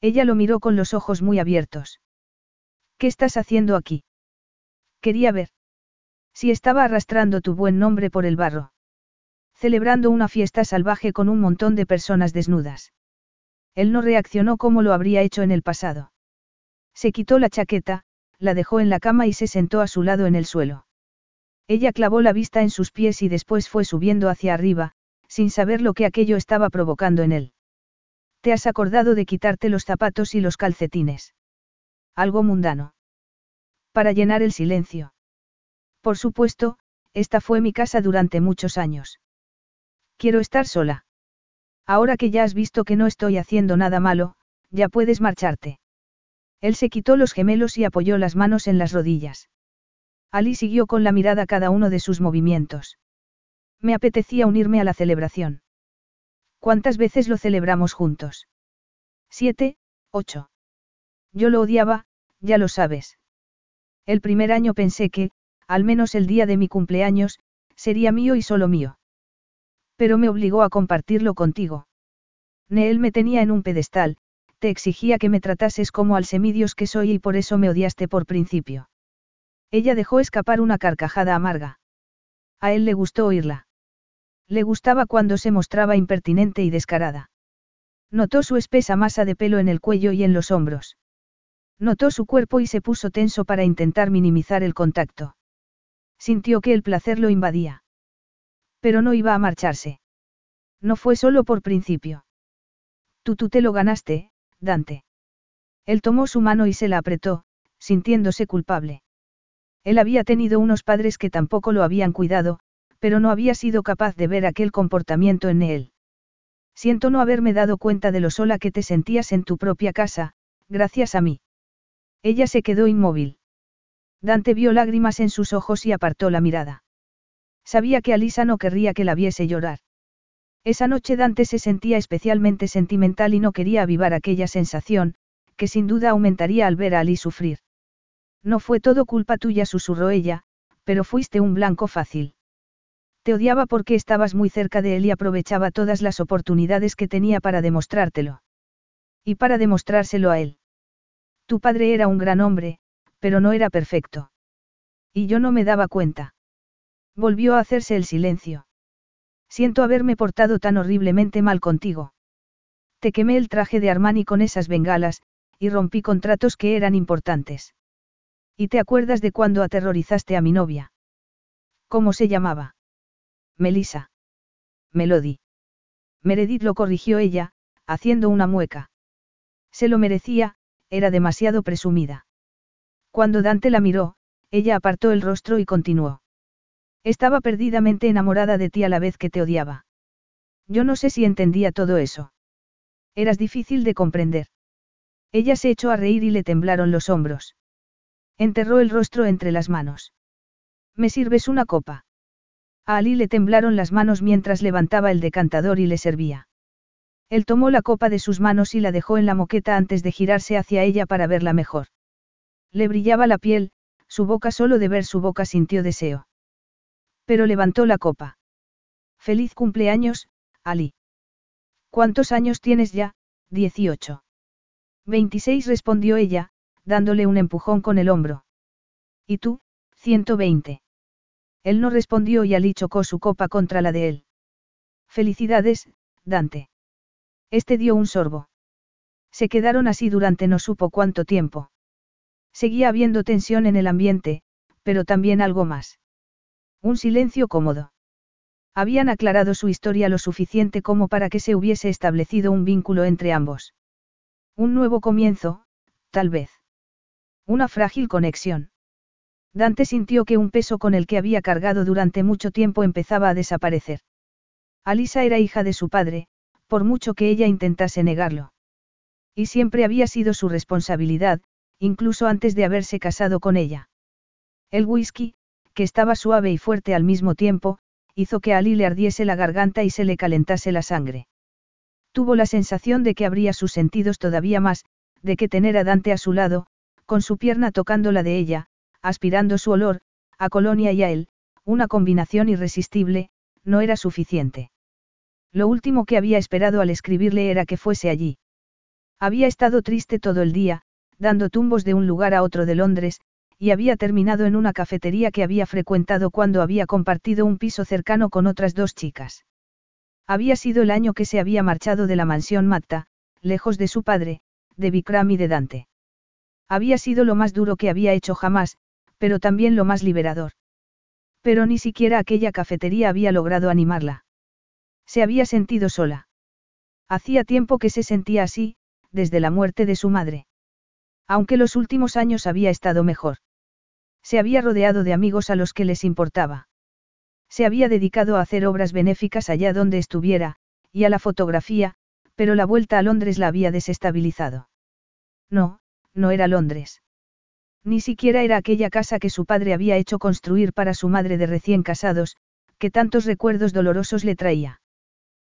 Ella lo miró con los ojos muy abiertos. ¿Qué estás haciendo aquí? Quería ver. Si estaba arrastrando tu buen nombre por el barro. Celebrando una fiesta salvaje con un montón de personas desnudas. Él no reaccionó como lo habría hecho en el pasado. Se quitó la chaqueta, la dejó en la cama y se sentó a su lado en el suelo. Ella clavó la vista en sus pies y después fue subiendo hacia arriba, sin saber lo que aquello estaba provocando en él. ¿Te has acordado de quitarte los zapatos y los calcetines? Algo mundano. Para llenar el silencio. Por supuesto, esta fue mi casa durante muchos años. Quiero estar sola. Ahora que ya has visto que no estoy haciendo nada malo, ya puedes marcharte. Él se quitó los gemelos y apoyó las manos en las rodillas. Ali siguió con la mirada cada uno de sus movimientos. Me apetecía unirme a la celebración. ¿Cuántas veces lo celebramos juntos? Siete, ocho. Yo lo odiaba, ya lo sabes. El primer año pensé que, al menos el día de mi cumpleaños, sería mío y solo mío. Pero me obligó a compartirlo contigo. Neel me tenía en un pedestal, te exigía que me tratases como al semidios que soy y por eso me odiaste por principio. Ella dejó escapar una carcajada amarga. A él le gustó oírla. Le gustaba cuando se mostraba impertinente y descarada. Notó su espesa masa de pelo en el cuello y en los hombros. Notó su cuerpo y se puso tenso para intentar minimizar el contacto. Sintió que el placer lo invadía. Pero no iba a marcharse. No fue solo por principio. Tú tú te lo ganaste, Dante. Él tomó su mano y se la apretó, sintiéndose culpable. Él había tenido unos padres que tampoco lo habían cuidado, pero no había sido capaz de ver aquel comportamiento en él. Siento no haberme dado cuenta de lo sola que te sentías en tu propia casa, gracias a mí. Ella se quedó inmóvil. Dante vio lágrimas en sus ojos y apartó la mirada. Sabía que Alisa no querría que la viese llorar. Esa noche Dante se sentía especialmente sentimental y no quería avivar aquella sensación, que sin duda aumentaría al ver a Ali sufrir. No fue todo culpa tuya, susurró ella, pero fuiste un blanco fácil. Te odiaba porque estabas muy cerca de él y aprovechaba todas las oportunidades que tenía para demostrártelo. Y para demostrárselo a él. Tu padre era un gran hombre, pero no era perfecto. Y yo no me daba cuenta. Volvió a hacerse el silencio. Siento haberme portado tan horriblemente mal contigo. Te quemé el traje de Armani con esas bengalas, y rompí contratos que eran importantes. ¿Y te acuerdas de cuando aterrorizaste a mi novia? ¿Cómo se llamaba? Melissa. Melody. Meredith lo corrigió ella, haciendo una mueca. Se lo merecía, era demasiado presumida. Cuando Dante la miró, ella apartó el rostro y continuó. Estaba perdidamente enamorada de ti a la vez que te odiaba. Yo no sé si entendía todo eso. Eras difícil de comprender. Ella se echó a reír y le temblaron los hombros. Enterró el rostro entre las manos. ¿Me sirves una copa? A Ali le temblaron las manos mientras levantaba el decantador y le servía. Él tomó la copa de sus manos y la dejó en la moqueta antes de girarse hacia ella para verla mejor. Le brillaba la piel, su boca solo de ver su boca sintió deseo. Pero levantó la copa. Feliz cumpleaños, Ali. ¿Cuántos años tienes ya? Dieciocho. Veintiséis respondió ella, dándole un empujón con el hombro. ¿Y tú? Ciento veinte. Él no respondió y Ali chocó su copa contra la de él. Felicidades, Dante. Este dio un sorbo. Se quedaron así durante no supo cuánto tiempo. Seguía habiendo tensión en el ambiente, pero también algo más. Un silencio cómodo. Habían aclarado su historia lo suficiente como para que se hubiese establecido un vínculo entre ambos. Un nuevo comienzo, tal vez. Una frágil conexión. Dante sintió que un peso con el que había cargado durante mucho tiempo empezaba a desaparecer. Alisa era hija de su padre, por mucho que ella intentase negarlo. Y siempre había sido su responsabilidad, incluso antes de haberse casado con ella. El whisky, que estaba suave y fuerte al mismo tiempo, hizo que a Ali le ardiese la garganta y se le calentase la sangre. Tuvo la sensación de que abría sus sentidos todavía más, de que tener a Dante a su lado, con su pierna tocando la de ella, aspirando su olor, a Colonia y a él, una combinación irresistible, no era suficiente. Lo último que había esperado al escribirle era que fuese allí. Había estado triste todo el día, dando tumbos de un lugar a otro de Londres, y había terminado en una cafetería que había frecuentado cuando había compartido un piso cercano con otras dos chicas. Había sido el año que se había marchado de la mansión Matta, lejos de su padre, de Vikram y de Dante. Había sido lo más duro que había hecho jamás, pero también lo más liberador. Pero ni siquiera aquella cafetería había logrado animarla. Se había sentido sola. Hacía tiempo que se sentía así, desde la muerte de su madre. Aunque los últimos años había estado mejor. Se había rodeado de amigos a los que les importaba. Se había dedicado a hacer obras benéficas allá donde estuviera, y a la fotografía, pero la vuelta a Londres la había desestabilizado. No, no era Londres. Ni siquiera era aquella casa que su padre había hecho construir para su madre de recién casados, que tantos recuerdos dolorosos le traía.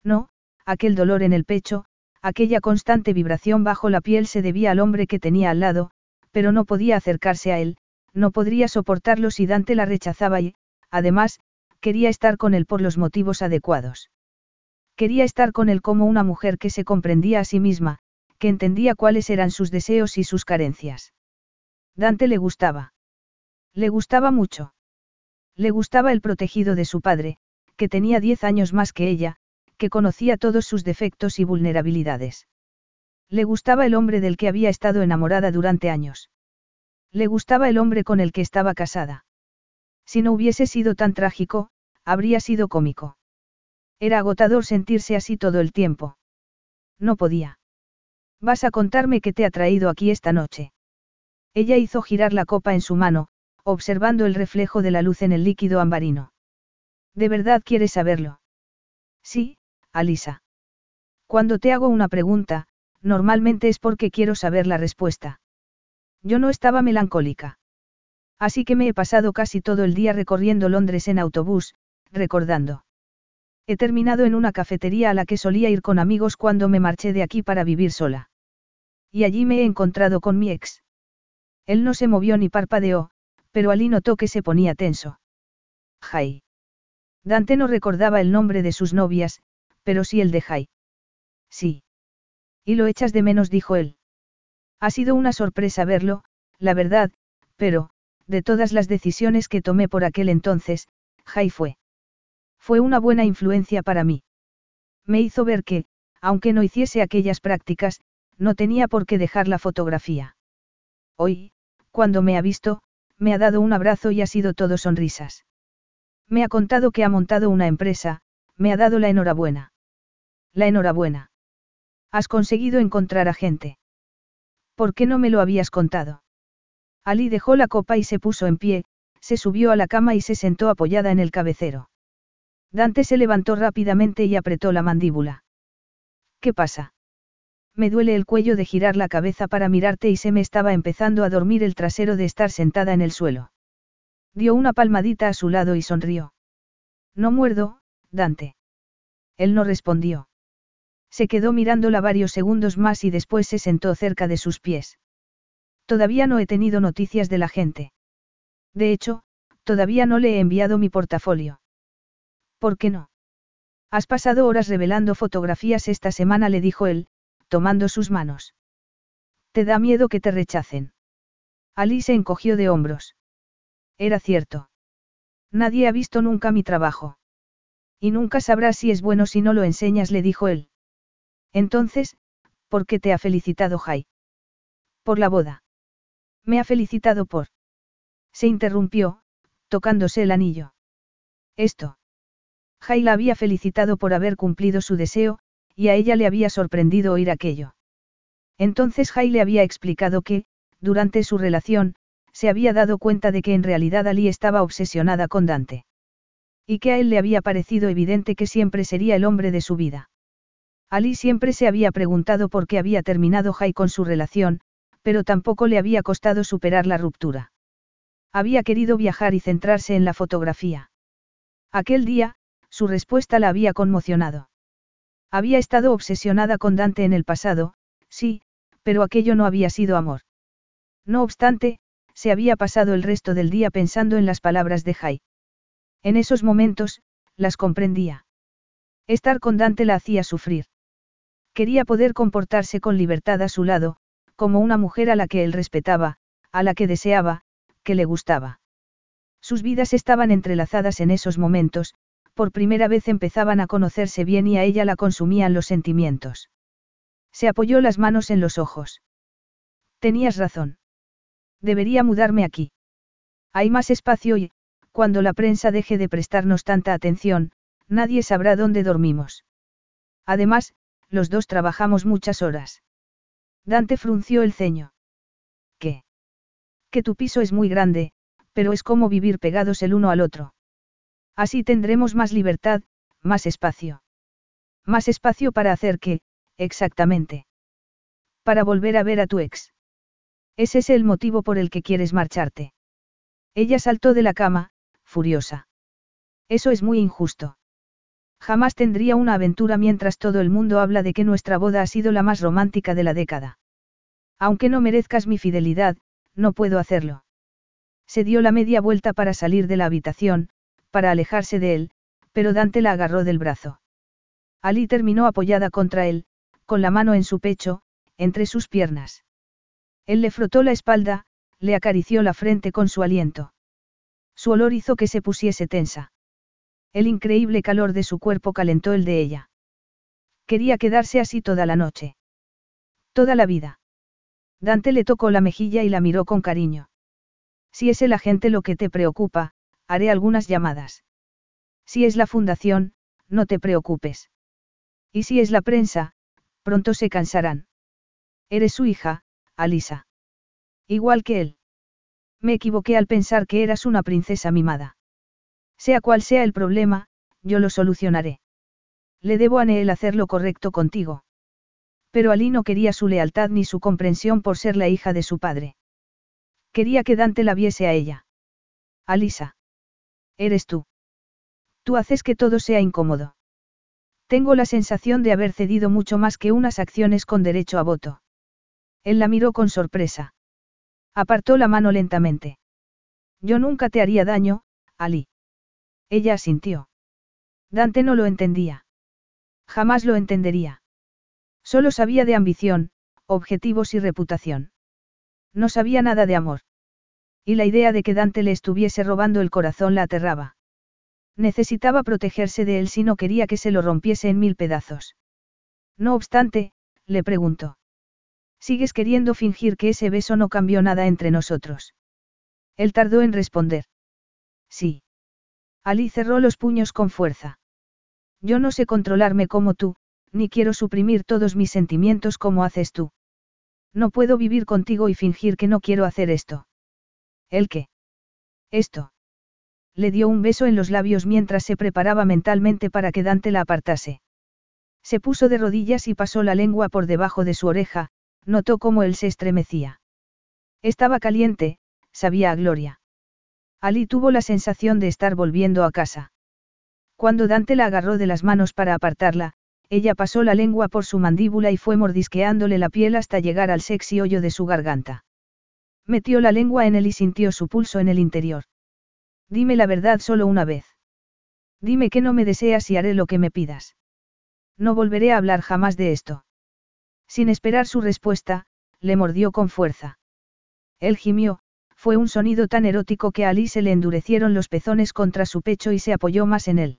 No, aquel dolor en el pecho, aquella constante vibración bajo la piel se debía al hombre que tenía al lado, pero no podía acercarse a él, no podría soportarlo si Dante la rechazaba y, además, quería estar con él por los motivos adecuados. Quería estar con él como una mujer que se comprendía a sí misma, que entendía cuáles eran sus deseos y sus carencias. Dante le gustaba. Le gustaba mucho. Le gustaba el protegido de su padre, que tenía diez años más que ella, que conocía todos sus defectos y vulnerabilidades. Le gustaba el hombre del que había estado enamorada durante años. Le gustaba el hombre con el que estaba casada. Si no hubiese sido tan trágico, habría sido cómico. Era agotador sentirse así todo el tiempo. No podía. Vas a contarme qué te ha traído aquí esta noche. Ella hizo girar la copa en su mano, observando el reflejo de la luz en el líquido ambarino. ¿De verdad quieres saberlo? Sí, Alisa. Cuando te hago una pregunta, normalmente es porque quiero saber la respuesta. Yo no estaba melancólica. Así que me he pasado casi todo el día recorriendo Londres en autobús, recordando. He terminado en una cafetería a la que solía ir con amigos cuando me marché de aquí para vivir sola. Y allí me he encontrado con mi ex. Él no se movió ni parpadeó, pero Ali notó que se ponía tenso. Jai. Dante no recordaba el nombre de sus novias, pero sí el de Jai. Sí. Y lo echas de menos, dijo él. Ha sido una sorpresa verlo, la verdad, pero, de todas las decisiones que tomé por aquel entonces, Jai fue. Fue una buena influencia para mí. Me hizo ver que, aunque no hiciese aquellas prácticas, no tenía por qué dejar la fotografía. Hoy, cuando me ha visto, me ha dado un abrazo y ha sido todo sonrisas. Me ha contado que ha montado una empresa, me ha dado la enhorabuena. La enhorabuena. Has conseguido encontrar a gente. ¿Por qué no me lo habías contado? Ali dejó la copa y se puso en pie, se subió a la cama y se sentó apoyada en el cabecero. Dante se levantó rápidamente y apretó la mandíbula. ¿Qué pasa? Me duele el cuello de girar la cabeza para mirarte y se me estaba empezando a dormir el trasero de estar sentada en el suelo. Dio una palmadita a su lado y sonrió. No muerdo, Dante. Él no respondió. Se quedó mirándola varios segundos más y después se sentó cerca de sus pies. Todavía no he tenido noticias de la gente. De hecho, todavía no le he enviado mi portafolio. ¿Por qué no? Has pasado horas revelando fotografías esta semana, le dijo él, tomando sus manos. ¿Te da miedo que te rechacen? Ali se encogió de hombros. Era cierto. Nadie ha visto nunca mi trabajo. Y nunca sabrás si es bueno si no lo enseñas, le dijo él. Entonces, ¿por qué te ha felicitado Jai? Por la boda. Me ha felicitado por. Se interrumpió, tocándose el anillo. Esto. Jai la había felicitado por haber cumplido su deseo, y a ella le había sorprendido oír aquello. Entonces Jai le había explicado que, durante su relación, se había dado cuenta de que en realidad Ali estaba obsesionada con Dante. Y que a él le había parecido evidente que siempre sería el hombre de su vida. Ali siempre se había preguntado por qué había terminado Jai con su relación, pero tampoco le había costado superar la ruptura. Había querido viajar y centrarse en la fotografía. Aquel día, su respuesta la había conmocionado. Había estado obsesionada con Dante en el pasado, sí, pero aquello no había sido amor. No obstante, se había pasado el resto del día pensando en las palabras de Jai. En esos momentos, las comprendía. Estar con Dante la hacía sufrir. Quería poder comportarse con libertad a su lado, como una mujer a la que él respetaba, a la que deseaba, que le gustaba. Sus vidas estaban entrelazadas en esos momentos, por primera vez empezaban a conocerse bien y a ella la consumían los sentimientos. Se apoyó las manos en los ojos. Tenías razón. Debería mudarme aquí. Hay más espacio y, cuando la prensa deje de prestarnos tanta atención, nadie sabrá dónde dormimos. Además, los dos trabajamos muchas horas. Dante frunció el ceño. ¿Qué? Que tu piso es muy grande, pero es como vivir pegados el uno al otro. Así tendremos más libertad, más espacio. Más espacio para hacer qué, exactamente. Para volver a ver a tu ex. ¿Es ese el motivo por el que quieres marcharte? Ella saltó de la cama, furiosa. Eso es muy injusto. Jamás tendría una aventura mientras todo el mundo habla de que nuestra boda ha sido la más romántica de la década. Aunque no merezcas mi fidelidad, no puedo hacerlo. Se dio la media vuelta para salir de la habitación, para alejarse de él, pero Dante la agarró del brazo. Ali terminó apoyada contra él, con la mano en su pecho, entre sus piernas. Él le frotó la espalda, le acarició la frente con su aliento. Su olor hizo que se pusiese tensa. El increíble calor de su cuerpo calentó el de ella. Quería quedarse así toda la noche. Toda la vida. Dante le tocó la mejilla y la miró con cariño. Si es el agente lo que te preocupa, Haré algunas llamadas. Si es la fundación, no te preocupes. Y si es la prensa, pronto se cansarán. Eres su hija, Alisa. Igual que él. Me equivoqué al pensar que eras una princesa mimada. Sea cual sea el problema, yo lo solucionaré. Le debo a Neel hacer lo correcto contigo. Pero Ali no quería su lealtad ni su comprensión por ser la hija de su padre. Quería que Dante la viese a ella. Alisa. Eres tú. Tú haces que todo sea incómodo. Tengo la sensación de haber cedido mucho más que unas acciones con derecho a voto. Él la miró con sorpresa. Apartó la mano lentamente. Yo nunca te haría daño, Ali. Ella asintió. Dante no lo entendía. Jamás lo entendería. Solo sabía de ambición, objetivos y reputación. No sabía nada de amor. Y la idea de que Dante le estuviese robando el corazón la aterraba. Necesitaba protegerse de él si no quería que se lo rompiese en mil pedazos. No obstante, le preguntó. ¿Sigues queriendo fingir que ese beso no cambió nada entre nosotros? Él tardó en responder. Sí. Ali cerró los puños con fuerza. Yo no sé controlarme como tú, ni quiero suprimir todos mis sentimientos como haces tú. No puedo vivir contigo y fingir que no quiero hacer esto. ¿El qué? Esto. Le dio un beso en los labios mientras se preparaba mentalmente para que Dante la apartase. Se puso de rodillas y pasó la lengua por debajo de su oreja, notó cómo él se estremecía. Estaba caliente, sabía a Gloria. Ali tuvo la sensación de estar volviendo a casa. Cuando Dante la agarró de las manos para apartarla, ella pasó la lengua por su mandíbula y fue mordisqueándole la piel hasta llegar al sexy hoyo de su garganta. Metió la lengua en él y sintió su pulso en el interior. Dime la verdad solo una vez. Dime que no me deseas y haré lo que me pidas. No volveré a hablar jamás de esto. Sin esperar su respuesta, le mordió con fuerza. Él gimió, fue un sonido tan erótico que a Ali se le endurecieron los pezones contra su pecho y se apoyó más en él.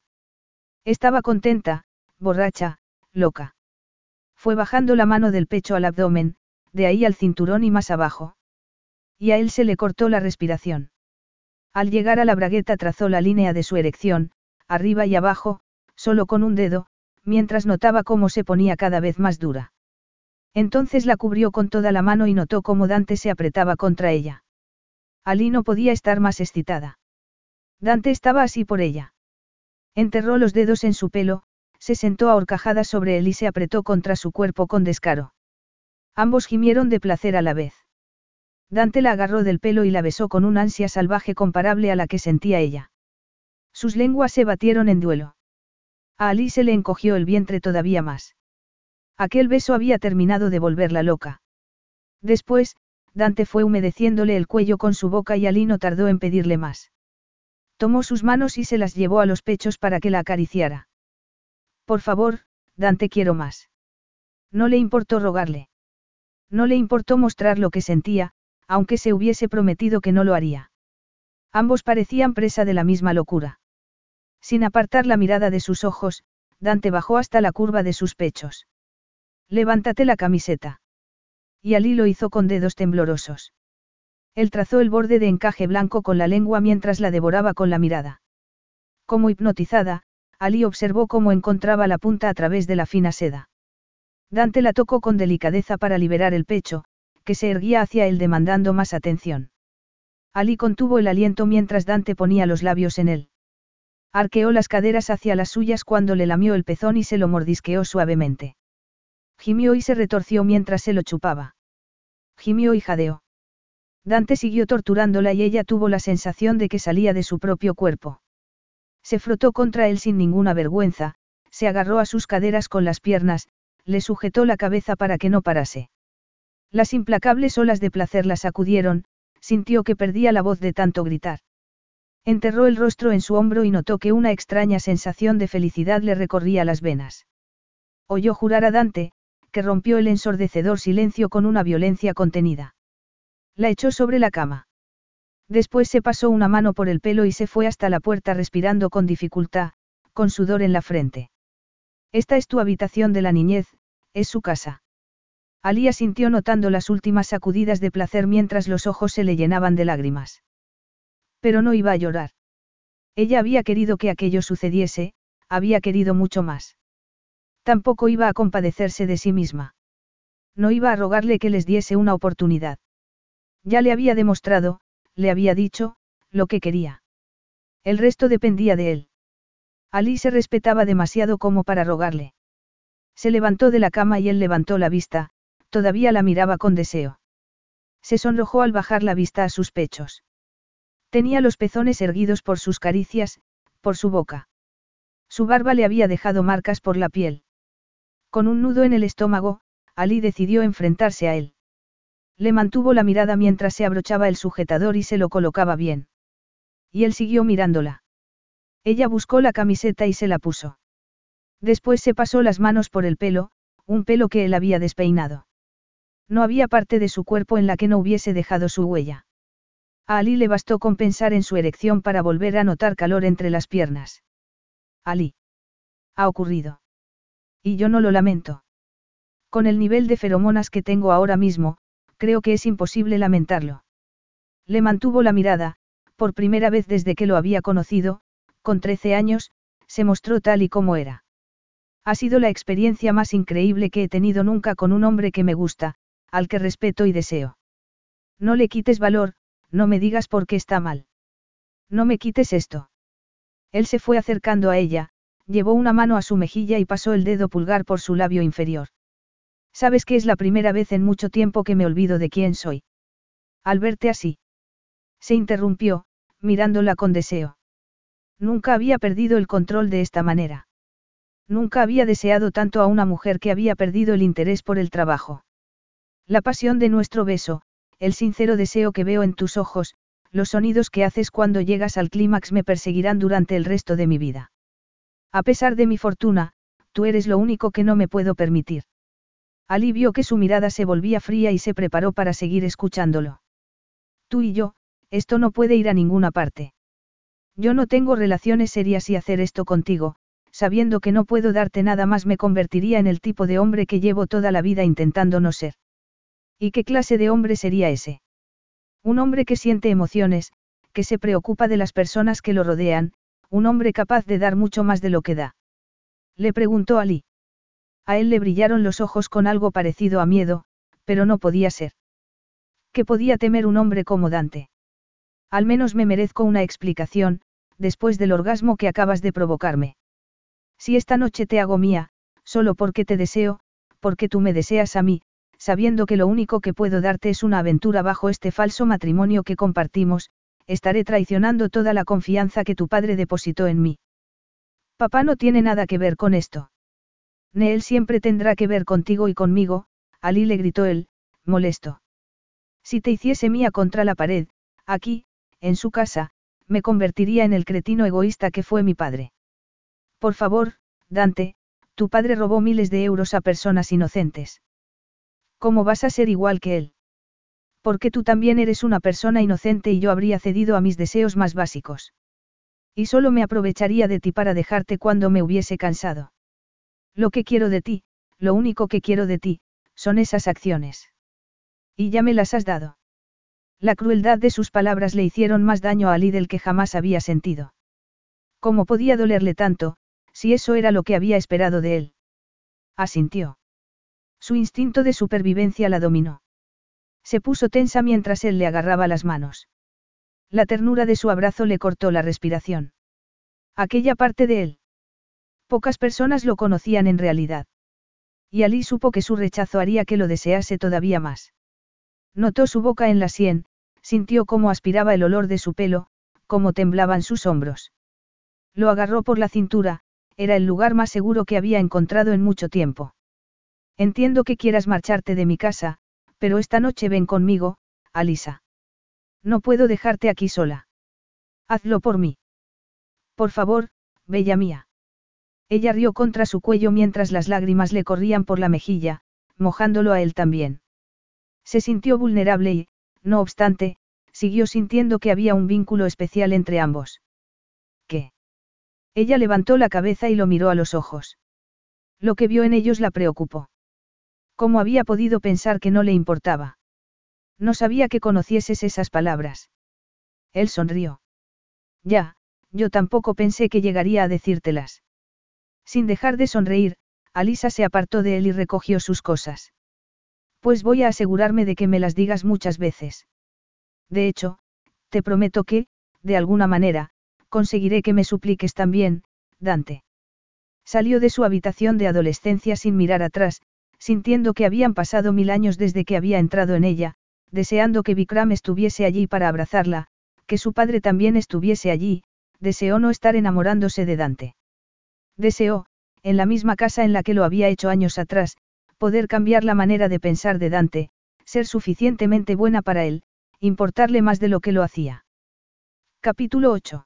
Estaba contenta, borracha, loca. Fue bajando la mano del pecho al abdomen, de ahí al cinturón y más abajo. Y a él se le cortó la respiración. Al llegar a la bragueta trazó la línea de su erección, arriba y abajo, solo con un dedo, mientras notaba cómo se ponía cada vez más dura. Entonces la cubrió con toda la mano y notó cómo Dante se apretaba contra ella. Ali no podía estar más excitada. Dante estaba así por ella. Enterró los dedos en su pelo, se sentó a horcajadas sobre él y se apretó contra su cuerpo con descaro. Ambos gimieron de placer a la vez. Dante la agarró del pelo y la besó con un ansia salvaje comparable a la que sentía ella. Sus lenguas se batieron en duelo. A Ali se le encogió el vientre todavía más. Aquel beso había terminado de volverla loca. Después, Dante fue humedeciéndole el cuello con su boca y Ali no tardó en pedirle más. Tomó sus manos y se las llevó a los pechos para que la acariciara. Por favor, Dante quiero más. No le importó rogarle. No le importó mostrar lo que sentía, aunque se hubiese prometido que no lo haría. Ambos parecían presa de la misma locura. Sin apartar la mirada de sus ojos, Dante bajó hasta la curva de sus pechos. Levántate la camiseta. Y Ali lo hizo con dedos temblorosos. Él trazó el borde de encaje blanco con la lengua mientras la devoraba con la mirada. Como hipnotizada, Ali observó cómo encontraba la punta a través de la fina seda. Dante la tocó con delicadeza para liberar el pecho, que se erguía hacia él demandando más atención. Ali contuvo el aliento mientras Dante ponía los labios en él. Arqueó las caderas hacia las suyas cuando le lamió el pezón y se lo mordisqueó suavemente. Gimió y se retorció mientras se lo chupaba. Gimió y jadeó. Dante siguió torturándola y ella tuvo la sensación de que salía de su propio cuerpo. Se frotó contra él sin ninguna vergüenza, se agarró a sus caderas con las piernas, le sujetó la cabeza para que no parase. Las implacables olas de placer la sacudieron, sintió que perdía la voz de tanto gritar. Enterró el rostro en su hombro y notó que una extraña sensación de felicidad le recorría las venas. Oyó jurar a Dante, que rompió el ensordecedor silencio con una violencia contenida. La echó sobre la cama. Después se pasó una mano por el pelo y se fue hasta la puerta respirando con dificultad, con sudor en la frente. Esta es tu habitación de la niñez, es su casa. Alía sintió notando las últimas sacudidas de placer mientras los ojos se le llenaban de lágrimas. Pero no iba a llorar. Ella había querido que aquello sucediese, había querido mucho más. Tampoco iba a compadecerse de sí misma. No iba a rogarle que les diese una oportunidad. Ya le había demostrado, le había dicho, lo que quería. El resto dependía de él. Ali se respetaba demasiado como para rogarle. Se levantó de la cama y él levantó la vista, todavía la miraba con deseo. Se sonrojó al bajar la vista a sus pechos. Tenía los pezones erguidos por sus caricias, por su boca. Su barba le había dejado marcas por la piel. Con un nudo en el estómago, Ali decidió enfrentarse a él. Le mantuvo la mirada mientras se abrochaba el sujetador y se lo colocaba bien. Y él siguió mirándola. Ella buscó la camiseta y se la puso. Después se pasó las manos por el pelo, un pelo que él había despeinado. No había parte de su cuerpo en la que no hubiese dejado su huella. A Ali le bastó con pensar en su erección para volver a notar calor entre las piernas. Ali. Ha ocurrido. Y yo no lo lamento. Con el nivel de feromonas que tengo ahora mismo, creo que es imposible lamentarlo. Le mantuvo la mirada, por primera vez desde que lo había conocido, con 13 años, se mostró tal y como era. Ha sido la experiencia más increíble que he tenido nunca con un hombre que me gusta, al que respeto y deseo. No le quites valor, no me digas por qué está mal. No me quites esto. Él se fue acercando a ella, llevó una mano a su mejilla y pasó el dedo pulgar por su labio inferior. Sabes que es la primera vez en mucho tiempo que me olvido de quién soy. Al verte así. Se interrumpió, mirándola con deseo. Nunca había perdido el control de esta manera. Nunca había deseado tanto a una mujer que había perdido el interés por el trabajo. La pasión de nuestro beso, el sincero deseo que veo en tus ojos, los sonidos que haces cuando llegas al clímax me perseguirán durante el resto de mi vida. A pesar de mi fortuna, tú eres lo único que no me puedo permitir. Ali vio que su mirada se volvía fría y se preparó para seguir escuchándolo. Tú y yo, esto no puede ir a ninguna parte. Yo no tengo relaciones serias y hacer esto contigo, sabiendo que no puedo darte nada más me convertiría en el tipo de hombre que llevo toda la vida intentando no ser. ¿Y qué clase de hombre sería ese? Un hombre que siente emociones, que se preocupa de las personas que lo rodean, un hombre capaz de dar mucho más de lo que da. Le preguntó Ali. A él le brillaron los ojos con algo parecido a miedo, pero no podía ser. ¿Qué podía temer un hombre como Dante? Al menos me merezco una explicación, después del orgasmo que acabas de provocarme. Si esta noche te hago mía, solo porque te deseo, porque tú me deseas a mí, sabiendo que lo único que puedo darte es una aventura bajo este falso matrimonio que compartimos, estaré traicionando toda la confianza que tu padre depositó en mí. Papá no tiene nada que ver con esto. Neel siempre tendrá que ver contigo y conmigo, Ali le gritó él, molesto. Si te hiciese mía contra la pared, aquí, en su casa, me convertiría en el cretino egoísta que fue mi padre. Por favor, Dante, tu padre robó miles de euros a personas inocentes. ¿Cómo vas a ser igual que él? Porque tú también eres una persona inocente y yo habría cedido a mis deseos más básicos. Y solo me aprovecharía de ti para dejarte cuando me hubiese cansado. Lo que quiero de ti, lo único que quiero de ti, son esas acciones. Y ya me las has dado. La crueldad de sus palabras le hicieron más daño a Ali del que jamás había sentido. ¿Cómo podía dolerle tanto, si eso era lo que había esperado de él. Asintió. Su instinto de supervivencia la dominó. Se puso tensa mientras él le agarraba las manos. La ternura de su abrazo le cortó la respiración. Aquella parte de él. Pocas personas lo conocían en realidad. Y Ali supo que su rechazo haría que lo desease todavía más. Notó su boca en la sien, sintió cómo aspiraba el olor de su pelo, cómo temblaban sus hombros. Lo agarró por la cintura, era el lugar más seguro que había encontrado en mucho tiempo. Entiendo que quieras marcharte de mi casa, pero esta noche ven conmigo, Alisa. No puedo dejarte aquí sola. Hazlo por mí. Por favor, bella mía. Ella rió contra su cuello mientras las lágrimas le corrían por la mejilla, mojándolo a él también. Se sintió vulnerable y, no obstante, siguió sintiendo que había un vínculo especial entre ambos. ¿Qué? Ella levantó la cabeza y lo miró a los ojos. Lo que vio en ellos la preocupó. ¿Cómo había podido pensar que no le importaba? No sabía que conocieses esas palabras. Él sonrió. Ya, yo tampoco pensé que llegaría a decírtelas. Sin dejar de sonreír, Alisa se apartó de él y recogió sus cosas. Pues voy a asegurarme de que me las digas muchas veces. De hecho, te prometo que, de alguna manera, conseguiré que me supliques también, Dante. Salió de su habitación de adolescencia sin mirar atrás, sintiendo que habían pasado mil años desde que había entrado en ella, deseando que Vikram estuviese allí para abrazarla, que su padre también estuviese allí, deseó no estar enamorándose de Dante. Deseó, en la misma casa en la que lo había hecho años atrás, poder cambiar la manera de pensar de Dante, ser suficientemente buena para él, importarle más de lo que lo hacía. Capítulo 8.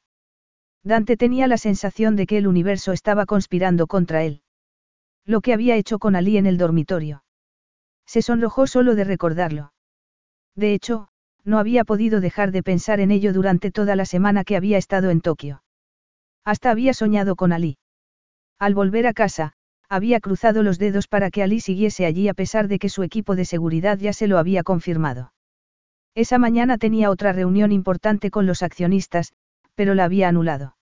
Dante tenía la sensación de que el universo estaba conspirando contra él. Lo que había hecho con Ali en el dormitorio. Se sonrojó solo de recordarlo. De hecho, no había podido dejar de pensar en ello durante toda la semana que había estado en Tokio. Hasta había soñado con Ali. Al volver a casa, había cruzado los dedos para que Ali siguiese allí a pesar de que su equipo de seguridad ya se lo había confirmado. Esa mañana tenía otra reunión importante con los accionistas, pero la había anulado.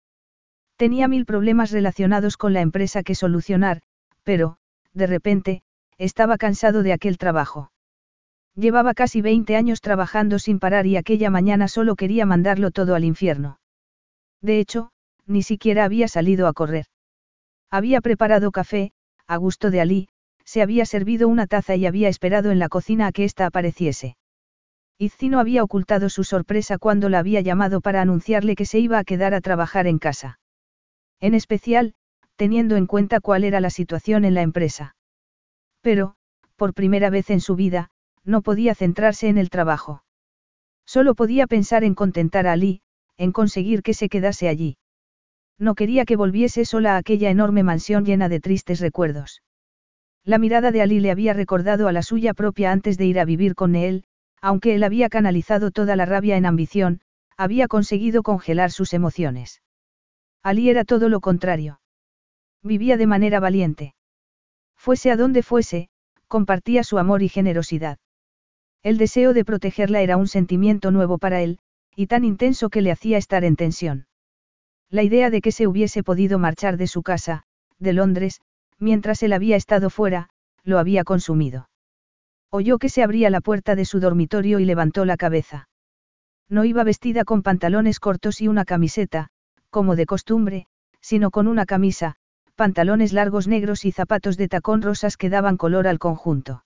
Tenía mil problemas relacionados con la empresa que solucionar, pero, de repente, estaba cansado de aquel trabajo. Llevaba casi 20 años trabajando sin parar y aquella mañana solo quería mandarlo todo al infierno. De hecho, ni siquiera había salido a correr. Había preparado café, a gusto de Ali, se había servido una taza y había esperado en la cocina a que ésta apareciese. Izzi no había ocultado su sorpresa cuando la había llamado para anunciarle que se iba a quedar a trabajar en casa. En especial, teniendo en cuenta cuál era la situación en la empresa. Pero, por primera vez en su vida, no podía centrarse en el trabajo. Solo podía pensar en contentar a Ali, en conseguir que se quedase allí. No quería que volviese sola a aquella enorme mansión llena de tristes recuerdos. La mirada de Ali le había recordado a la suya propia antes de ir a vivir con él, aunque él había canalizado toda la rabia en ambición, había conseguido congelar sus emociones. Ali era todo lo contrario. Vivía de manera valiente. Fuese a donde fuese, compartía su amor y generosidad. El deseo de protegerla era un sentimiento nuevo para él, y tan intenso que le hacía estar en tensión. La idea de que se hubiese podido marchar de su casa, de Londres, mientras él había estado fuera, lo había consumido. Oyó que se abría la puerta de su dormitorio y levantó la cabeza. No iba vestida con pantalones cortos y una camiseta, como de costumbre, sino con una camisa, pantalones largos negros y zapatos de tacón rosas que daban color al conjunto.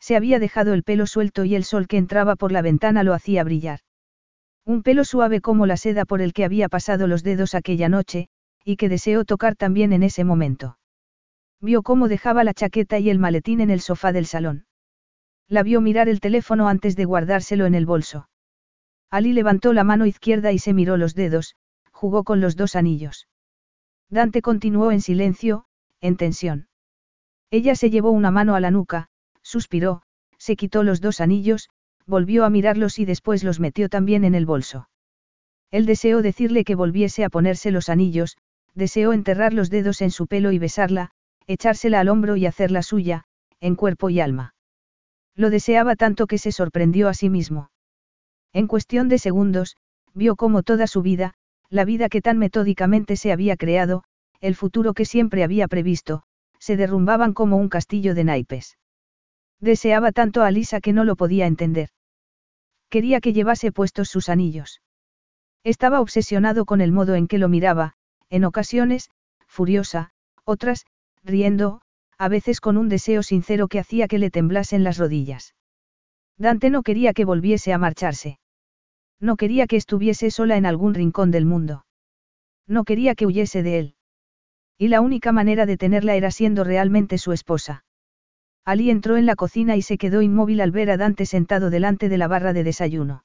Se había dejado el pelo suelto y el sol que entraba por la ventana lo hacía brillar. Un pelo suave como la seda por el que había pasado los dedos aquella noche, y que deseó tocar también en ese momento. Vio cómo dejaba la chaqueta y el maletín en el sofá del salón. La vio mirar el teléfono antes de guardárselo en el bolso. Ali levantó la mano izquierda y se miró los dedos, jugó con los dos anillos. Dante continuó en silencio, en tensión. Ella se llevó una mano a la nuca, suspiró, se quitó los dos anillos, volvió a mirarlos y después los metió también en el bolso. Él deseó decirle que volviese a ponerse los anillos, deseó enterrar los dedos en su pelo y besarla, echársela al hombro y hacerla suya, en cuerpo y alma. Lo deseaba tanto que se sorprendió a sí mismo. En cuestión de segundos, vio cómo toda su vida, la vida que tan metódicamente se había creado, el futuro que siempre había previsto, se derrumbaban como un castillo de naipes. Deseaba tanto a Lisa que no lo podía entender. Quería que llevase puestos sus anillos. Estaba obsesionado con el modo en que lo miraba, en ocasiones, furiosa, otras, riendo, a veces con un deseo sincero que hacía que le temblasen las rodillas. Dante no quería que volviese a marcharse. No quería que estuviese sola en algún rincón del mundo. No quería que huyese de él. Y la única manera de tenerla era siendo realmente su esposa. Ali entró en la cocina y se quedó inmóvil al ver a Dante sentado delante de la barra de desayuno.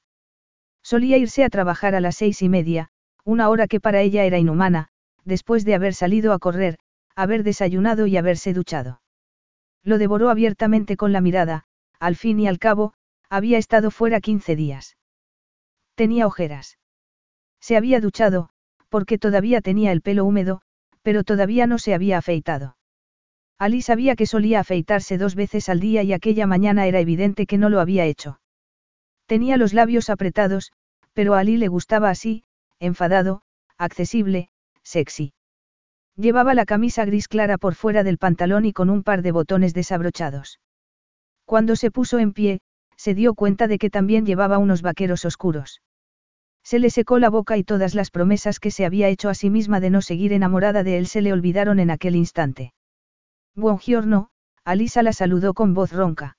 Solía irse a trabajar a las seis y media, una hora que para ella era inhumana, después de haber salido a correr, haber desayunado y haberse duchado. Lo devoró abiertamente con la mirada, al fin y al cabo, había estado fuera quince días. Tenía ojeras. Se había duchado, porque todavía tenía el pelo húmedo, pero todavía no se había afeitado. Ali sabía que solía afeitarse dos veces al día y aquella mañana era evidente que no lo había hecho. Tenía los labios apretados, pero a Ali le gustaba así, enfadado, accesible, sexy. Llevaba la camisa gris clara por fuera del pantalón y con un par de botones desabrochados. Cuando se puso en pie, se dio cuenta de que también llevaba unos vaqueros oscuros. Se le secó la boca y todas las promesas que se había hecho a sí misma de no seguir enamorada de él se le olvidaron en aquel instante. Buongiorno, Alisa la saludó con voz ronca.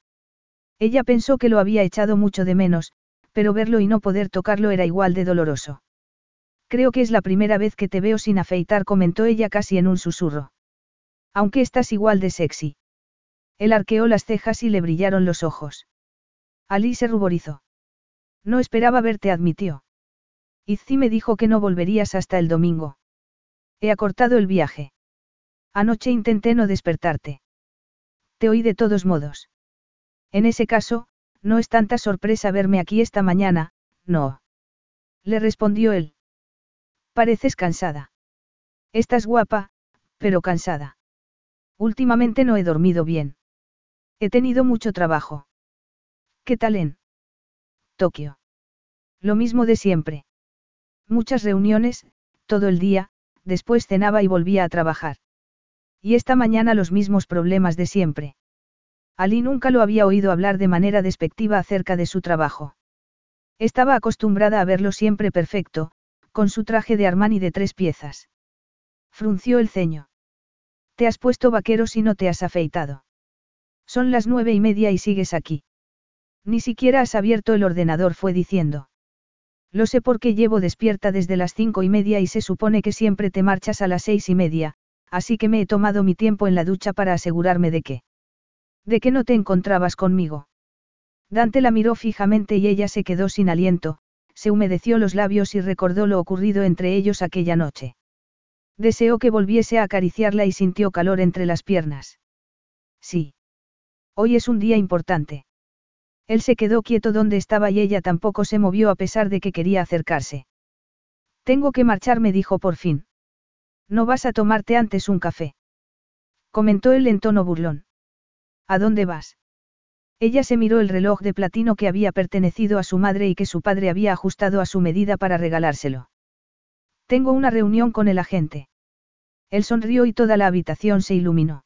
Ella pensó que lo había echado mucho de menos, pero verlo y no poder tocarlo era igual de doloroso. Creo que es la primera vez que te veo sin afeitar, comentó ella casi en un susurro. Aunque estás igual de sexy. Él arqueó las cejas y le brillaron los ojos. Ali se ruborizó. No esperaba verte, admitió. Izzi me dijo que no volverías hasta el domingo. He acortado el viaje. Anoche intenté no despertarte. Te oí de todos modos. En ese caso, no es tanta sorpresa verme aquí esta mañana, no. Le respondió él. Pareces cansada. Estás guapa, pero cansada. Últimamente no he dormido bien. He tenido mucho trabajo. ¿Qué tal en? Tokio. Lo mismo de siempre. Muchas reuniones, todo el día, después cenaba y volvía a trabajar. Y esta mañana los mismos problemas de siempre. Ali nunca lo había oído hablar de manera despectiva acerca de su trabajo. Estaba acostumbrada a verlo siempre perfecto, con su traje de Armani de tres piezas. Frunció el ceño. Te has puesto vaqueros y no te has afeitado. Son las nueve y media y sigues aquí. Ni siquiera has abierto el ordenador, fue diciendo. Lo sé porque llevo despierta desde las cinco y media y se supone que siempre te marchas a las seis y media, así que me he tomado mi tiempo en la ducha para asegurarme de que. De que no te encontrabas conmigo. Dante la miró fijamente y ella se quedó sin aliento, se humedeció los labios y recordó lo ocurrido entre ellos aquella noche. Deseó que volviese a acariciarla y sintió calor entre las piernas. Sí. Hoy es un día importante. Él se quedó quieto donde estaba y ella tampoco se movió a pesar de que quería acercarse. Tengo que marcharme, dijo por fin. No vas a tomarte antes un café. Comentó él en tono burlón. ¿A dónde vas? Ella se miró el reloj de platino que había pertenecido a su madre y que su padre había ajustado a su medida para regalárselo. Tengo una reunión con el agente. Él sonrió y toda la habitación se iluminó.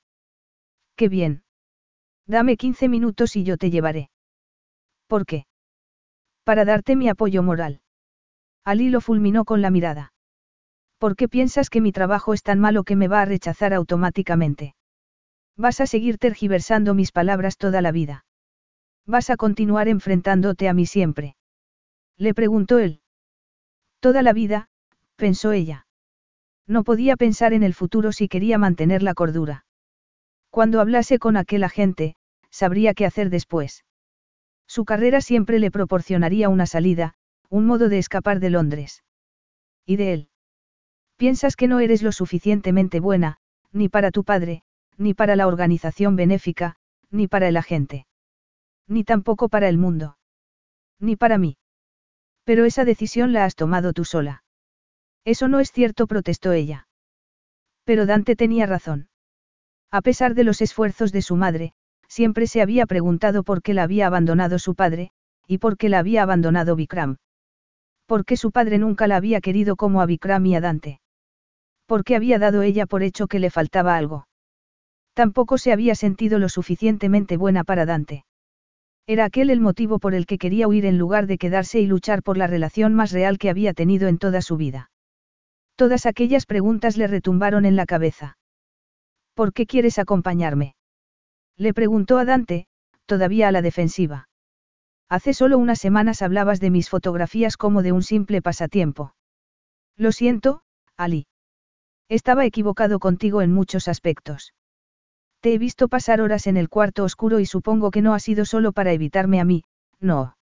Qué bien. Dame 15 minutos y yo te llevaré. ¿Por qué? Para darte mi apoyo moral. Ali lo fulminó con la mirada. ¿Por qué piensas que mi trabajo es tan malo que me va a rechazar automáticamente? Vas a seguir tergiversando mis palabras toda la vida. ¿Vas a continuar enfrentándote a mí siempre? Le preguntó él. Toda la vida, pensó ella. No podía pensar en el futuro si quería mantener la cordura. Cuando hablase con aquel agente, sabría qué hacer después. Su carrera siempre le proporcionaría una salida, un modo de escapar de Londres. ¿Y de él? Piensas que no eres lo suficientemente buena, ni para tu padre, ni para la organización benéfica, ni para el agente. Ni tampoco para el mundo. Ni para mí. Pero esa decisión la has tomado tú sola. Eso no es cierto, protestó ella. Pero Dante tenía razón. A pesar de los esfuerzos de su madre, siempre se había preguntado por qué la había abandonado su padre, y por qué la había abandonado Vikram. ¿Por qué su padre nunca la había querido como a Vikram y a Dante? ¿Por qué había dado ella por hecho que le faltaba algo? Tampoco se había sentido lo suficientemente buena para Dante. Era aquel el motivo por el que quería huir en lugar de quedarse y luchar por la relación más real que había tenido en toda su vida. Todas aquellas preguntas le retumbaron en la cabeza. ¿Por qué quieres acompañarme? Le preguntó a Dante, todavía a la defensiva. Hace solo unas semanas hablabas de mis fotografías como de un simple pasatiempo. Lo siento, Ali. Estaba equivocado contigo en muchos aspectos. Te he visto pasar horas en el cuarto oscuro y supongo que no ha sido solo para evitarme a mí, no.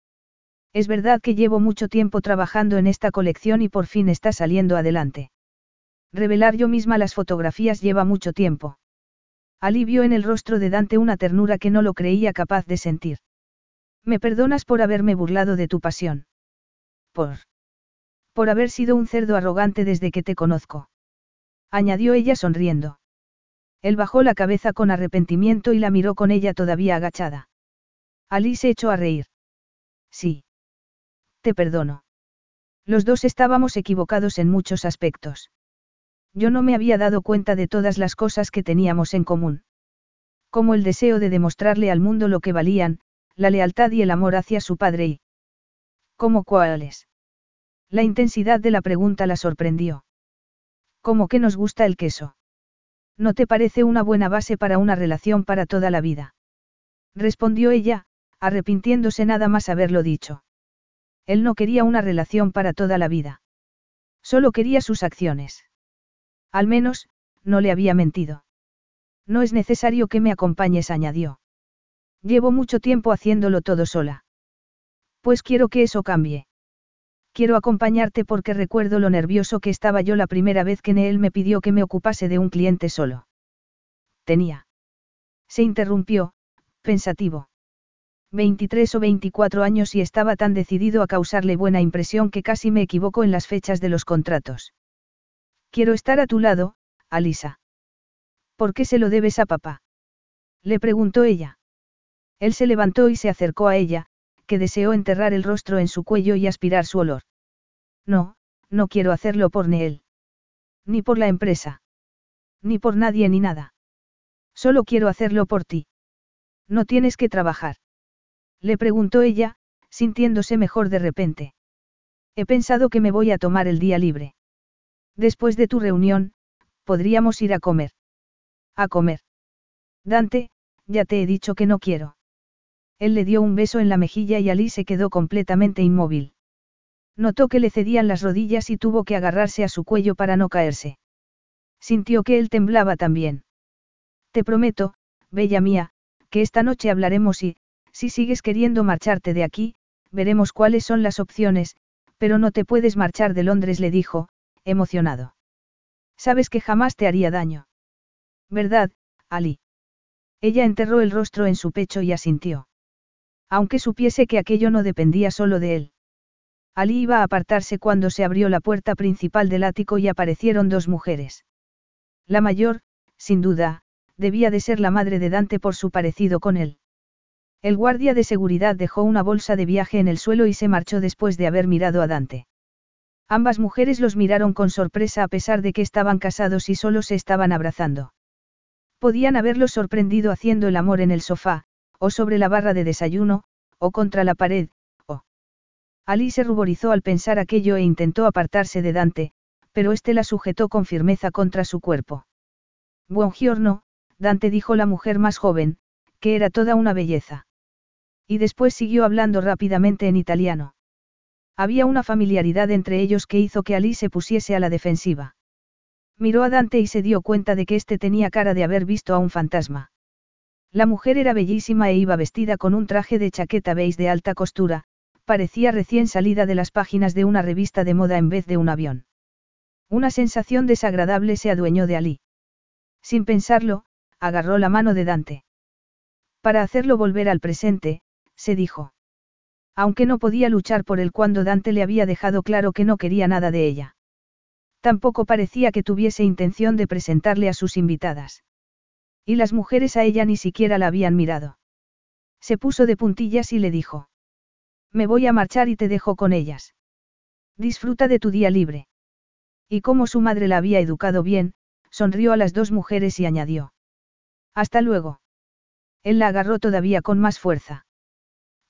Es verdad que llevo mucho tiempo trabajando en esta colección y por fin está saliendo adelante. Revelar yo misma las fotografías lleva mucho tiempo. Alivio en el rostro de Dante una ternura que no lo creía capaz de sentir. Me perdonas por haberme burlado de tu pasión. Por. Por haber sido un cerdo arrogante desde que te conozco. Añadió ella sonriendo. Él bajó la cabeza con arrepentimiento y la miró con ella todavía agachada. Ali se echó a reír. Sí. Te perdono. Los dos estábamos equivocados en muchos aspectos. Yo no me había dado cuenta de todas las cosas que teníamos en común. Como el deseo de demostrarle al mundo lo que valían, la lealtad y el amor hacia su padre y... ¿Cómo cuáles? La intensidad de la pregunta la sorprendió. ¿Cómo que nos gusta el queso? ¿No te parece una buena base para una relación para toda la vida? Respondió ella, arrepintiéndose nada más haberlo dicho. Él no quería una relación para toda la vida. Solo quería sus acciones. Al menos, no le había mentido. No es necesario que me acompañes, añadió. Llevo mucho tiempo haciéndolo todo sola. Pues quiero que eso cambie. Quiero acompañarte porque recuerdo lo nervioso que estaba yo la primera vez que Neel me pidió que me ocupase de un cliente solo. Tenía. Se interrumpió, pensativo. 23 o 24 años y estaba tan decidido a causarle buena impresión que casi me equivoco en las fechas de los contratos. Quiero estar a tu lado, Alisa. ¿Por qué se lo debes a papá? Le preguntó ella. Él se levantó y se acercó a ella, que deseó enterrar el rostro en su cuello y aspirar su olor. No, no quiero hacerlo por Neel. Ni por la empresa. Ni por nadie ni nada. Solo quiero hacerlo por ti. No tienes que trabajar. Le preguntó ella, sintiéndose mejor de repente. He pensado que me voy a tomar el día libre. Después de tu reunión, podríamos ir a comer. A comer. Dante, ya te he dicho que no quiero. Él le dio un beso en la mejilla y Ali se quedó completamente inmóvil. Notó que le cedían las rodillas y tuvo que agarrarse a su cuello para no caerse. Sintió que él temblaba también. Te prometo, bella mía, que esta noche hablaremos y, Si sigues queriendo marcharte de aquí, veremos cuáles son las opciones, pero no te puedes marchar de Londres, le dijo, emocionado. Sabes que jamás te haría daño. ¿Verdad, Ali? Ella enterró el rostro en su pecho y asintió. Aunque supiese que aquello no dependía solo de él. Ali iba a apartarse cuando se abrió la puerta principal del ático y aparecieron dos mujeres. La mayor, sin duda, debía de ser la madre de Dante por su parecido con él. El guardia de seguridad dejó una bolsa de viaje en el suelo y se marchó después de haber mirado a Dante. Ambas mujeres los miraron con sorpresa a pesar de que estaban casados y solo se estaban abrazando. Podían haberlos sorprendido haciendo el amor en el sofá, o sobre la barra de desayuno, o contra la pared, o... Ali se ruborizó al pensar aquello e intentó apartarse de Dante, pero éste la sujetó con firmeza contra su cuerpo. Buongiorno, Dante dijo la mujer más joven, que era toda una belleza. Y después siguió hablando rápidamente en italiano. Había una familiaridad entre ellos que hizo que Ali se pusiese a la defensiva. Miró a Dante y se dio cuenta de que éste tenía cara de haber visto a un fantasma. La mujer era bellísima e iba vestida con un traje de chaqueta beige de alta costura, parecía recién salida de las páginas de una revista de moda en vez de un avión. Una sensación desagradable se adueñó de Ali. Sin pensarlo, agarró la mano de Dante. Para hacerlo volver al presente, se dijo. Aunque no podía luchar por él cuando Dante le había dejado claro que no quería nada de ella. Tampoco parecía que tuviese intención de presentarle a sus invitadas. Y las mujeres a ella ni siquiera la habían mirado. Se puso de puntillas y le dijo. Me voy a marchar y te dejo con ellas. Disfruta de tu día libre. Y como su madre la había educado bien, sonrió a las dos mujeres y añadió. Hasta luego. Él la agarró todavía con más fuerza.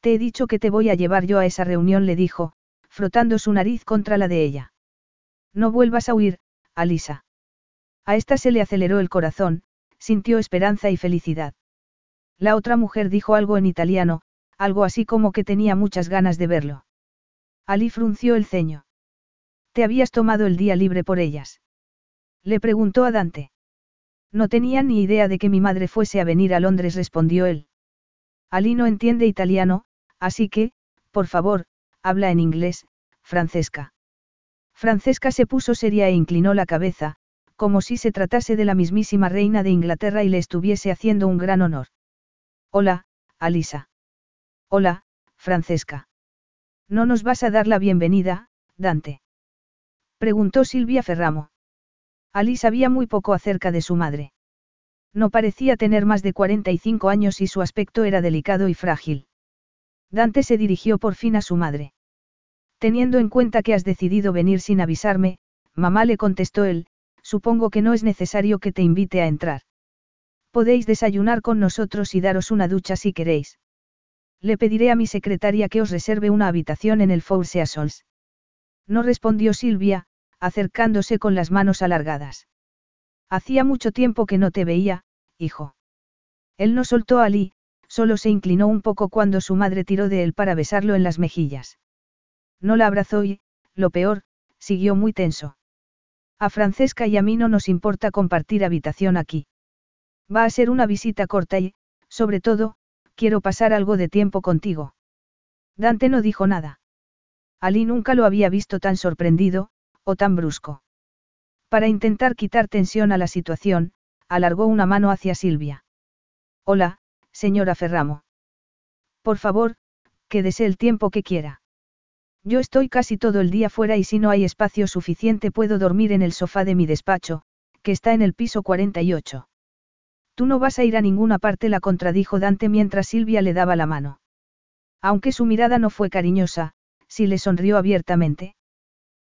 He dicho que te voy a llevar yo a esa reunión, le dijo, frotando su nariz contra la de ella. No vuelvas a huir, Alisa. A esta se le aceleró el corazón, sintió esperanza y felicidad. La otra mujer dijo algo en italiano, algo así como que tenía muchas ganas de verlo. Ali frunció el ceño. ¿Te habías tomado el día libre por ellas? Le preguntó a Dante. No tenía ni idea de que mi madre fuese a venir a Londres, respondió él. Ali no entiende italiano, así que, por favor, habla en inglés, Francesca. Francesca se puso seria e inclinó la cabeza, como si se tratase de la mismísima reina de Inglaterra y le estuviese haciendo un gran honor. Hola, Alisa. Hola, Francesca. ¿No nos vas a dar la bienvenida, Dante? Preguntó Silvia Ferramo. Ali sabía muy poco acerca de su madre. No parecía tener más de 45 años y su aspecto era delicado y frágil. Dante se dirigió por fin a su madre. Teniendo en cuenta que has decidido venir sin avisarme, mamá le contestó él, supongo que no es necesario que te invite a entrar. Podéis desayunar con nosotros y daros una ducha si queréis. Le pediré a mi secretaria que os reserve una habitación en el Four Seasons. No respondió Silvia, acercándose con las manos alargadas. Hacía mucho tiempo que no te veía, hijo. Él no soltó a Ali, solo se inclinó un poco cuando su madre tiró de él para besarlo en las mejillas. No la abrazó y, lo peor, siguió muy tenso. A Francesca y a mí no nos importa compartir habitación aquí. Va a ser una visita corta y, sobre todo, quiero pasar algo de tiempo contigo. Dante no dijo nada. Ali nunca lo había visto tan sorprendido, o tan brusco. Para intentar quitar tensión a la situación, alargó una mano hacia Silvia. Hola, señora Ferramo. Por favor, quédese el tiempo que quiera. Yo estoy casi todo el día fuera y si no hay espacio suficiente puedo dormir en el sofá de mi despacho, que está en el piso 48. Tú no vas a ir a ninguna parte, la contradijo Dante mientras Silvia le daba la mano. Aunque su mirada no fue cariñosa, sí le sonrió abiertamente.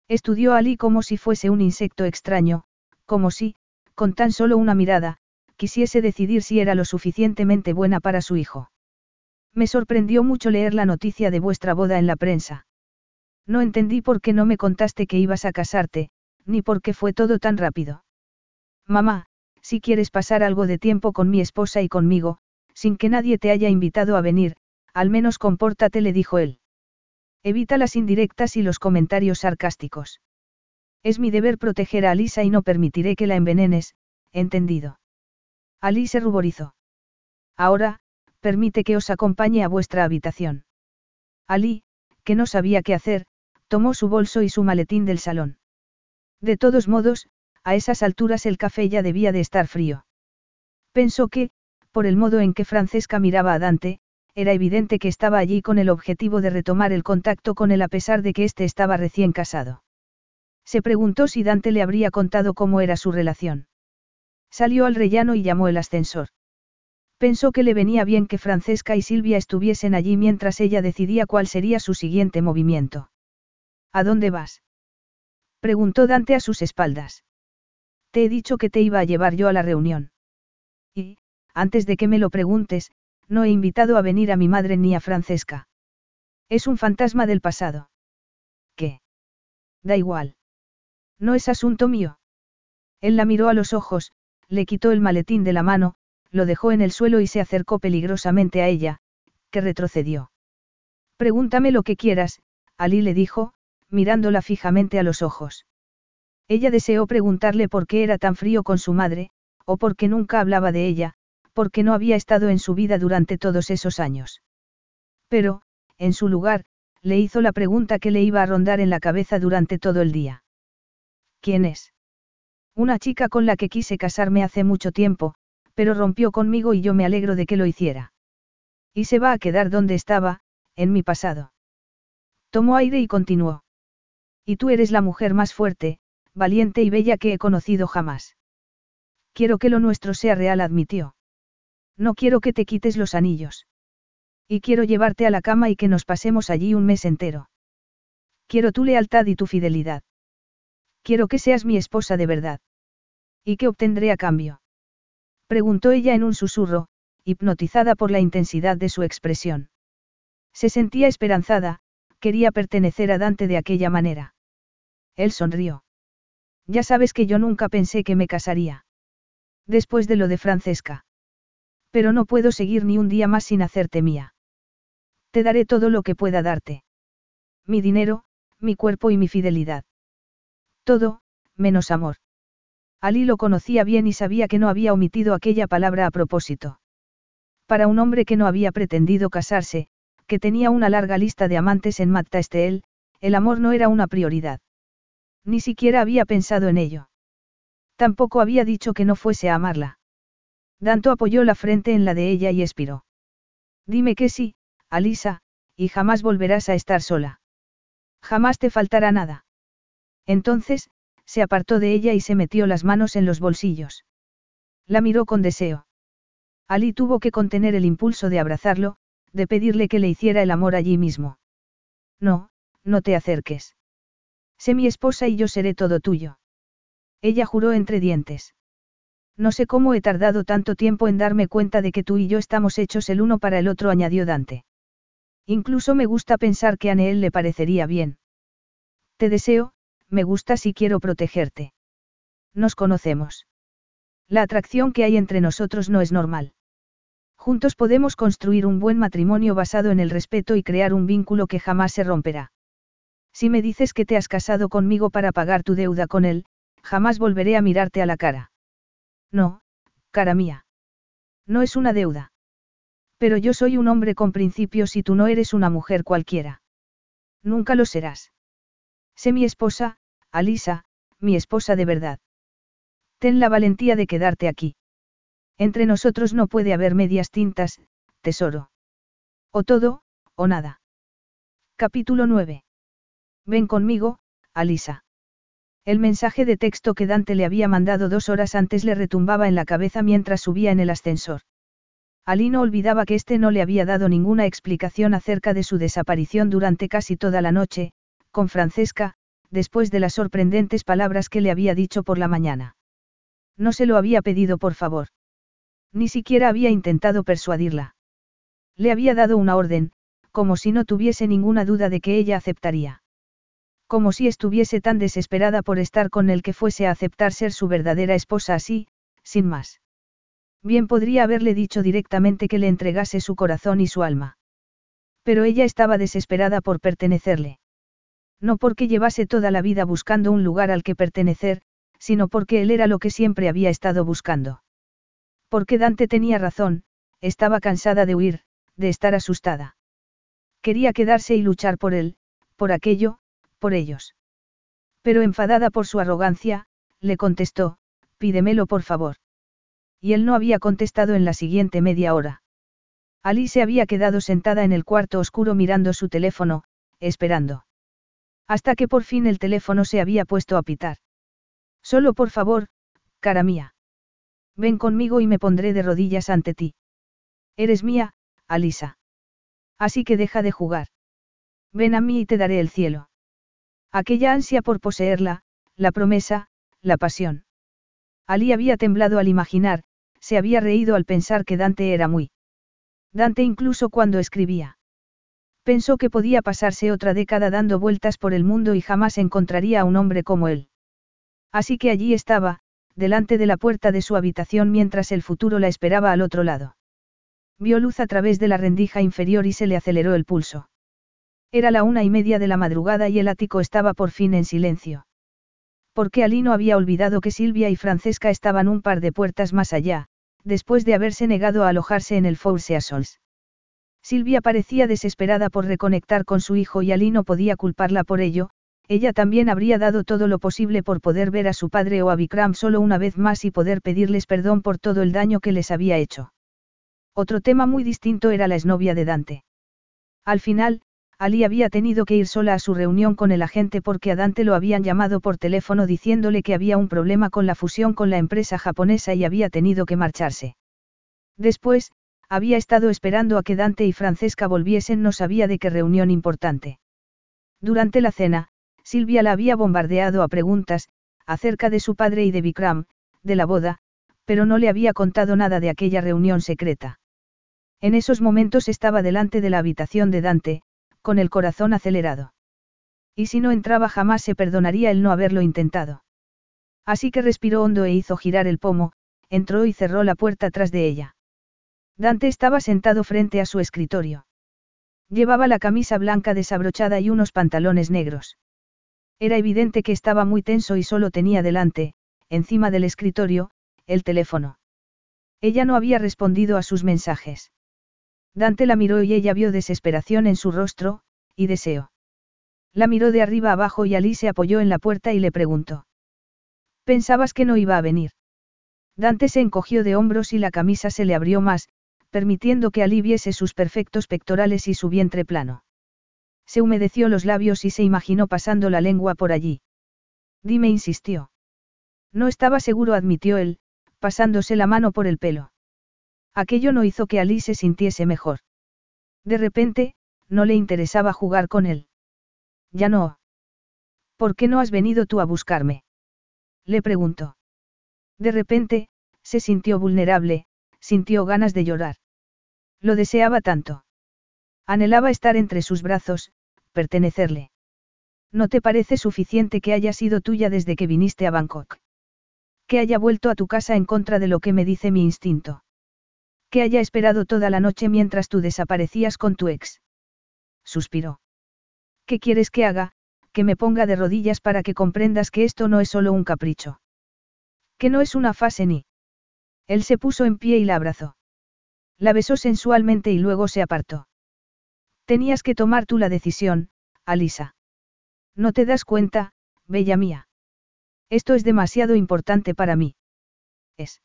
Estudió a Ali como si fuese un insecto extraño, como si, con tan solo una mirada, quisiese decidir si era lo suficientemente buena para su hijo. Me sorprendió mucho leer la noticia de vuestra boda en la prensa. No entendí por qué no me contaste que ibas a casarte, ni por qué fue todo tan rápido. Mamá, si quieres pasar algo de tiempo con mi esposa y conmigo, sin que nadie te haya invitado a venir, al menos compórtate, le dijo él. Evita las indirectas y los comentarios sarcásticos. Es mi deber proteger a Alisa y no permitiré que la envenenes, entendido. Ali se ruborizó. Ahora, permite que os acompañe a vuestra habitación. Ali, que no sabía qué hacer, tomó su bolso y su maletín del salón. De todos modos, a esas alturas el café ya debía de estar frío. Pensó que, por el modo en que Francesca miraba a Dante, era evidente que estaba allí con el objetivo de retomar el contacto con él a pesar de que éste estaba recién casado. Se preguntó si Dante le habría contado cómo era su relación. Salió al rellano y llamó el ascensor. Pensó que le venía bien que Francesca y Silvia estuviesen allí mientras ella decidía cuál sería su siguiente movimiento. ¿A dónde vas? preguntó Dante a sus espaldas. Te he dicho que te iba a llevar yo a la reunión. Y, antes de que me lo preguntes, no he invitado a venir a mi madre ni a Francesca. Es un fantasma del pasado. ¿Qué? Da igual. No es asunto mío. Él la miró a los ojos, le quitó el maletín de la mano, lo dejó en el suelo y se acercó peligrosamente a ella, que retrocedió. Pregúntame lo que quieras, Ali le dijo, mirándola fijamente a los ojos. Ella deseó preguntarle por qué era tan frío con su madre, o por qué nunca hablaba de ella, porque no había estado en su vida durante todos esos años. Pero, en su lugar, le hizo la pregunta que le iba a rondar en la cabeza durante todo el día. ¿Quién es? Una chica con la que quise casarme hace mucho tiempo, pero rompió conmigo y yo me alegro de que lo hiciera. Y se va a quedar donde estaba, en mi pasado. Tomó aire y continuó. Y tú eres la mujer más fuerte, valiente y bella que he conocido jamás. Quiero que lo nuestro sea real, admitió. No quiero que te quites los anillos. Y quiero llevarte a la cama y que nos pasemos allí un mes entero. Quiero tu lealtad y tu fidelidad. Quiero que seas mi esposa de verdad. ¿Y qué obtendré a cambio? Preguntó ella en un susurro, hipnotizada por la intensidad de su expresión. Se sentía esperanzada, quería pertenecer a Dante de aquella manera. Él sonrió. Ya sabes que yo nunca pensé que me casaría. Después de lo de Francesca. Pero no puedo seguir ni un día más sin hacerte mía. Te daré todo lo que pueda darte. Mi dinero, mi cuerpo y mi fidelidad. Todo, menos amor. Ali lo conocía bien y sabía que no había omitido aquella palabra a propósito. Para un hombre que no había pretendido casarse, que tenía una larga lista de amantes en Matta Estel, el amor no era una prioridad. Ni siquiera había pensado en ello. Tampoco había dicho que no fuese a amarla. Danto apoyó la frente en la de ella y expiró. Dime que sí, Alisa, y jamás volverás a estar sola. Jamás te faltará nada. Entonces, se apartó de ella y se metió las manos en los bolsillos. La miró con deseo. Ali tuvo que contener el impulso de abrazarlo, de pedirle que le hiciera el amor allí mismo. No, no te acerques. Sé mi esposa y yo seré todo tuyo. Ella juró entre dientes. No sé cómo he tardado tanto tiempo en darme cuenta de que tú y yo estamos hechos el uno para el otro, añadió Dante. Incluso me gusta pensar que a Neel le parecería bien. Te deseo, me gustas y quiero protegerte. Nos conocemos. La atracción que hay entre nosotros no es normal. Juntos podemos construir un buen matrimonio basado en el respeto y crear un vínculo que jamás se romperá. Si me dices que te has casado conmigo para pagar tu deuda con él, jamás volveré a mirarte a la cara. No, cara mía. No es una deuda. Pero yo soy un hombre con principios y tú no eres una mujer cualquiera. Nunca lo serás. Sé mi esposa, Alisa, mi esposa de verdad. Ten la valentía de quedarte aquí. Entre nosotros no puede haber medias tintas, tesoro. O todo, o nada. Capítulo 9. Ven conmigo, Alisa. El mensaje de texto que Dante le había mandado dos horas antes le retumbaba en la cabeza mientras subía en el ascensor. Ali no olvidaba que éste no le había dado ninguna explicación acerca de su desaparición durante casi toda la noche, con Francesca, después de las sorprendentes palabras que le había dicho por la mañana. No se lo había pedido por favor. Ni siquiera había intentado persuadirla. Le había dado una orden, como si no tuviese ninguna duda de que ella aceptaría. Como si estuviese tan desesperada por estar con él que fuese a aceptar ser su verdadera esposa así, sin más. Bien podría haberle dicho directamente que le entregase su corazón y su alma. Pero ella estaba desesperada por pertenecerle. No porque llevase toda la vida buscando un lugar al que pertenecer, sino porque él era lo que siempre había estado buscando. Porque Dante tenía razón, estaba cansada de huir, de estar asustada. Quería quedarse y luchar por él, por aquello, por ellos. Pero enfadada por su arrogancia, le contestó, pídemelo por favor. Y él no había contestado en la siguiente media hora. Ali se había quedado sentada en el cuarto oscuro mirando su teléfono, esperando. Hasta que por fin el teléfono se había puesto a pitar. Solo por favor, cara mía. Ven conmigo y me pondré de rodillas ante ti. Eres mía, Alisa. Así que deja de jugar. Ven a mí y te daré el cielo. Aquella ansia por poseerla, la promesa, la pasión. Ali había temblado al imaginar, se había reído al pensar que Dante era muy. Dante incluso cuando escribía. Pensó que podía pasarse otra década dando vueltas por el mundo y jamás encontraría a un hombre como él. Así que allí estaba, delante de la puerta de su habitación mientras el futuro la esperaba al otro lado. Vio luz a través de la rendija inferior y se le aceleró el pulso. Era la una y media de la madrugada y el ático estaba por fin en silencio. Porque Alino había olvidado que Silvia y Francesca estaban un par de puertas más allá, después de haberse negado a alojarse en el Four Seasons. Silvia parecía desesperada por reconectar con su hijo y Ali no podía culparla por ello, ella también habría dado todo lo posible por poder ver a su padre o a Vikram solo una vez más y poder pedirles perdón por todo el daño que les había hecho. Otro tema muy distinto era la exnovia de Dante. Al final, Ali había tenido que ir sola a su reunión con el agente porque a Dante lo habían llamado por teléfono diciéndole que había un problema con la fusión con la empresa japonesa y había tenido que marcharse. Después, había estado esperando a que Dante y Francesca volviesen no sabía de qué reunión importante. Durante la cena, Silvia la había bombardeado a preguntas, acerca de su padre y de Vikram, de la boda, pero no le había contado nada de aquella reunión secreta. En esos momentos estaba delante de la habitación de Dante, con el corazón acelerado. Y si no entraba jamás se perdonaría el no haberlo intentado. Así que respiró hondo e hizo girar el pomo, entró y cerró la puerta tras de ella. Dante estaba sentado frente a su escritorio. Llevaba la camisa blanca desabrochada y unos pantalones negros. Era evidente que estaba muy tenso y solo tenía delante, encima del escritorio, el teléfono. Ella no había respondido a sus mensajes. Dante la miró y ella vio desesperación en su rostro, y deseo. La miró de arriba abajo y Ali se apoyó en la puerta y le preguntó. ¿Pensabas que no iba a venir? Dante se encogió de hombros y la camisa se le abrió más, permitiendo que Ali viese sus perfectos pectorales y su vientre plano. Se humedeció los labios y se imaginó pasando la lengua por allí. Dime, insistió. No estaba seguro, admitió él, pasándose la mano por el pelo. Aquello no hizo que Ali se sintiese mejor. De repente, no le interesaba jugar con él. Ya no. ¿Por qué no has venido tú a buscarme? Le preguntó. De repente, se sintió vulnerable, sintió ganas de llorar. Lo deseaba tanto. Anhelaba estar entre sus brazos, pertenecerle. ¿No te parece suficiente que haya sido tuya desde que viniste a Bangkok? Que haya vuelto a tu casa en contra de lo que me dice mi instinto. Que haya esperado toda la noche mientras tú desaparecías con tu ex. Suspiró. ¿Qué quieres que haga? Que me ponga de rodillas para que comprendas que esto no es solo un capricho. Que no es una fase ni. Él se puso en pie y la abrazó. La besó sensualmente y luego se apartó. Tenías que tomar tú la decisión, Alisa. No te das cuenta, bella mía. Esto es demasiado importante para mí. Es.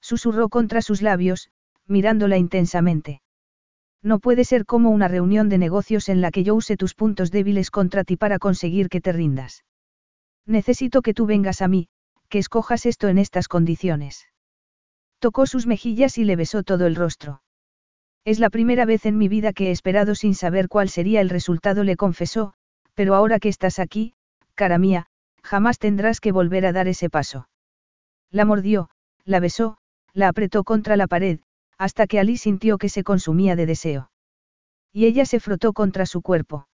Susurró contra sus labios, mirándola intensamente. No puede ser como una reunión de negocios en la que yo use tus puntos débiles contra ti para conseguir que te rindas. Necesito que tú vengas a mí, que escojas esto en estas condiciones. Tocó sus mejillas y le besó todo el rostro. Es la primera vez en mi vida que he esperado sin saber cuál sería el resultado, le confesó, pero ahora que estás aquí, cara mía, jamás tendrás que volver a dar ese paso. La mordió, la besó, la apretó contra la pared, hasta que Ali sintió que se consumía de deseo. Y ella se frotó contra su cuerpo.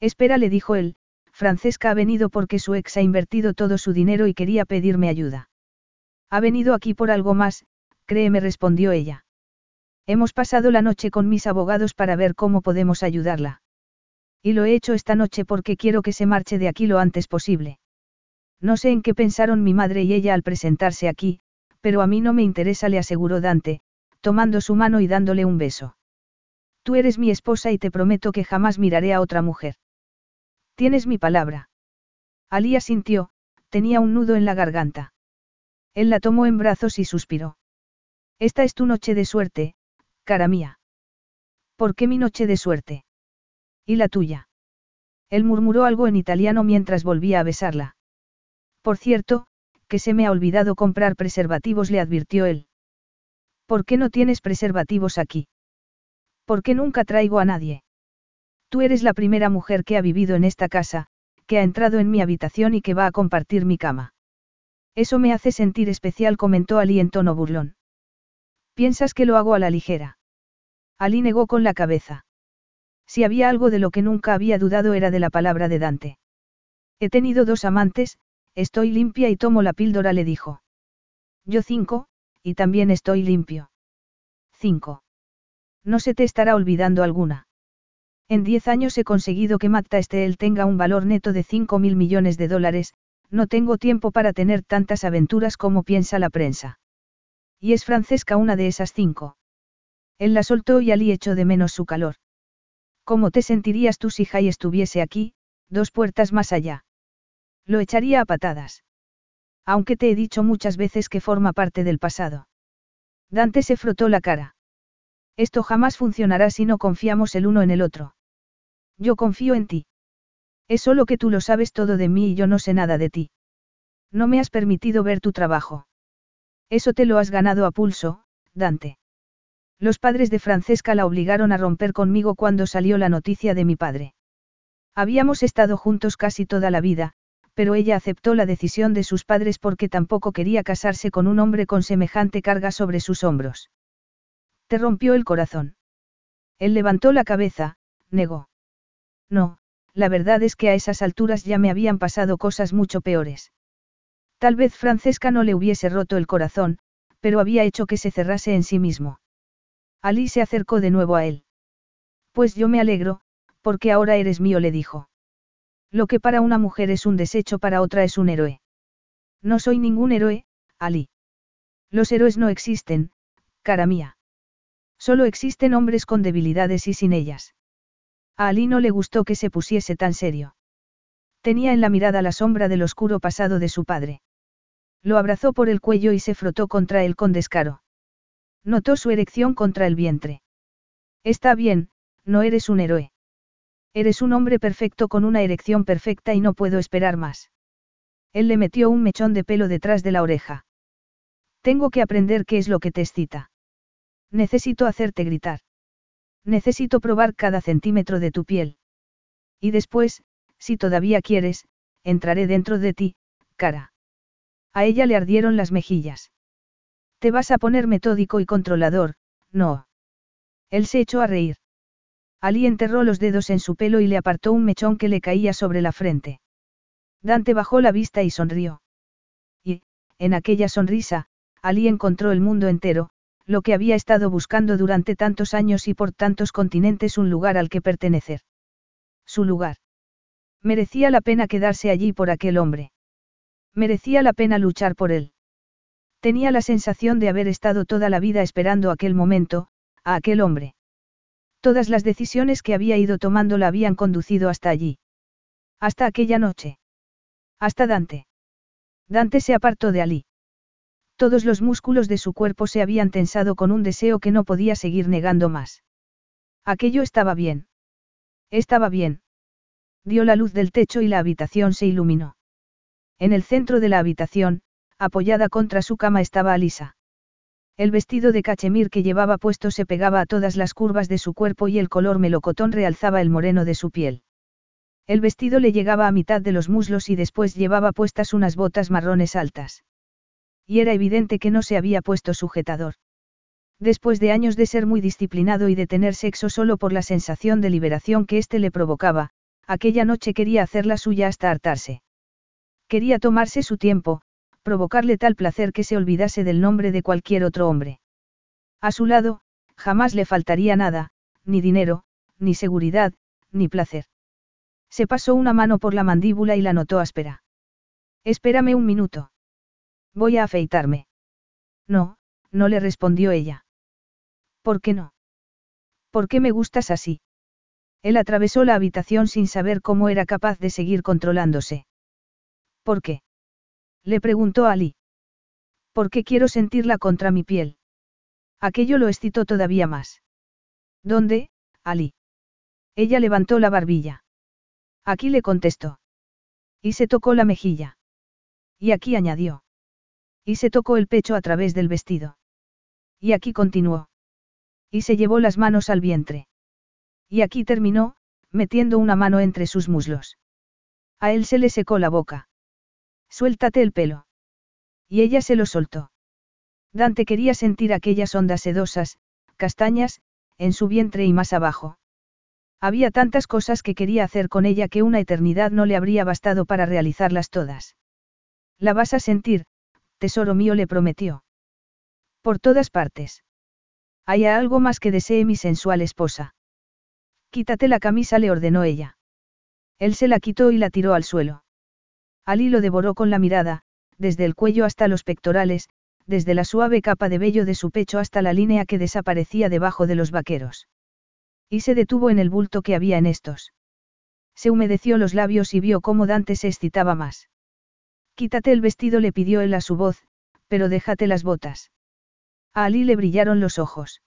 Espera, le dijo él, Francesca ha venido porque su ex ha invertido todo su dinero y quería pedirme ayuda. Ha venido aquí por algo más, créeme, respondió ella. Hemos pasado la noche con mis abogados para ver cómo podemos ayudarla. Y lo he hecho esta noche porque quiero que se marche de aquí lo antes posible. No sé en qué pensaron mi madre y ella al presentarse aquí, pero a mí no me interesa, le aseguró Dante, tomando su mano y dándole un beso. Tú eres mi esposa y te prometo que jamás miraré a otra mujer. Tienes mi palabra. Alí asintió, tenía un nudo en la garganta. Él la tomó en brazos y suspiró. Esta es tu noche de suerte, cara mía. ¿Por qué mi noche de suerte? ¿Y la tuya? Él murmuró algo en italiano mientras volvía a besarla. Por cierto, que se me ha olvidado comprar preservativos, le advirtió él. ¿Por qué no tienes preservativos aquí? ¿Por qué nunca traigo a nadie? Tú eres la primera mujer que ha vivido en esta casa, que ha entrado en mi habitación y que va a compartir mi cama. Eso me hace sentir especial, comentó Ali en tono burlón. ¿Piensas que lo hago a la ligera? Ali negó con la cabeza. Si había algo de lo que nunca había dudado era de la palabra de Dante. He tenido dos amantes, estoy limpia y tomo la píldora, le dijo. Yo cinco, y también estoy limpio. Cinco. No se te estará olvidando alguna. En diez años he conseguido que Magda Esteel tenga un valor neto de cinco mil millones de dólares, no tengo tiempo para tener tantas aventuras como piensa la prensa. Y es Francesca una de esas cinco. Él la soltó y Ali echó de menos su calor. ¿Cómo te sentirías tú si Jai estuviese aquí, dos puertas más allá? Lo echaría a patadas. Aunque te he dicho muchas veces que forma parte del pasado. Dante se frotó la cara. Esto jamás funcionará si no confiamos el uno en el otro. Yo confío en ti. Es solo que tú lo sabes todo de mí y yo no sé nada de ti. No me has permitido ver tu trabajo. Eso te lo has ganado a pulso, Dante. Los padres de Francesca la obligaron a romper conmigo cuando salió la noticia de mi padre. Habíamos estado juntos casi toda la vida, pero ella aceptó la decisión de sus padres porque tampoco quería casarse con un hombre con semejante carga sobre sus hombros. Te rompió el corazón. Él levantó la cabeza, negó. No, la verdad es que a esas alturas ya me habían pasado cosas mucho peores. Tal vez Francesca no le hubiese roto el corazón, pero había hecho que se cerrase en sí mismo. Ali se acercó de nuevo a él. Pues yo me alegro, porque ahora eres mío, le dijo. Lo que para una mujer es un desecho para otra es un héroe. No soy ningún héroe, Ali. Los héroes no existen, cara mía. Solo existen hombres con debilidades y sin ellas. A Ali no le gustó que se pusiese tan serio. Tenía en la mirada la sombra del oscuro pasado de su padre. Lo abrazó por el cuello y se frotó contra él con descaro. Notó su erección contra el vientre. Está bien, no eres un héroe. Eres un hombre perfecto con una erección perfecta y no puedo esperar más. Él le metió un mechón de pelo detrás de la oreja. Tengo que aprender qué es lo que te excita. Necesito hacerte gritar. Necesito probar cada centímetro de tu piel. Y después, si todavía quieres, entraré dentro de ti, cara. A ella le ardieron las mejillas. Te vas a poner metódico y controlador, no. Él se echó a reír. Ali enterró los dedos en su pelo y le apartó un mechón que le caía sobre la frente. Dante bajó la vista y sonrió. Y, en aquella sonrisa, Ali encontró el mundo entero, lo que había estado buscando durante tantos años y por tantos continentes un lugar al que pertenecer. Su lugar. Merecía la pena quedarse allí por aquel hombre. Merecía la pena luchar por él. Tenía la sensación de haber estado toda la vida esperando aquel momento, a aquel hombre. Todas las decisiones que había ido tomando la habían conducido hasta allí. Hasta aquella noche. Hasta Dante. Dante se apartó de Ali. Todos los músculos de su cuerpo se habían tensado con un deseo que no podía seguir negando más. Aquello estaba bien. Estaba bien. Dio la luz del techo y la habitación se iluminó. En el centro de la habitación, apoyada contra su cama estaba Alisa. El vestido de cachemir que llevaba puesto se pegaba a todas las curvas de su cuerpo y el color melocotón realzaba el moreno de su piel. El vestido le llegaba a mitad de los muslos y después llevaba puestas unas botas marrones altas. Y era evidente que no se había puesto sujetador. Después de años de ser muy disciplinado y de tener sexo solo por la sensación de liberación que éste le provocaba, aquella noche quería hacer la suya hasta hartarse. Quería tomarse su tiempo, provocarle tal placer que se olvidase del nombre de cualquier otro hombre. A su lado, jamás le faltaría nada, ni dinero, ni seguridad, ni placer. Se pasó una mano por la mandíbula y la notó áspera. Espérame un minuto. Voy a afeitarme. No, no le respondió ella. ¿Por qué no? ¿Por qué me gustas así? Él atravesó la habitación sin saber cómo era capaz de seguir controlándose. ¿Por qué? Le preguntó Ali. ¿Por qué quiero sentirla contra mi piel? Aquello lo excitó todavía más. ¿Dónde, Ali? Ella levantó la barbilla. Aquí le contestó. Y se tocó la mejilla. Y aquí añadió. Y se tocó el pecho a través del vestido. Y aquí continuó. Y se llevó las manos al vientre. Y aquí terminó, metiendo una mano entre sus muslos. A él se le secó la boca. Suéltate el pelo. Y ella se lo soltó. Dante quería sentir aquellas ondas sedosas, castañas, en su vientre y más abajo. Había tantas cosas que quería hacer con ella que una eternidad no le habría bastado para realizarlas todas. La vas a sentir, tesoro mío le prometió. Por todas partes. Hay algo más que desee mi sensual esposa. Quítate la camisa, le ordenó ella. Él se la quitó y la tiró al suelo. Ali lo devoró con la mirada, desde el cuello hasta los pectorales, desde la suave capa de vello de su pecho hasta la línea que desaparecía debajo de los vaqueros. Y se detuvo en el bulto que había en estos. Se humedeció los labios y vio cómo Dante se excitaba más. Quítate el vestido, le pidió él a su voz, pero déjate las botas. A Ali le brillaron los ojos.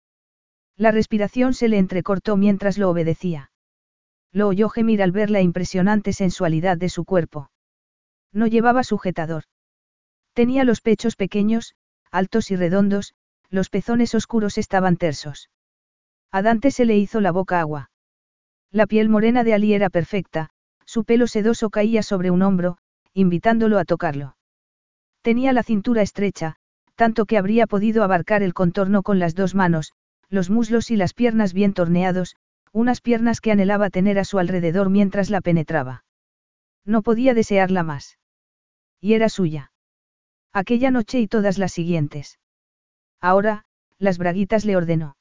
La respiración se le entrecortó mientras lo obedecía. Lo oyó gemir al ver la impresionante sensualidad de su cuerpo. No llevaba sujetador. Tenía los pechos pequeños, altos y redondos, los pezones oscuros estaban tersos. A Dante se le hizo la boca agua. La piel morena de Ali era perfecta, su pelo sedoso caía sobre un hombro, invitándolo a tocarlo. Tenía la cintura estrecha, tanto que habría podido abarcar el contorno con las dos manos, los muslos y las piernas bien torneados, unas piernas que anhelaba tener a su alrededor mientras la penetraba. No podía desearla más. Y era suya. Aquella noche y todas las siguientes. Ahora, las braguitas le ordenó.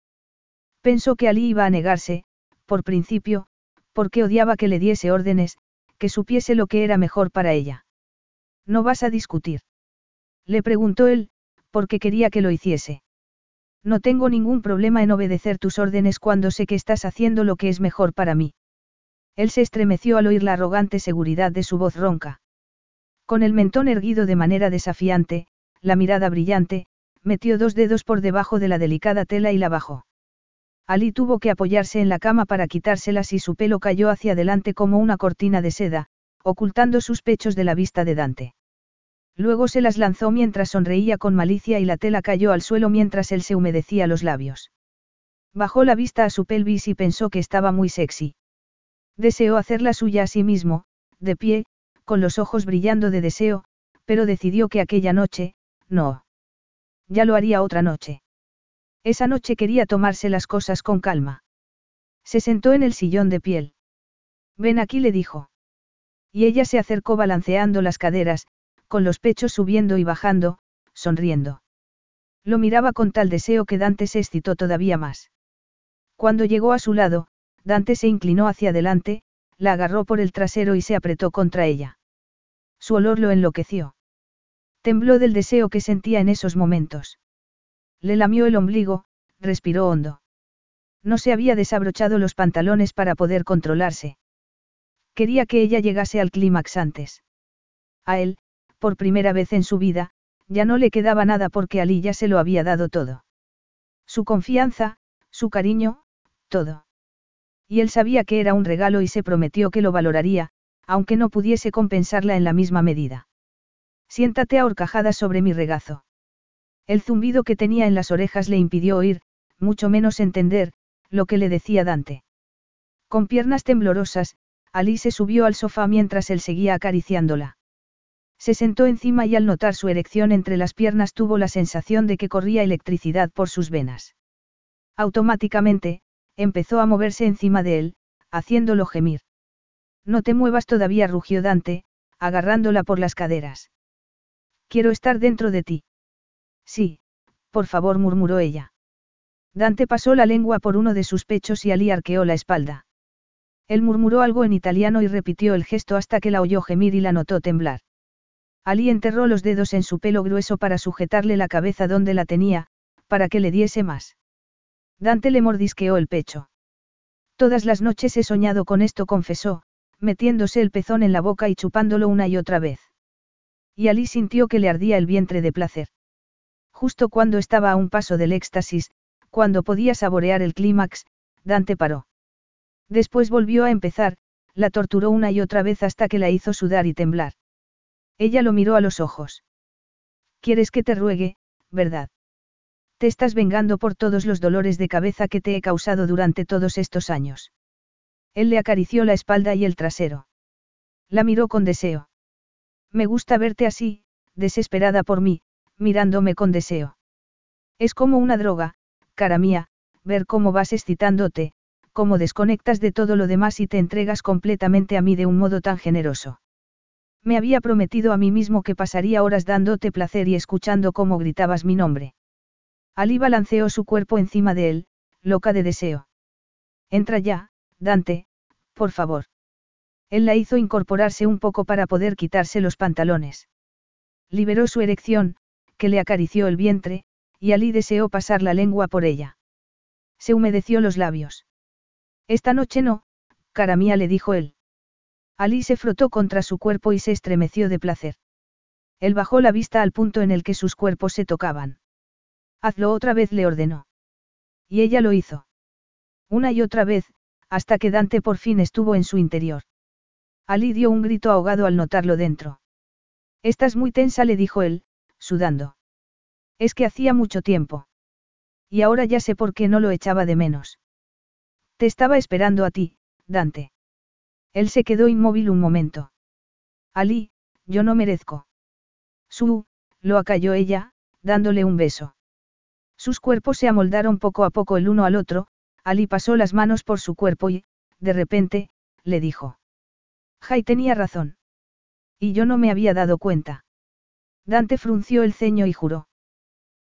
Pensó que Ali iba a negarse, por principio, porque odiaba que le diese órdenes, que supiese lo que era mejor para ella. ¿No vas a discutir? Le preguntó él, porque quería que lo hiciese. No tengo ningún problema en obedecer tus órdenes cuando sé que estás haciendo lo que es mejor para mí. Él se estremeció al oír la arrogante seguridad de su voz ronca. Con el mentón erguido de manera desafiante, la mirada brillante, metió dos dedos por debajo de la delicada tela y la bajó. Ali tuvo que apoyarse en la cama para quitárselas y su pelo cayó hacia adelante como una cortina de seda, ocultando sus pechos de la vista de Dante. Luego se las lanzó mientras sonreía con malicia y la tela cayó al suelo mientras él se humedecía los labios. Bajó la vista a su pelvis y pensó que estaba muy sexy. Deseó hacerla suya a sí mismo, de pie, con los ojos brillando de deseo, pero decidió que aquella noche, no. Ya lo haría otra noche. Esa noche quería tomarse las cosas con calma. Se sentó en el sillón de piel. Ven aquí, le dijo. Y ella se acercó balanceando las caderas, con los pechos subiendo y bajando, sonriendo. Lo miraba con tal deseo que Dante se excitó todavía más. Cuando llegó a su lado, Dante se inclinó hacia adelante, la agarró por el trasero y se apretó contra ella. Su olor lo enloqueció. Tembló del deseo que sentía en esos momentos. Le lamió el ombligo, respiró hondo. No se había desabrochado los pantalones para poder controlarse. Quería que ella llegase al clímax antes. A él, por primera vez en su vida, ya no le quedaba nada porque Ali ya se lo había dado todo. Su confianza, su cariño, todo. Y él sabía que era un regalo y se prometió que lo valoraría, aunque no pudiese compensarla en la misma medida. Siéntate ahorcajada sobre mi regazo. El zumbido que tenía en las orejas le impidió oír, mucho menos entender, lo que le decía Dante. Con piernas temblorosas, Ali se subió al sofá mientras él seguía acariciándola. Se sentó encima y al notar su erección entre las piernas tuvo la sensación de que corría electricidad por sus venas. Automáticamente, empezó a moverse encima de él, haciéndolo gemir. No te muevas todavía, rugió Dante, agarrándola por las caderas. Quiero estar dentro de ti. Sí, por favor, murmuró ella. Dante pasó la lengua por uno de sus pechos y Ali arqueó la espalda. Él murmuró algo en italiano y repitió el gesto hasta que la oyó gemir y la notó temblar. Ali enterró los dedos en su pelo grueso para sujetarle la cabeza donde la tenía, para que le diese más. Dante le mordisqueó el pecho. Todas las noches he soñado con esto, confesó, metiéndose el pezón en la boca y chupándolo una y otra vez. Y Ali sintió que le ardía el vientre de placer. Justo cuando estaba a un paso del éxtasis, cuando podía saborear el clímax, Dante paró. Después volvió a empezar, la torturó una y otra vez hasta que la hizo sudar y temblar. Ella lo miró a los ojos. ¿Quieres que te ruegue, verdad? Te estás vengando por todos los dolores de cabeza que te he causado durante todos estos años. Él le acarició la espalda y el trasero. La miró con deseo. Me gusta verte así, desesperada por mí, mirándome con deseo. Es como una droga, cara mía, ver cómo vas excitándote, cómo desconectas de todo lo demás y te entregas completamente a mí de un modo tan generoso. Me había prometido a mí mismo que pasaría horas dándote placer y escuchando cómo gritabas mi nombre. Ali balanceó su cuerpo encima de él, loca de deseo. Entra ya, Dante, por favor. Él la hizo incorporarse un poco para poder quitarse los pantalones. Liberó su erección, que le acarició el vientre, y Ali deseó pasar la lengua por ella. Se humedeció los labios. Esta noche no, cara mía le dijo él. Ali se frotó contra su cuerpo y se estremeció de placer. Él bajó la vista al punto en el que sus cuerpos se tocaban. Hazlo otra vez, le ordenó. Y ella lo hizo. Una y otra vez, hasta que Dante por fin estuvo en su interior. Ali dio un grito ahogado al notarlo dentro. Estás muy tensa, le dijo él, sudando. Es que hacía mucho tiempo. Y ahora ya sé por qué no lo echaba de menos. Te estaba esperando a ti, Dante. Él se quedó inmóvil un momento. Ali, yo no merezco. Su, lo acalló ella, dándole un beso. Sus cuerpos se amoldaron poco a poco el uno al otro, Ali pasó las manos por su cuerpo y, de repente, le dijo. Jai tenía razón. Y yo no me había dado cuenta. Dante frunció el ceño y juró.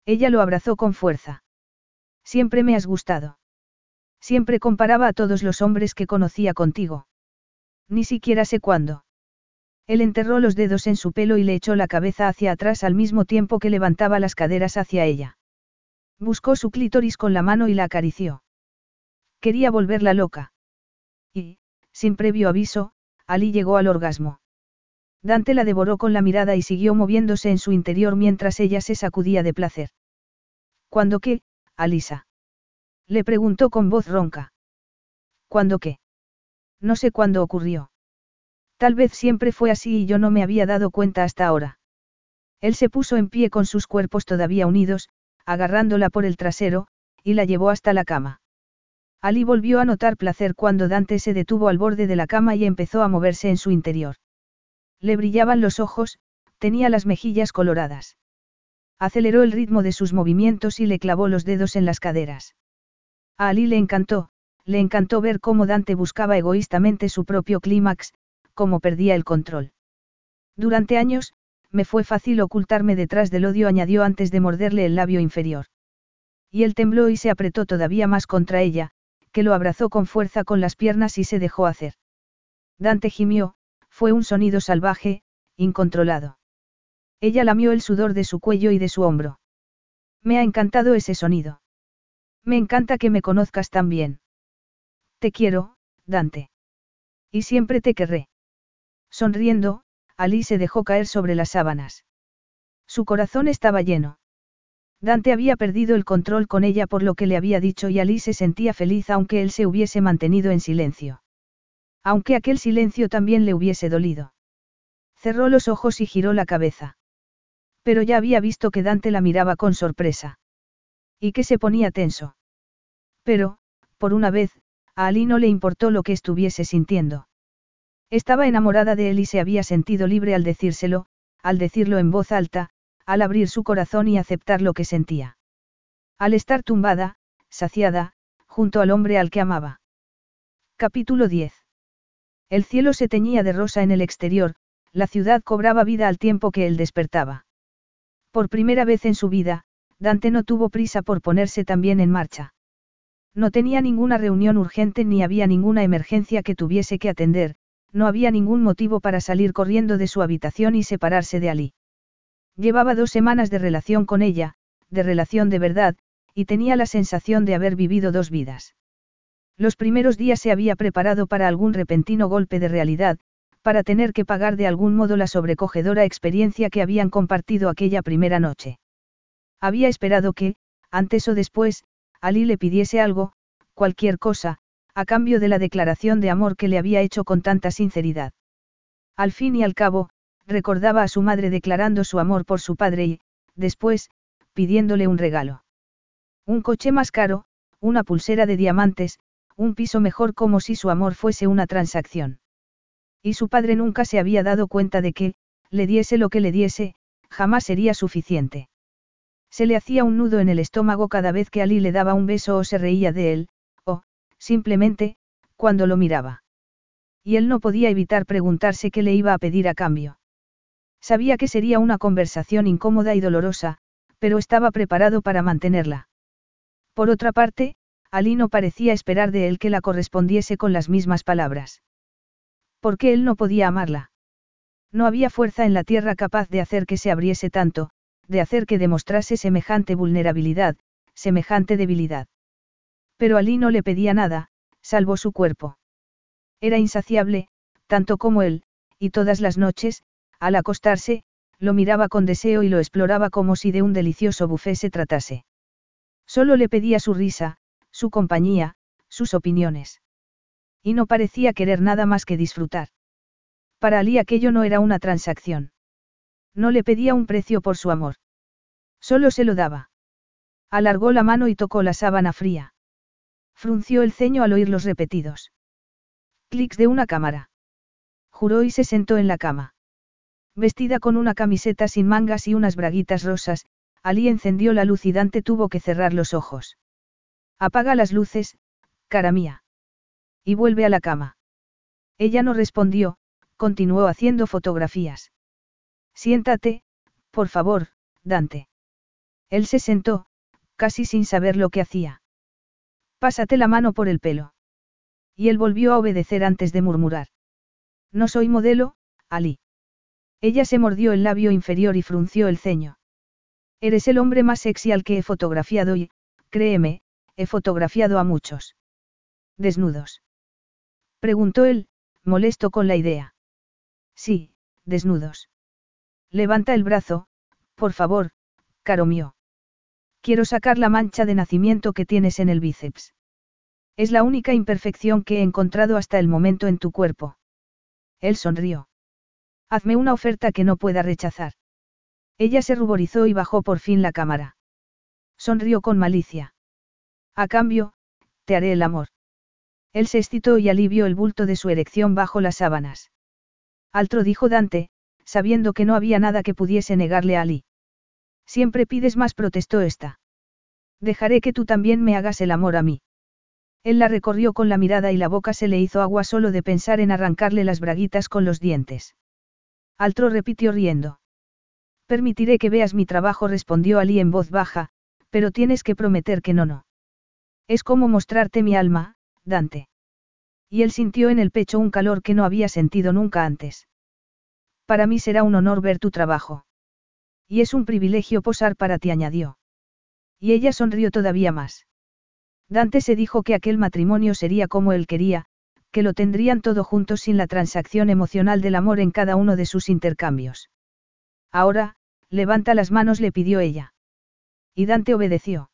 Ella lo abrazó con fuerza. Siempre me has gustado. Siempre comparaba a todos los hombres que conocía contigo. Ni siquiera sé cuándo. Él enterró los dedos en su pelo y le echó la cabeza hacia atrás al mismo tiempo que levantaba las caderas hacia ella. Buscó su clítoris con la mano y la acarició. Quería volverla loca. Y, sin previo aviso, Ali llegó al orgasmo. Dante la devoró con la mirada y siguió moviéndose en su interior mientras ella se sacudía de placer. ¿Cuándo qué, Alisa? Le preguntó con voz ronca. ¿Cuándo qué? No sé cuándo ocurrió. Tal vez siempre fue así y yo no me había dado cuenta hasta ahora. Él se puso en pie con sus cuerpos todavía unidos, agarrándola por el trasero, y la llevó hasta la cama. Ali volvió a notar placer cuando Dante se detuvo al borde de la cama y empezó a moverse en su interior. Le brillaban los ojos, tenía las mejillas coloradas. Aceleró el ritmo de sus movimientos y le clavó los dedos en las caderas. A Ali le encantó, le encantó ver cómo Dante buscaba egoístamente su propio clímax, cómo perdía el control. Durante años, me fue fácil ocultarme detrás del odio, añadió antes de morderle el labio inferior. Y él tembló y se apretó todavía más contra ella, que lo abrazó con fuerza con las piernas y se dejó hacer. Dante gimió, fue un sonido salvaje, incontrolado. Ella lamió el sudor de su cuello y de su hombro. Me ha encantado ese sonido. Me encanta que me conozcas tan bien. Te quiero, Dante. Y siempre te querré. Sonriendo, Ali se dejó caer sobre las sábanas. Su corazón estaba lleno. Dante había perdido el control con ella por lo que le había dicho y Ali se sentía feliz aunque él se hubiese mantenido en silencio. Aunque aquel silencio también le hubiese dolido. Cerró los ojos y giró la cabeza. Pero ya había visto que Dante la miraba con sorpresa. Y que se ponía tenso. Pero, por una vez, a Ali no le importó lo que estuviese sintiendo. Estaba enamorada de él y se había sentido libre al decírselo, al decirlo en voz alta, al abrir su corazón y aceptar lo que sentía. Al estar tumbada, saciada, junto al hombre al que amaba. Capítulo 10. El cielo se teñía de rosa en el exterior, la ciudad cobraba vida al tiempo que él despertaba. Por primera vez en su vida, Dante no tuvo prisa por ponerse también en marcha. No tenía ninguna reunión urgente ni había ninguna emergencia que tuviese que atender, no había ningún motivo para salir corriendo de su habitación y separarse de Ali. Llevaba dos semanas de relación con ella, de relación de verdad, y tenía la sensación de haber vivido dos vidas. Los primeros días se había preparado para algún repentino golpe de realidad, para tener que pagar de algún modo la sobrecogedora experiencia que habían compartido aquella primera noche. Había esperado que, antes o después, Ali le pidiese algo, cualquier cosa, a cambio de la declaración de amor que le había hecho con tanta sinceridad. Al fin y al cabo, recordaba a su madre declarando su amor por su padre y, después, pidiéndole un regalo. Un coche más caro, una pulsera de diamantes, un piso mejor como si su amor fuese una transacción. Y su padre nunca se había dado cuenta de que, le diese lo que le diese, jamás sería suficiente. Se le hacía un nudo en el estómago cada vez que Ali le daba un beso o se reía de él, o, simplemente, cuando lo miraba. Y él no podía evitar preguntarse qué le iba a pedir a cambio. Sabía que sería una conversación incómoda y dolorosa, pero estaba preparado para mantenerla. Por otra parte, Ali no parecía esperar de él que la correspondiese con las mismas palabras. ¿Por qué él no podía amarla? No había fuerza en la tierra capaz de hacer que se abriese tanto, de hacer que demostrase semejante vulnerabilidad, semejante debilidad. Pero Ali no le pedía nada, salvo su cuerpo. Era insaciable, tanto como él, y todas las noches, al acostarse, lo miraba con deseo y lo exploraba como si de un delicioso buffet se tratase. Solo le pedía su risa, su compañía, sus opiniones. Y no parecía querer nada más que disfrutar. Para Ali aquello no era una transacción. No le pedía un precio por su amor. Solo se lo daba. Alargó la mano y tocó la sábana fría. Frunció el ceño al oír los repetidos. Clics de una cámara. Juró y se sentó en la cama. Vestida con una camiseta sin mangas y unas braguitas rosas, Ali encendió la luz y Dante tuvo que cerrar los ojos. Apaga las luces, cara mía. Y vuelve a la cama. Ella no respondió, continuó haciendo fotografías. Siéntate, por favor, Dante. Él se sentó, casi sin saber lo que hacía. Pásate la mano por el pelo. Y él volvió a obedecer antes de murmurar. No soy modelo, Ali. Ella se mordió el labio inferior y frunció el ceño. Eres el hombre más sexy al que he fotografiado y, créeme, he fotografiado a muchos. ¿Desnudos? Preguntó él, molesto con la idea. Sí, desnudos. Levanta el brazo, por favor, caro mío. Quiero sacar la mancha de nacimiento que tienes en el bíceps. Es la única imperfección que he encontrado hasta el momento en tu cuerpo. Él sonrió. Hazme una oferta que no pueda rechazar. Ella se ruborizó y bajó por fin la cámara. Sonrió con malicia. A cambio, te haré el amor. Él se excitó y alivió el bulto de su erección bajo las sábanas. Altro dijo Dante, sabiendo que no había nada que pudiese negarle a Ali. Siempre pides más, protestó esta. Dejaré que tú también me hagas el amor a mí. Él la recorrió con la mirada y la boca se le hizo agua solo de pensar en arrancarle las braguitas con los dientes. Altro repitió riendo. Permitiré que veas mi trabajo, respondió Ali en voz baja, pero tienes que prometer que no, no. Es como mostrarte mi alma, Dante. Y él sintió en el pecho un calor que no había sentido nunca antes. Para mí será un honor ver tu trabajo. Y es un privilegio posar para ti, añadió. Y ella sonrió todavía más. Dante se dijo que aquel matrimonio sería como él quería, que lo tendrían todo juntos sin la transacción emocional del amor en cada uno de sus intercambios. Ahora, levanta las manos, le pidió ella. Y Dante obedeció.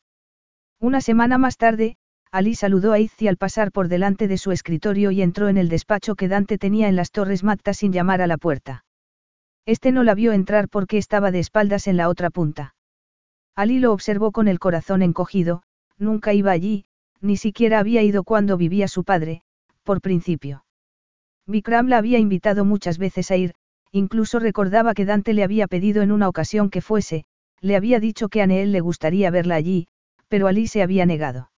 Una semana más tarde, Ali saludó a Izzy al pasar por delante de su escritorio y entró en el despacho que Dante tenía en las Torres Matta sin llamar a la puerta. Este no la vio entrar porque estaba de espaldas en la otra punta. Ali lo observó con el corazón encogido, nunca iba allí, ni siquiera había ido cuando vivía su padre, por principio. Vikram la había invitado muchas veces a ir, incluso recordaba que Dante le había pedido en una ocasión que fuese, le había dicho que a Neel le gustaría verla allí, pero Ali se había negado.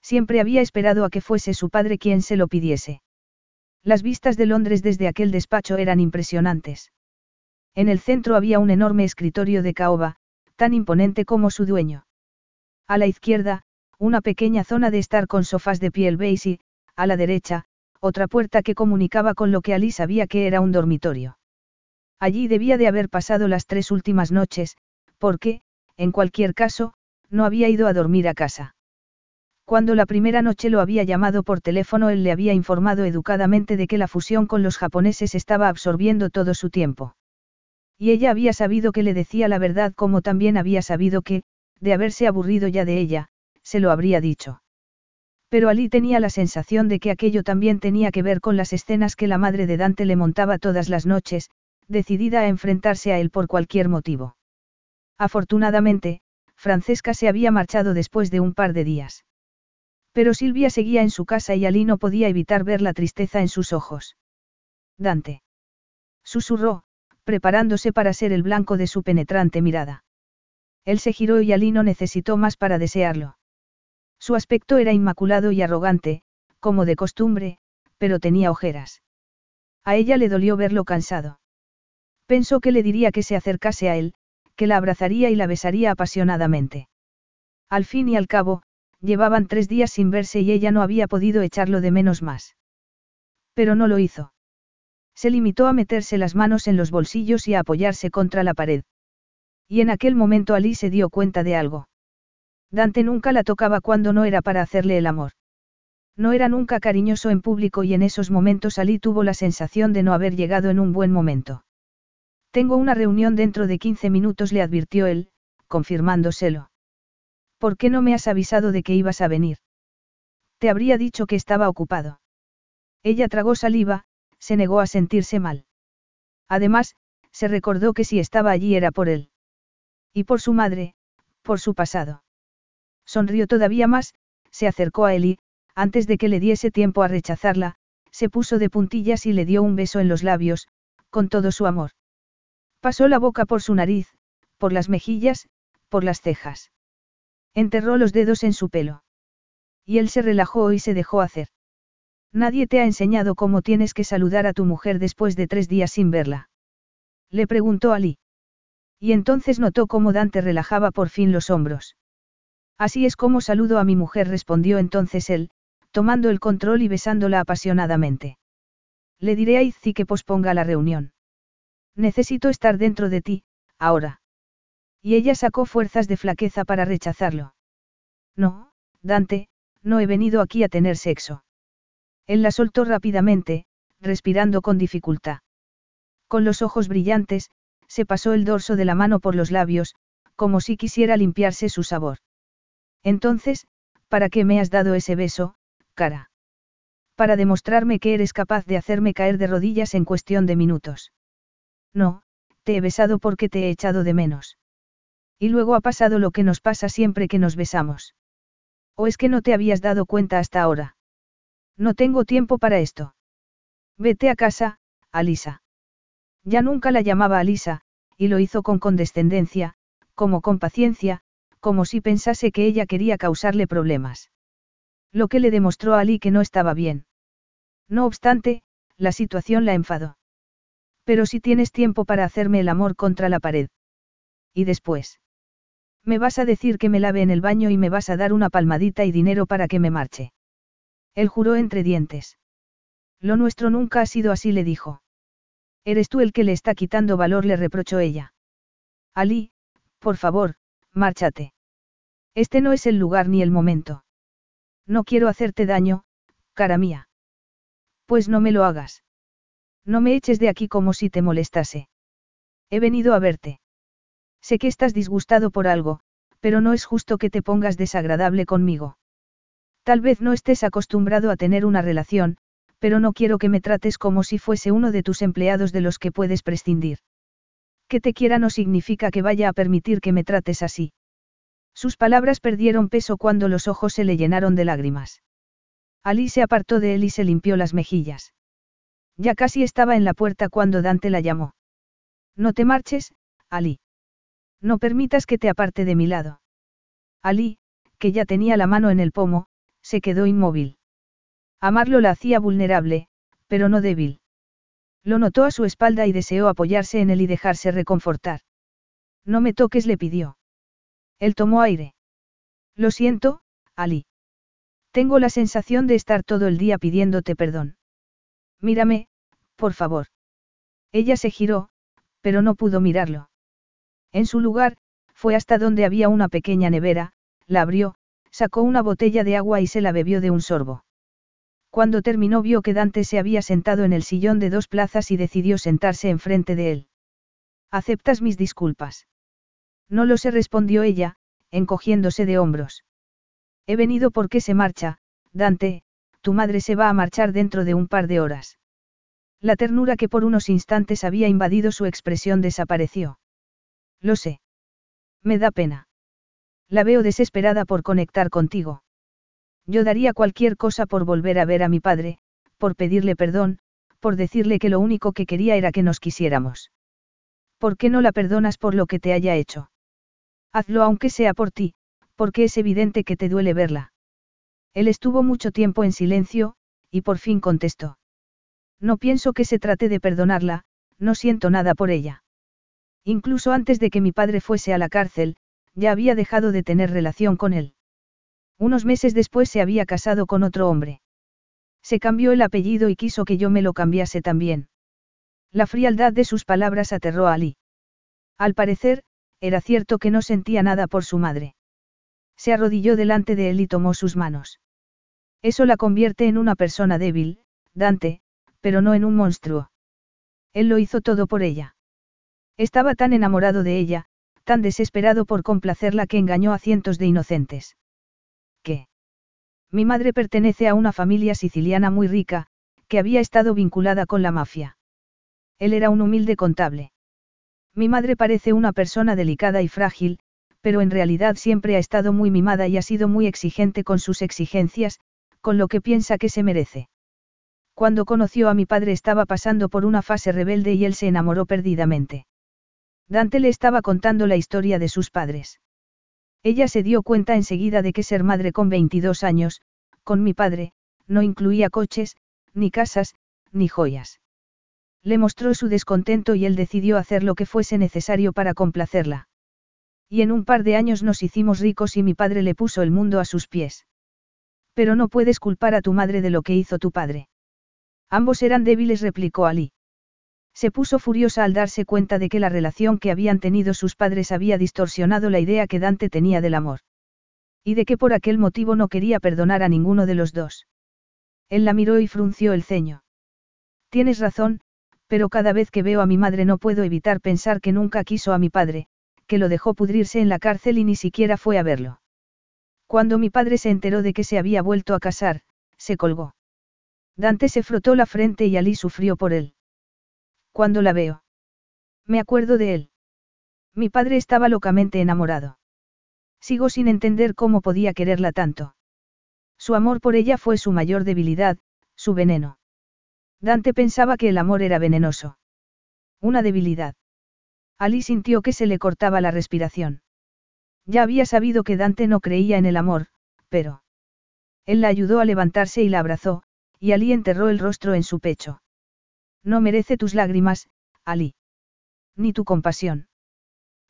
Siempre había esperado a que fuese su padre quien se lo pidiese. Las vistas de Londres desde aquel despacho eran impresionantes. En el centro había un enorme escritorio de caoba, tan imponente como su dueño. A la izquierda, una pequeña zona de estar con sofás de piel beige y, a la derecha, otra puerta que comunicaba con lo que Ali sabía que era un dormitorio. Allí debía de haber pasado las tres últimas noches, porque, en cualquier caso, No había ido a dormir a casa. Cuando la primera noche lo había llamado por teléfono, él le había informado educadamente de que la fusión con los japoneses estaba absorbiendo todo su tiempo. Y ella había sabido que le decía la verdad como también había sabido que, de haberse aburrido ya de ella, se lo habría dicho. Pero Ali tenía la sensación de que aquello también tenía que ver con las escenas que la madre de Dante le montaba todas las noches, decidida a enfrentarse a él por cualquier motivo. Afortunadamente, Francesca se había marchado después de un par de días. Pero Silvia seguía en su casa y Ali no podía evitar ver la tristeza en sus ojos. Dante. Susurró, preparándose para ser el blanco de su penetrante mirada. Él se giró y Ali no necesitó más para desearlo. Su aspecto era inmaculado y arrogante, como de costumbre, pero tenía ojeras. A ella le dolió verlo cansado. Pensó que le diría que se acercase a él, que la abrazaría y la besaría apasionadamente. Al fin y al cabo, llevaban tres días sin verse y ella no había podido echarlo de menos más. Pero no lo hizo. Se limitó a meterse las manos en los bolsillos y a apoyarse contra la pared. Y en aquel momento Ali se dio cuenta de algo. Dante nunca la tocaba cuando no era para hacerle el amor. No era nunca cariñoso en público y en esos momentos Ali tuvo la sensación de no haber llegado en un buen momento. Tengo una reunión dentro de 15 minutos, le advirtió él, confirmándoselo. ¿Por qué no me has avisado de que ibas a venir? Te habría dicho que estaba ocupado. Ella tragó saliva, se negó a sentirse mal. Además, se recordó que si estaba allí era por él. Y por su madre, por su pasado. Sonrió todavía más, se acercó a él y, antes de que le diese tiempo a rechazarla, se puso de puntillas y le dio un beso en los labios, con todo su amor. Pasó la boca por su nariz, por las mejillas, por las cejas. Enterró los dedos en su pelo. Y él se relajó y se dejó hacer. Nadie te ha enseñado cómo tienes que saludar a tu mujer después de tres días sin verla. Le preguntó Ali. Y entonces notó cómo Dante relajaba por fin los hombros. Así es como saludo a mi mujer, respondió entonces él, tomando el control y besándola apasionadamente. Le diré a Izzy que posponga la reunión. Necesito estar dentro de ti, ahora. Y ella sacó fuerzas de flaqueza para rechazarlo. No, Dante, no he venido aquí a tener sexo. Él la soltó rápidamente, respirando con dificultad. Con los ojos brillantes, se pasó el dorso de la mano por los labios, como si quisiera limpiarse su sabor. Entonces, ¿para qué me has dado ese beso, cara? Para demostrarme que eres capaz de hacerme caer de rodillas en cuestión de minutos. No, te he besado porque te he echado de menos. Y luego ha pasado lo que nos pasa siempre que nos besamos. ¿O es que no te habías dado cuenta hasta ahora? No tengo tiempo para esto. Vete a casa, Alisa. Ya nunca la llamaba Alisa, y lo hizo con condescendencia, como con paciencia, como si pensase que ella quería causarle problemas. Lo que le demostró a Ali que no estaba bien. No obstante, la situación la enfadó. Pero si tienes tiempo para hacerme el amor contra la pared. Y después. Me vas a decir que me lave en el baño y me vas a dar una palmadita y dinero para que me marche. Él juró entre dientes. Lo nuestro nunca ha sido así, le dijo. Eres tú el que le está quitando valor, le reprochó ella. Ali, por favor, márchate. Este no es el lugar ni el momento. No quiero hacerte daño, cara mía. Pues no me lo hagas. No me eches de aquí como si te molestase. He venido a verte. Sé que estás disgustado por algo, pero no es justo que te pongas desagradable conmigo. Tal vez no estés acostumbrado a tener una relación, pero no quiero que me trates como si fuese uno de tus empleados de los que puedes prescindir. Que te quiera no significa que vaya a permitir que me trates así. Sus palabras perdieron peso cuando los ojos se le llenaron de lágrimas. Ali se apartó de él y se limpió las mejillas. Ya casi estaba en la puerta cuando Dante la llamó. No te marches, Ali. No permitas que te aparte de mi lado. Ali, que ya tenía la mano en el pomo, se quedó inmóvil. Amarlo la hacía vulnerable, pero no débil. Lo notó a su espalda y deseó apoyarse en él y dejarse reconfortar. No me toques, le pidió. Él tomó aire. Lo siento, Ali. Tengo la sensación de estar todo el día pidiéndote perdón. Mírame, por favor. Ella se giró, pero no pudo mirarlo. En su lugar, fue hasta donde había una pequeña nevera, la abrió, sacó una botella de agua y se la bebió de un sorbo. Cuando terminó vio que Dante se había sentado en el sillón de dos plazas y decidió sentarse enfrente de él. ¿Aceptas mis disculpas? No lo sé, respondió ella, encogiéndose de hombros. He venido porque se marcha, Dante, tu madre se va a marchar dentro de un par de horas. La ternura que por unos instantes había invadido su expresión desapareció. Lo sé. Me da pena. La veo desesperada por conectar contigo. Yo daría cualquier cosa por volver a ver a mi padre, por pedirle perdón, por decirle que lo único que quería era que nos quisiéramos. ¿Por qué no la perdonas por lo que te haya hecho? Hazlo aunque sea por ti, porque es evidente que te duele verla. Él estuvo mucho tiempo en silencio, y por fin contestó. No pienso que se trate de perdonarla, no siento nada por ella. Incluso antes de que mi padre fuese a la cárcel, ya había dejado de tener relación con él. Unos meses después se había casado con otro hombre. Se cambió el apellido y quiso que yo me lo cambiase también. La frialdad de sus palabras aterró a Ali. Al parecer, era cierto que no sentía nada por su madre. Se arrodilló delante de él y tomó sus manos. Eso la convierte en una persona débil, Dante, pero no en un monstruo. Él lo hizo todo por ella. Estaba tan enamorado de ella, tan desesperado por complacerla que engañó a cientos de inocentes. ¿Qué? Mi madre pertenece a una familia siciliana muy rica, que había estado vinculada con la mafia. Él era un humilde contable. Mi madre parece una persona delicada y frágil, pero en realidad siempre ha estado muy mimada y ha sido muy exigente con sus exigencias, con lo que piensa que se merece. Cuando conoció a mi padre estaba pasando por una fase rebelde y él se enamoró perdidamente. Dante le estaba contando la historia de sus padres. Ella se dio cuenta enseguida de que ser madre con 22 años, con mi padre, no incluía coches, ni casas, ni joyas. Le mostró su descontento y él decidió hacer lo que fuese necesario para complacerla. Y en un par de años nos hicimos ricos y mi padre le puso el mundo a sus pies. Pero no puedes culpar a tu madre de lo que hizo tu padre. Ambos eran débiles, replicó Ali. Se puso furiosa al darse cuenta de que la relación que habían tenido sus padres había distorsionado la idea que Dante tenía del amor. Y de que por aquel motivo no quería perdonar a ninguno de los dos. Él la miró y frunció el ceño. Tienes razón, pero cada vez que veo a mi madre no puedo evitar pensar que nunca quiso a mi padre, que lo dejó pudrirse en la cárcel y ni siquiera fue a verlo. Cuando mi padre se enteró de que se había vuelto a casar, se colgó. Dante se frotó la frente y Ali sufrió por él. Cuando la veo. Me acuerdo de él. Mi padre estaba locamente enamorado. Sigo sin entender cómo podía quererla tanto. Su amor por ella fue su mayor debilidad, su veneno. Dante pensaba que el amor era venenoso. Una debilidad. Ali sintió que se le cortaba la respiración. Ya había sabido que Dante no creía en el amor, pero... Él la ayudó a levantarse y la abrazó, y Ali enterró el rostro en su pecho. No merece tus lágrimas, Ali. Ni tu compasión.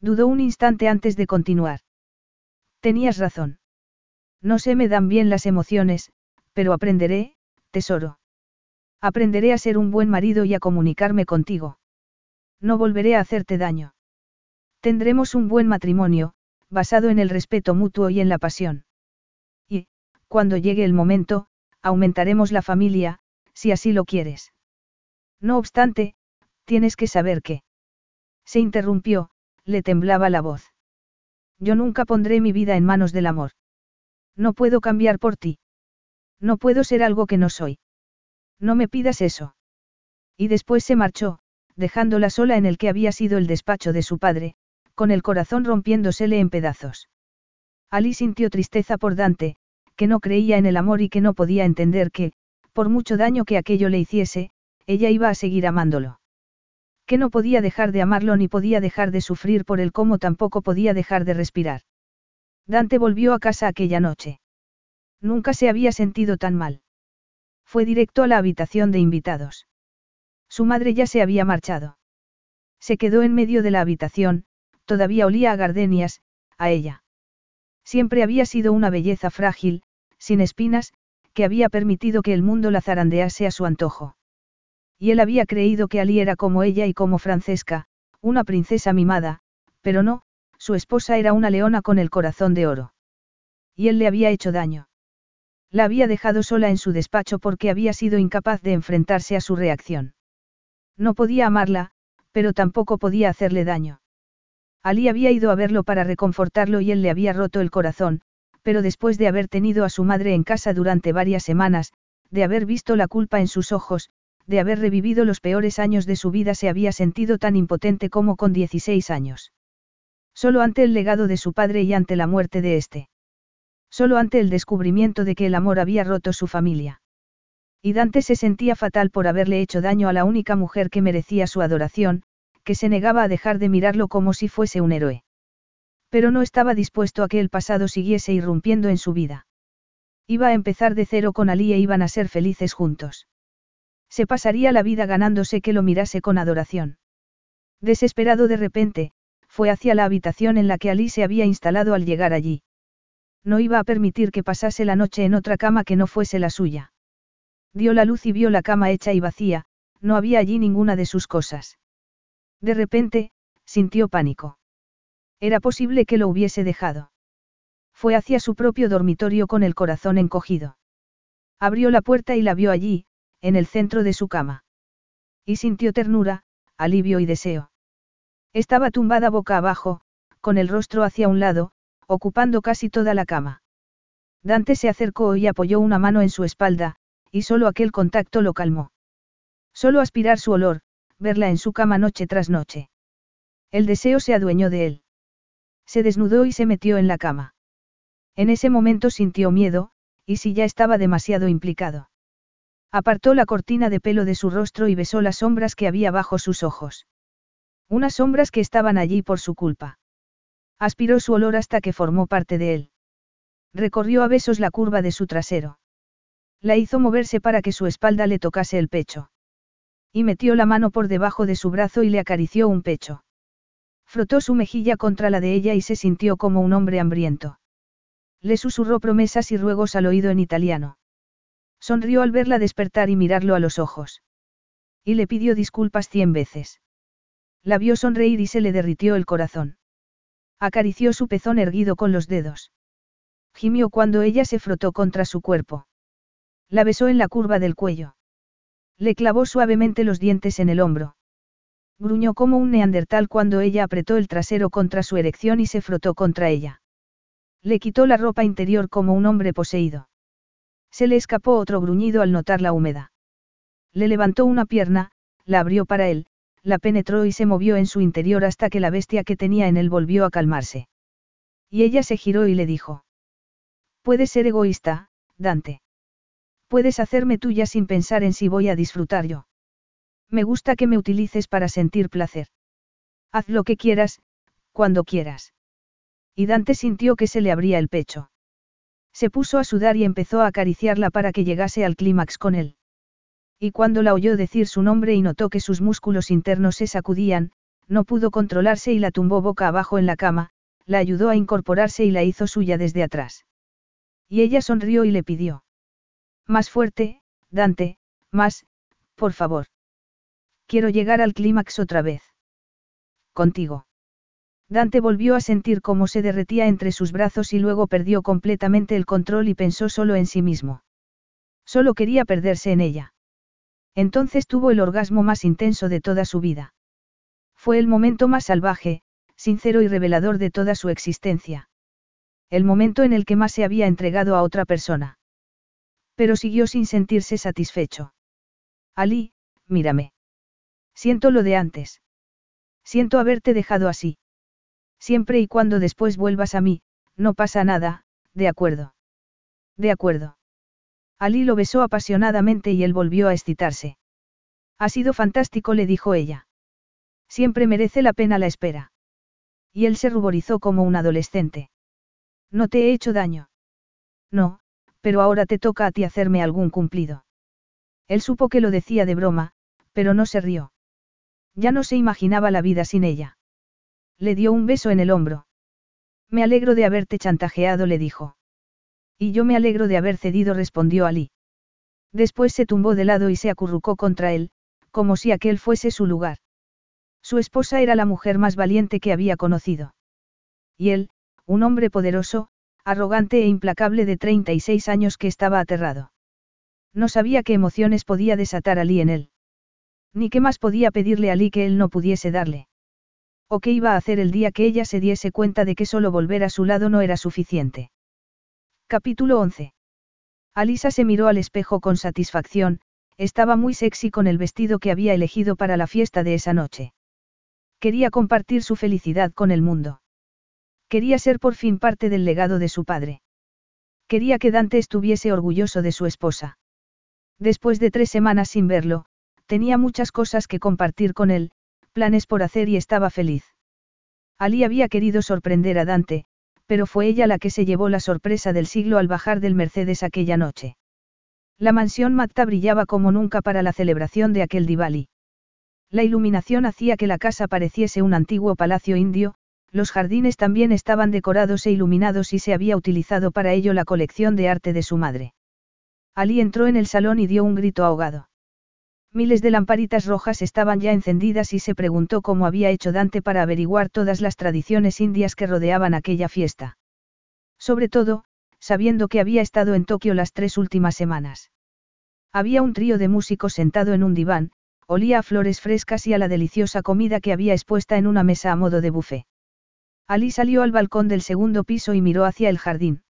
Dudó un instante antes de continuar. Tenías razón. No se me dan bien las emociones, pero aprenderé, tesoro. Aprenderé a ser un buen marido y a comunicarme contigo. No volveré a hacerte daño. Tendremos un buen matrimonio, basado en el respeto mutuo y en la pasión. Y, cuando llegue el momento, aumentaremos la familia, si así lo quieres. No obstante, tienes que saber que. Se interrumpió, le temblaba la voz. Yo nunca pondré mi vida en manos del amor. No puedo cambiar por ti. No puedo ser algo que no soy. No me pidas eso. Y después se marchó, dejándola sola en el que había sido el despacho de su padre, con el corazón rompiéndosele en pedazos. Ali sintió tristeza por Dante, que no creía en el amor y que no podía entender que, por mucho daño que aquello le hiciese, ella iba a seguir amándolo. Que no podía dejar de amarlo ni podía dejar de sufrir por él como tampoco podía dejar de respirar. Dante volvió a casa aquella noche. Nunca se había sentido tan mal. Fue directo a la habitación de invitados. Su madre ya se había marchado. Se quedó en medio de la habitación, todavía olía a gardenias, a ella. Siempre había sido una belleza frágil, sin espinas, que había permitido que el mundo la zarandease a su antojo. Y él había creído que Ali era como ella y como Francesca, una princesa mimada, pero no, su esposa era una leona con el corazón de oro. Y él le había hecho daño. La había dejado sola en su despacho porque había sido incapaz de enfrentarse a su reacción. No podía amarla, pero tampoco podía hacerle daño. Ali había ido a verlo para reconfortarlo y él le había roto el corazón, pero después de haber tenido a su madre en casa durante varias semanas, de haber visto la culpa en sus ojos, de haber revivido los peores años de su vida se había sentido tan impotente como con 16 años. Solo ante el legado de su padre y ante la muerte de éste. Solo ante el descubrimiento de que el amor había roto su familia. Y Dante se sentía fatal por haberle hecho daño a la única mujer que merecía su adoración, que se negaba a dejar de mirarlo como si fuese un héroe. Pero no estaba dispuesto a que el pasado siguiese irrumpiendo en su vida. Iba a empezar de cero con Ali e iban a ser felices juntos. Se pasaría la vida ganándose que lo mirase con adoración. Desesperado de repente, fue hacia la habitación en la que Ali se había instalado al llegar allí. No iba a permitir que pasase la noche en otra cama que no fuese la suya. Dio la luz y vio la cama hecha y vacía, no había allí ninguna de sus cosas. De repente, sintió pánico. Era posible que lo hubiese dejado. Fue hacia su propio dormitorio con el corazón encogido. Abrió la puerta y la vio allí, en el centro de su cama. Y sintió ternura, alivio y deseo. Estaba tumbada boca abajo, con el rostro hacia un lado, ocupando casi toda la cama. Dante se acercó y apoyó una mano en su espalda, y solo aquel contacto lo calmó. Solo aspirar su olor, verla en su cama noche tras noche. El deseo se adueñó de él. Se desnudó y se metió en la cama. En ese momento sintió miedo, y si ya estaba demasiado implicado. Apartó la cortina de pelo de su rostro y besó las sombras que había bajo sus ojos. Unas sombras que estaban allí por su culpa. Aspiró su olor hasta que formó parte de él. Recorrió a besos la curva de su trasero. La hizo moverse para que su espalda le tocase el pecho. Y metió la mano por debajo de su brazo y le acarició un pecho. Frotó su mejilla contra la de ella y se sintió como un hombre hambriento. Le susurró promesas y ruegos al oído en italiano. Sonrió al verla despertar y mirarlo a los ojos. Y le pidió disculpas cien veces. La vio sonreír y se le derritió el corazón. Acarició su pezón erguido con los dedos. Gimió cuando ella se frotó contra su cuerpo. La besó en la curva del cuello. Le clavó suavemente los dientes en el hombro. Gruñó como un neandertal cuando ella apretó el trasero contra su erección y se frotó contra ella. Le quitó la ropa interior como un hombre poseído. Se le escapó otro gruñido al notar la húmeda. Le levantó una pierna, la abrió para él, la penetró y se movió en su interior hasta que la bestia que tenía en él volvió a calmarse. Y ella se giró y le dijo. Puedes ser egoísta, Dante. Puedes hacerme tuya sin pensar en si voy a disfrutar yo. Me gusta que me utilices para sentir placer. Haz lo que quieras, cuando quieras. Y Dante sintió que se le abría el pecho. Se puso a sudar y empezó a acariciarla para que llegase al clímax con él. Y cuando la oyó decir su nombre y notó que sus músculos internos se sacudían, no pudo controlarse y la tumbó boca abajo en la cama, la ayudó a incorporarse y la hizo suya desde atrás. Y ella sonrió y le pidió. Más fuerte, Dante, más, por favor. Quiero llegar al clímax otra vez. Contigo. Dante volvió a sentir cómo se derretía entre sus brazos y luego perdió completamente el control y pensó solo en sí mismo. Solo quería perderse en ella. Entonces tuvo el orgasmo más intenso de toda su vida. Fue el momento más salvaje, sincero y revelador de toda su existencia. El momento en el que más se había entregado a otra persona. Pero siguió sin sentirse satisfecho. Ali, mírame. Siento lo de antes. Siento haberte dejado así. Siempre y cuando después vuelvas a mí, no pasa nada, de acuerdo. De acuerdo. Ali lo besó apasionadamente y él volvió a excitarse. Ha sido fantástico, le dijo ella. Siempre merece la pena la espera. Y él se ruborizó como un adolescente. No te he hecho daño. No, pero ahora te toca a ti hacerme algún cumplido. Él supo que lo decía de broma, pero no se rió. Ya no se imaginaba la vida sin ella. Le dio un beso en el hombro. Me alegro de haberte chantajeado, le dijo. Y yo me alegro de haber cedido, respondió Ali. Después se tumbó de lado y se acurrucó contra él, como si aquel fuese su lugar. Su esposa era la mujer más valiente que había conocido. Y él, un hombre poderoso, arrogante e implacable de 36 años que estaba aterrado. No sabía qué emociones podía desatar Ali en él. Ni qué más podía pedirle a Ali que él no pudiese darle. O qué iba a hacer el día que ella se diese cuenta de que solo volver a su lado no era suficiente. Capítulo 11. Alisa se miró al espejo con satisfacción, estaba muy sexy con el vestido que había elegido para la fiesta de esa noche. Quería compartir su felicidad con el mundo. Quería ser por fin parte del legado de su padre. Quería que Dante estuviese orgulloso de su esposa. Después de tres semanas sin verlo, tenía muchas cosas que compartir con él, planes por hacer y estaba feliz. Ali había querido sorprender a Dante, pero fue ella la que se llevó la sorpresa del siglo al bajar del Mercedes aquella noche. La mansión Matta brillaba como nunca para la celebración de aquel Diwali. La iluminación hacía que la casa pareciese un antiguo palacio indio, los jardines también estaban decorados e iluminados y se había utilizado para ello la colección de arte de su madre. Ali entró en el salón y dio un grito ahogado. Miles de lamparitas rojas estaban ya encendidas y se preguntó cómo había hecho Dante para averiguar todas las tradiciones indias que rodeaban aquella fiesta. Sobre todo, sabiendo que había estado en Tokio las tres últimas semanas. Había un trío de músicos sentado en un diván, olía a flores frescas y a la deliciosa comida que había expuesta en una mesa a modo de buffet. Ali salió al balcón del segundo piso y miró hacia el jardín.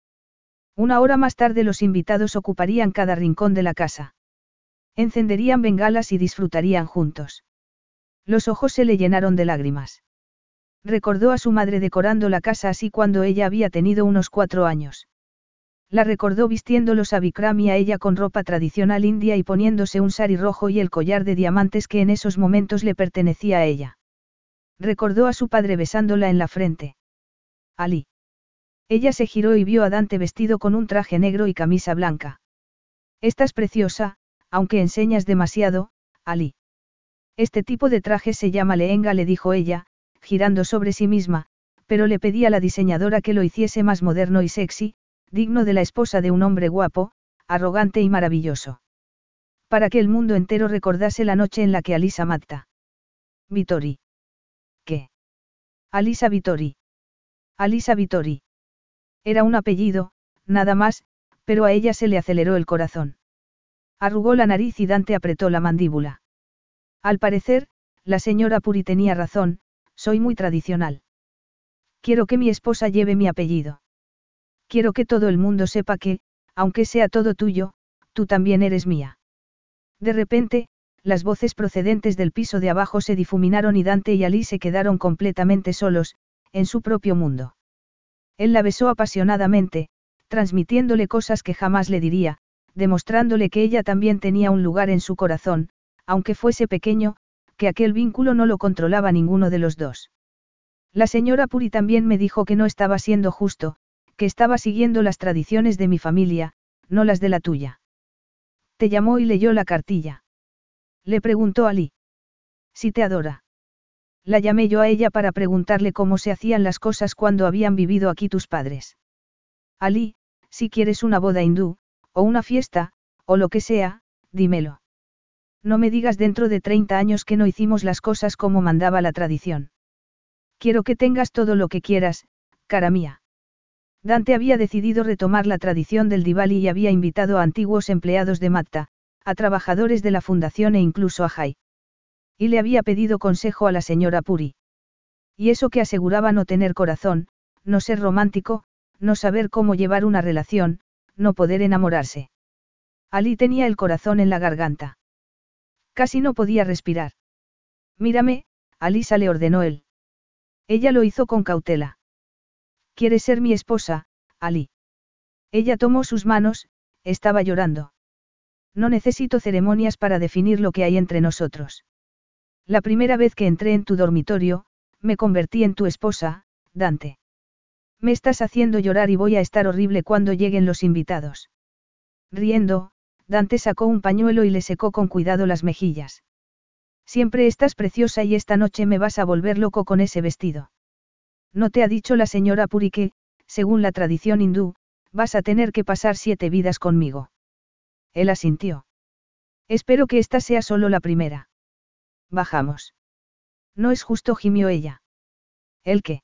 Una hora más tarde los invitados ocuparían cada rincón de la casa. Encenderían bengalas y disfrutarían juntos. Los ojos se le llenaron de lágrimas. Recordó a su madre decorando la casa así cuando ella había tenido unos cuatro años. La recordó vistiéndolos a Bikram y a ella con ropa tradicional india y poniéndose un sari rojo y el collar de diamantes que en esos momentos le pertenecía a ella. Recordó a su padre besándola en la frente. Ali. Ella se giró y vio a Dante vestido con un traje negro y camisa blanca. Estás preciosa, aunque enseñas demasiado, Ali. Este tipo de traje se llama lehenga, le dijo ella, girando sobre sí misma, pero le pedí a la diseñadora que lo hiciese más moderno y sexy, digno de la esposa de un hombre guapo, arrogante y maravilloso. Para que el mundo entero recordase la noche en la que Alisa mata. Vittori. ¿Qué? Alisa Vittori. Alisa Vittori. Era un apellido, nada más, pero a ella se le aceleró el corazón. Arrugó la nariz y Dante apretó la mandíbula. Al parecer, la señora Puri tenía razón, soy muy tradicional. Quiero que mi esposa lleve mi apellido. Quiero que todo el mundo sepa que, aunque sea todo tuyo, tú también eres mía. De repente, las voces procedentes del piso de abajo se difuminaron y Dante y Ali se quedaron completamente solos, en su propio mundo. Él la besó apasionadamente, transmitiéndole cosas que jamás le diría, demostrándole que ella también tenía un lugar en su corazón, aunque fuese pequeño, que aquel vínculo no lo controlaba ninguno de los dos. La señora Puri también me dijo que no estaba siendo justo, que estaba siguiendo las tradiciones de mi familia, no las de la tuya. Te llamó y leyó la cartilla. Le preguntó a Lee. Si te adora. La llamé yo a ella para preguntarle cómo se hacían las cosas cuando habían vivido aquí tus padres. Ali, si quieres una boda hindú, o una fiesta, o lo que sea, dímelo. No me digas dentro de 30 años que no hicimos las cosas como mandaba la tradición. Quiero que tengas todo lo que quieras, cara mía. Dante había decidido retomar la tradición del Diwali y había invitado a antiguos empleados de Matta, a trabajadores de la fundación e incluso a Jai. Y le había pedido consejo a la señora Puri. Y eso que aseguraba no tener corazón, no ser romántico, no saber cómo llevar una relación, no poder enamorarse. Ali tenía el corazón en la garganta. Casi no podía respirar. Mírame, Alisa le ordenó él. Ella lo hizo con cautela. ¿Quieres ser mi esposa, Ali? Ella tomó sus manos, estaba llorando. No necesito ceremonias para definir lo que hay entre nosotros. La primera vez que entré en tu dormitorio, me convertí en tu esposa, Dante. Me estás haciendo llorar y voy a estar horrible cuando lleguen los invitados. Riendo, Dante sacó un pañuelo y le secó con cuidado las mejillas. Siempre estás preciosa y esta noche me vas a volver loco con ese vestido. No te ha dicho la señora Puri que, según la tradición hindú, vas a tener que pasar siete vidas conmigo. Él asintió. Espero que esta sea solo la primera. Bajamos. No es justo, gimió ella. ¿El qué?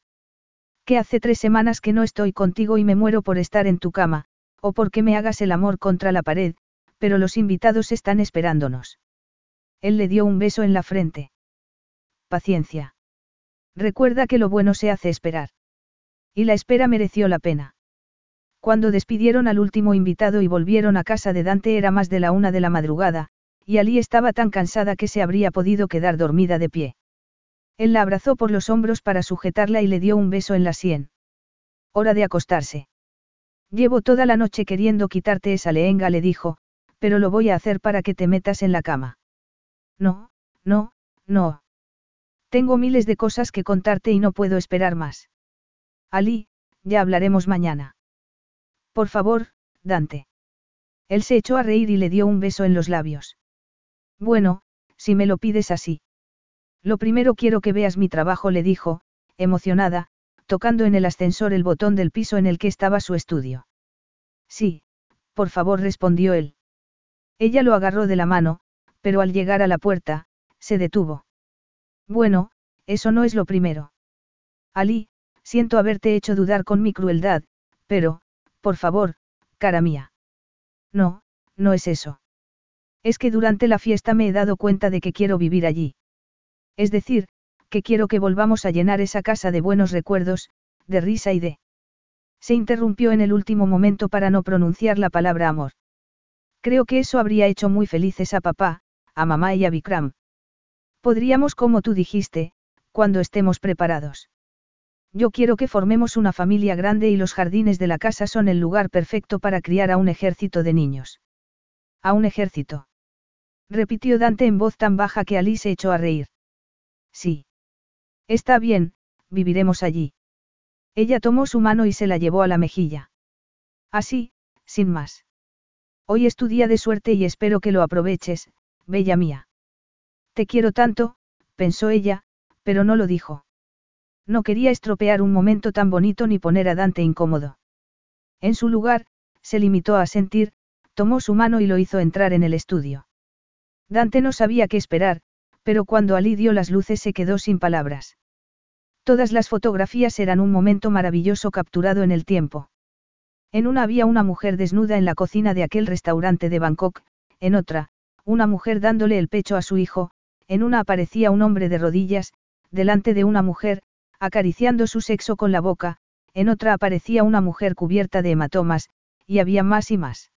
Que hace tres semanas que no estoy contigo y me muero por estar en tu cama, o porque me hagas el amor contra la pared, pero los invitados están esperándonos. Él le dio un beso en la frente. Paciencia. Recuerda que lo bueno se hace esperar. Y la espera mereció la pena. Cuando despidieron al último invitado y volvieron a casa de Dante era más de la una de la madrugada, y Ali estaba tan cansada que se habría podido quedar dormida de pie. Él la abrazó por los hombros para sujetarla y le dio un beso en la sien. Hora de acostarse. Llevo toda la noche queriendo quitarte esa lehenga, le dijo, pero lo voy a hacer para que te metas en la cama. No, no, no. Tengo miles de cosas que contarte y no puedo esperar más. Ali, ya hablaremos mañana. Por favor, Dante. Él se echó a reír y le dio un beso en los labios. Bueno, si me lo pides así. Lo primero quiero que veas mi trabajo, le dijo, emocionada, tocando en el ascensor el botón del piso en el que estaba su estudio. Sí, por favor, respondió él. Ella lo agarró de la mano, pero al llegar a la puerta, se detuvo. Bueno, eso no es lo primero. Ali, siento haberte hecho dudar con mi crueldad, pero, por favor, cara mía. No, no es eso. Es que durante la fiesta me he dado cuenta de que quiero vivir allí. Es decir, que quiero que volvamos a llenar esa casa de buenos recuerdos, de risa y de... Se interrumpió en el último momento para no pronunciar la palabra amor. Creo que eso habría hecho muy felices a papá, a mamá y a Vikram. Podríamos, como tú dijiste, cuando estemos preparados. Yo quiero que formemos una familia grande y los jardines de la casa son el lugar perfecto para criar a un ejército de niños. A un ejército. Repitió Dante en voz tan baja que Ali se echó a reír. Sí. Está bien, viviremos allí. Ella tomó su mano y se la llevó a la mejilla. Así, sin más. Hoy es tu día de suerte y espero que lo aproveches, bella mía. Te quiero tanto, pensó ella, pero no lo dijo. No quería estropear un momento tan bonito ni poner a Dante incómodo. En su lugar, se limitó a sentir, tomó su mano y lo hizo entrar en el estudio. Dante no sabía qué esperar, pero cuando Ali dio las luces se quedó sin palabras. Todas las fotografías eran un momento maravilloso capturado en el tiempo. En una había una mujer desnuda en la cocina de aquel restaurante de Bangkok, en otra, una mujer dándole el pecho a su hijo, en una aparecía un hombre de rodillas, delante de una mujer, acariciando su sexo con la boca, en otra aparecía una mujer cubierta de hematomas, y había más y más.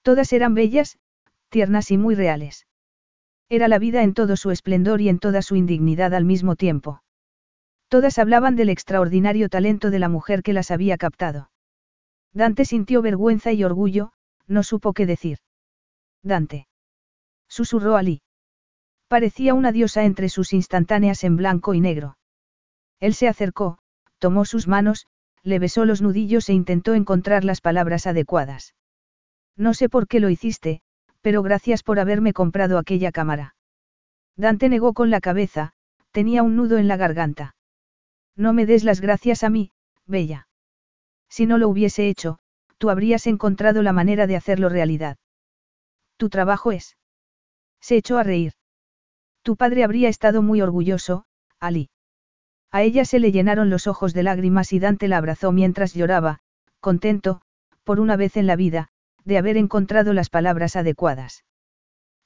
Todas eran bellas, tiernas y muy reales. Era la vida en todo su esplendor y en toda su indignidad al mismo tiempo. Todas hablaban del extraordinario talento de la mujer que las había captado. Dante sintió vergüenza y orgullo, no supo qué decir. Dante. Susurró Ali. Parecía una diosa entre sus instantáneas en blanco y negro. Él se acercó, tomó sus manos, le besó los nudillos e intentó encontrar las palabras adecuadas. No sé por qué lo hiciste, pero gracias por haberme comprado aquella cámara. Dante negó con la cabeza, tenía un nudo en la garganta. No me des las gracias a mí, Bella. Si no lo hubiese hecho, tú habrías encontrado la manera de hacerlo realidad. Tu trabajo es. Se echó a reír. Tu padre habría estado muy orgulloso, Ali. A ella se le llenaron los ojos de lágrimas y Dante la abrazó mientras lloraba, contento, por una vez en la vida, de haber encontrado las palabras adecuadas.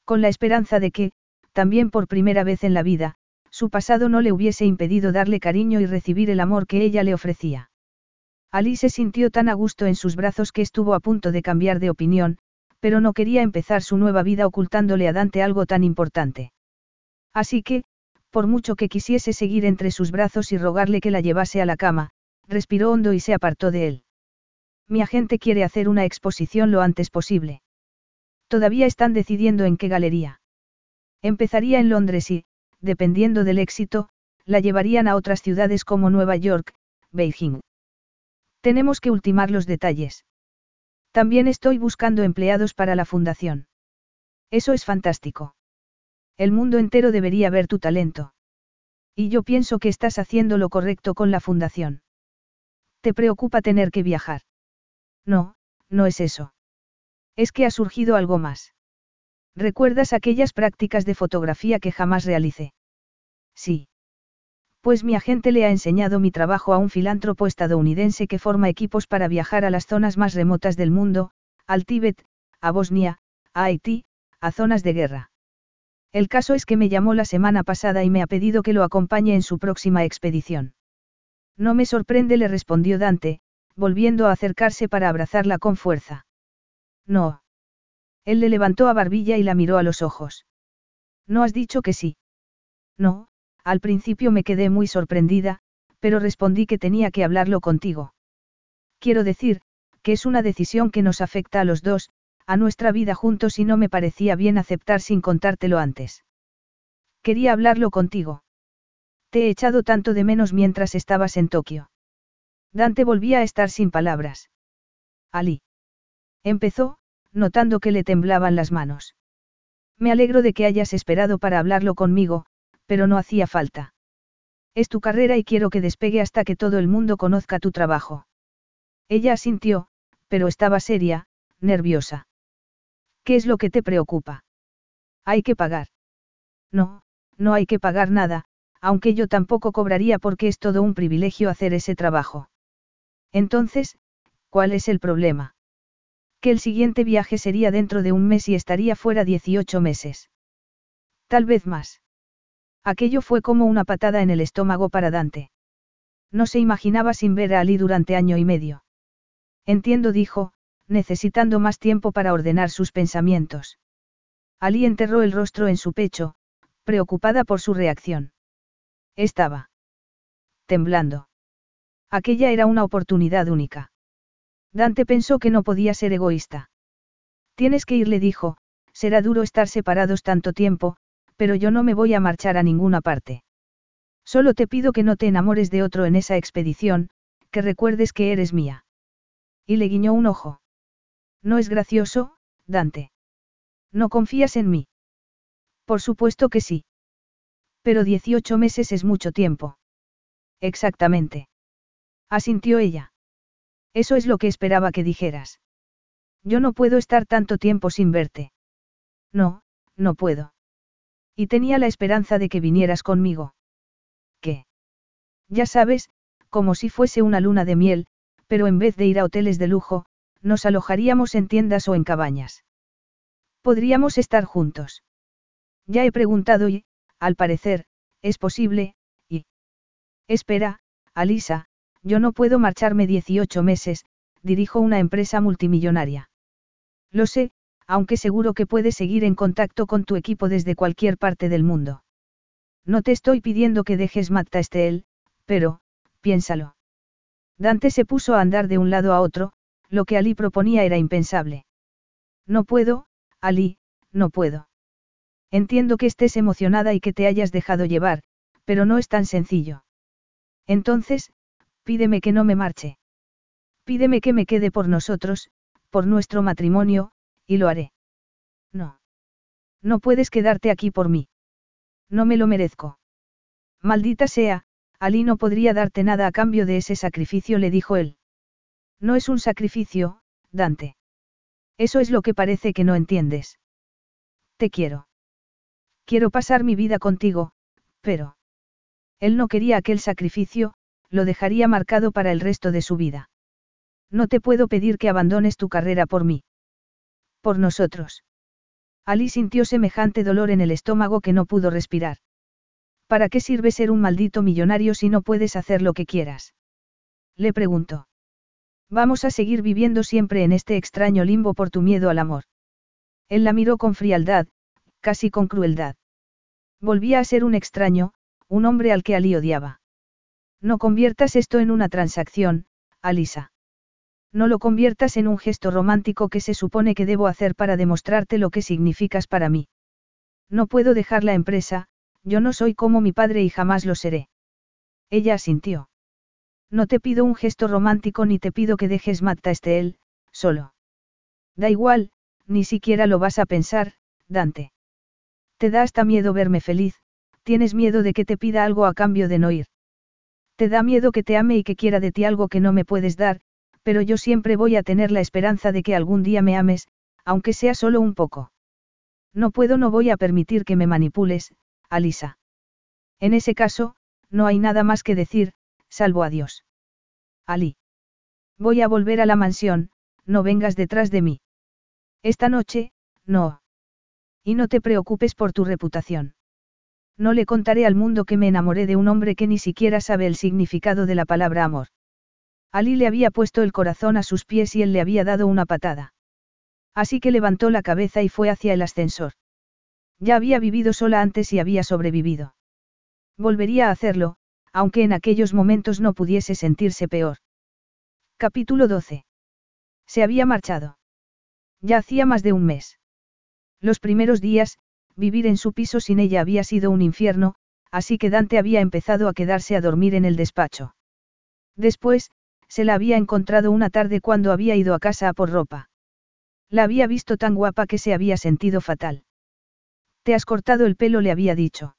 Con la esperanza de que, también por primera vez en la vida, su pasado no le hubiese impedido darle cariño y recibir el amor que ella le ofrecía. Ali se sintió tan a gusto en sus brazos que estuvo a punto de cambiar de opinión, pero no quería empezar su nueva vida ocultándole a Dante algo tan importante. Así que, por mucho que quisiese seguir entre sus brazos y rogarle que la llevase a la cama, respiró hondo y se apartó de él. Mi agente quiere hacer una exposición lo antes posible. Todavía están decidiendo en qué galería. Empezaría en Londres y, dependiendo del éxito, la llevarían a otras ciudades como Nueva York, Beijing. Tenemos que ultimar los detalles. También estoy buscando empleados para la fundación. Eso es fantástico. El mundo entero debería ver tu talento. Y yo pienso que estás haciendo lo correcto con la fundación. ¿Te preocupa tener que viajar? No, no es eso. Es que ha surgido algo más. ¿Recuerdas aquellas prácticas de fotografía que jamás realicé? Sí. Pues mi agente le ha enseñado mi trabajo a un filántropo estadounidense que forma equipos para viajar a las zonas más remotas del mundo, al Tíbet, a Bosnia, a Haití, a zonas de guerra. El caso es que me llamó la semana pasada y me ha pedido que lo acompañe en su próxima expedición. No me sorprende, le respondió Dante, volviendo a acercarse para abrazarla con fuerza. No. Él le levantó a barbilla y la miró a los ojos. ¿No has dicho que sí? No, al principio me quedé muy sorprendida, pero respondí que tenía que hablarlo contigo. Quiero decir, que es una decisión que nos afecta a los dos, a nuestra vida juntos y no me parecía bien aceptar sin contártelo antes. Quería hablarlo contigo. Te he echado tanto de menos mientras estabas en Tokio. Dante volvía a estar sin palabras. Ali. Empezó, notando que le temblaban las manos. Me alegro de que hayas esperado para hablarlo conmigo, pero no hacía falta. Es tu carrera y quiero que despegue hasta que todo el mundo conozca tu trabajo. Ella asintió, pero estaba seria, nerviosa. ¿Qué es lo que te preocupa? Hay que pagar. No, no hay que pagar nada, aunque yo tampoco cobraría porque es todo un privilegio hacer ese trabajo. Entonces, ¿cuál es el problema? Que el siguiente viaje sería dentro de un mes y estaría fuera 18 meses. Tal vez más. Aquello fue como una patada en el estómago para Dante. No se imaginaba sin ver a Ali durante año y medio. Entiendo, dijo, necesitando más tiempo para ordenar sus pensamientos. Ali enterró el rostro en su pecho, preocupada por su reacción. Estaba temblando. Aquella era una oportunidad única. Dante pensó que no podía ser egoísta. Tienes que ir, le dijo, será duro estar separados tanto tiempo, pero yo no me voy a marchar a ninguna parte. Solo te pido que no te enamores de otro en esa expedición, que recuerdes que eres mía. Y le guiñó un ojo. No es gracioso, Dante. ¿No confías en mí? Por supuesto que sí. Pero 18 meses es mucho tiempo. Exactamente. Asintió ella. Eso es lo que esperaba que dijeras. Yo no puedo estar tanto tiempo sin verte. No, no puedo. Y tenía la esperanza de que vinieras conmigo. ¿Qué? Ya sabes, como si fuese una luna de miel, pero en vez de ir a hoteles de lujo, nos alojaríamos en tiendas o en cabañas. Podríamos estar juntos. Ya he preguntado y, al parecer, es posible, y... Espera, Alisa, yo no puedo marcharme 18 meses, dirijo una empresa multimillonaria. Lo sé, aunque seguro que puedes seguir en contacto con tu equipo desde cualquier parte del mundo. No te estoy pidiendo que dejes Matta Estel, pero, piénsalo. Dante se puso a andar de un lado a otro, lo que Ali proponía era impensable. No puedo, Ali, no puedo. Entiendo que estés emocionada y que te hayas dejado llevar, pero no es tan sencillo. Entonces, pídeme que no me marche. Pídeme que me quede por nosotros, por nuestro matrimonio, y lo haré. No. No puedes quedarte aquí por mí. No me lo merezco. Maldita sea, Ali no podría darte nada a cambio de ese sacrificio, le dijo él. No es un sacrificio, Dante. Eso es lo que parece que no entiendes. Te quiero. Quiero pasar mi vida contigo, pero... Él no quería aquel sacrificio, lo dejaría marcado para el resto de su vida. No te puedo pedir que abandones tu carrera por mí. Por nosotros. Ali sintió semejante dolor en el estómago que no pudo respirar. ¿Para qué sirve ser un maldito millonario si no puedes hacer lo que quieras? Le preguntó. Vamos a seguir viviendo siempre en este extraño limbo por tu miedo al amor. Él la miró con frialdad, casi con crueldad. Volvía a ser un extraño, un hombre al que Ali odiaba. No conviertas esto en una transacción, Alisa. No lo conviertas en un gesto romántico que se supone que debo hacer para demostrarte lo que significas para mí. No puedo dejar la empresa, yo no soy como mi padre y jamás lo seré. Ella asintió. No te pido un gesto romántico ni te pido que dejes Matta él, solo. Da igual, ni siquiera lo vas a pensar, Dante. Te da hasta miedo verme feliz, tienes miedo de que te pida algo a cambio de no ir. Te da miedo que te ame y que quiera de ti algo que no me puedes dar, pero yo siempre voy a tener la esperanza de que algún día me ames, aunque sea solo un poco. No puedo, no voy a permitir que me manipules, Alisa. En ese caso, no hay nada más que decir, salvo adiós. Ali. Voy a volver a la mansión, no vengas detrás de mí. Esta noche, no. Y no te preocupes por tu reputación. No le contaré al mundo que me enamoré de un hombre que ni siquiera sabe el significado de la palabra amor. Ali le había puesto el corazón a sus pies y él le había dado una patada. Así que levantó la cabeza y fue hacia el ascensor. Ya había vivido sola antes y había sobrevivido. Volvería a hacerlo, aunque en aquellos momentos no pudiese sentirse peor. Capítulo 12. Se había marchado. Ya hacía más de un mes. Los primeros días, vivir en su piso sin ella había sido un infierno, así que Dante había empezado a quedarse a dormir en el despacho. Después, se la había encontrado una tarde cuando había ido a casa a por ropa. La había visto tan guapa que se había sentido fatal. Te has cortado el pelo, le había dicho.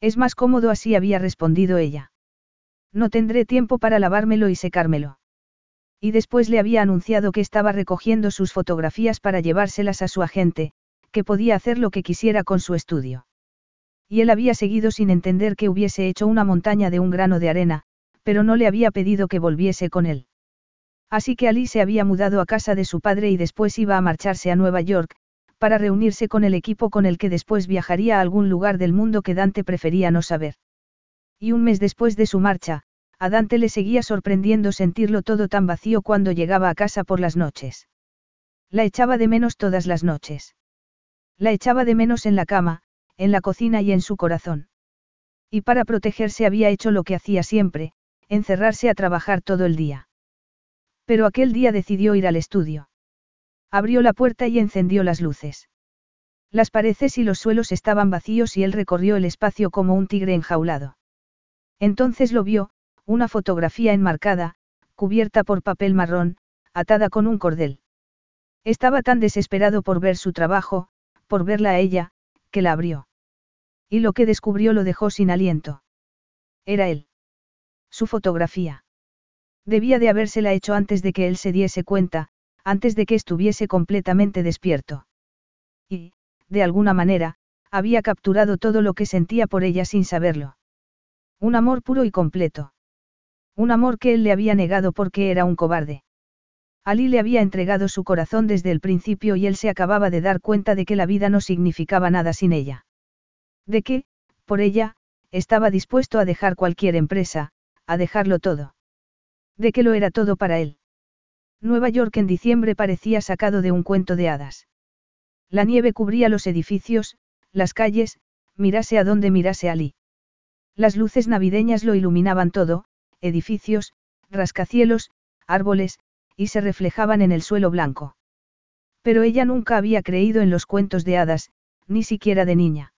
Es más cómodo así, había respondido ella. No tendré tiempo para lavármelo y secármelo. Y después le había anunciado que estaba recogiendo sus fotografías para llevárselas a su agente, que podía hacer lo que quisiera con su estudio. Y él había seguido sin entender que hubiese hecho una montaña de un grano de arena, pero no le había pedido que volviese con él. Así que Ali se había mudado a casa de su padre y después iba a marcharse a Nueva York, para reunirse con el equipo con el que después viajaría a algún lugar del mundo que Dante prefería no saber. Y un mes después de su marcha, a Dante le seguía sorprendiendo sentirlo todo tan vacío cuando llegaba a casa por las noches. La echaba de menos todas las noches. La echaba de menos en la cama, en la cocina y en su corazón. Y para protegerse había hecho lo que hacía siempre, encerrarse a trabajar todo el día. Pero aquel día decidió ir al estudio. Abrió la puerta y encendió las luces. Las paredes y los suelos estaban vacíos y él recorrió el espacio como un tigre enjaulado. Entonces lo vio, una fotografía enmarcada, cubierta por papel marrón, atada con un cordel. Estaba tan desesperado por ver su trabajo, por verla a ella, que la abrió. Y lo que descubrió lo dejó sin aliento. Era él. Su fotografía. Debía de habérsela hecho antes de que él se diese cuenta, antes de que estuviese completamente despierto. Y, de alguna manera, había capturado todo lo que sentía por ella sin saberlo. Un amor puro y completo. Un amor que él le había negado porque era un cobarde. Ali le había entregado su corazón desde el principio y él se acababa de dar cuenta de que la vida no significaba nada sin ella. De que, por ella, estaba dispuesto a dejar cualquier empresa, a dejarlo todo. De que lo era todo para él. Nueva York en diciembre parecía sacado de un cuento de hadas. La nieve cubría los edificios, las calles, mirase a donde mirase Ali. Las luces navideñas lo iluminaban todo, edificios, rascacielos, árboles, y se reflejaban en el suelo blanco. Pero ella nunca había creído en los cuentos de hadas, ni siquiera de niña.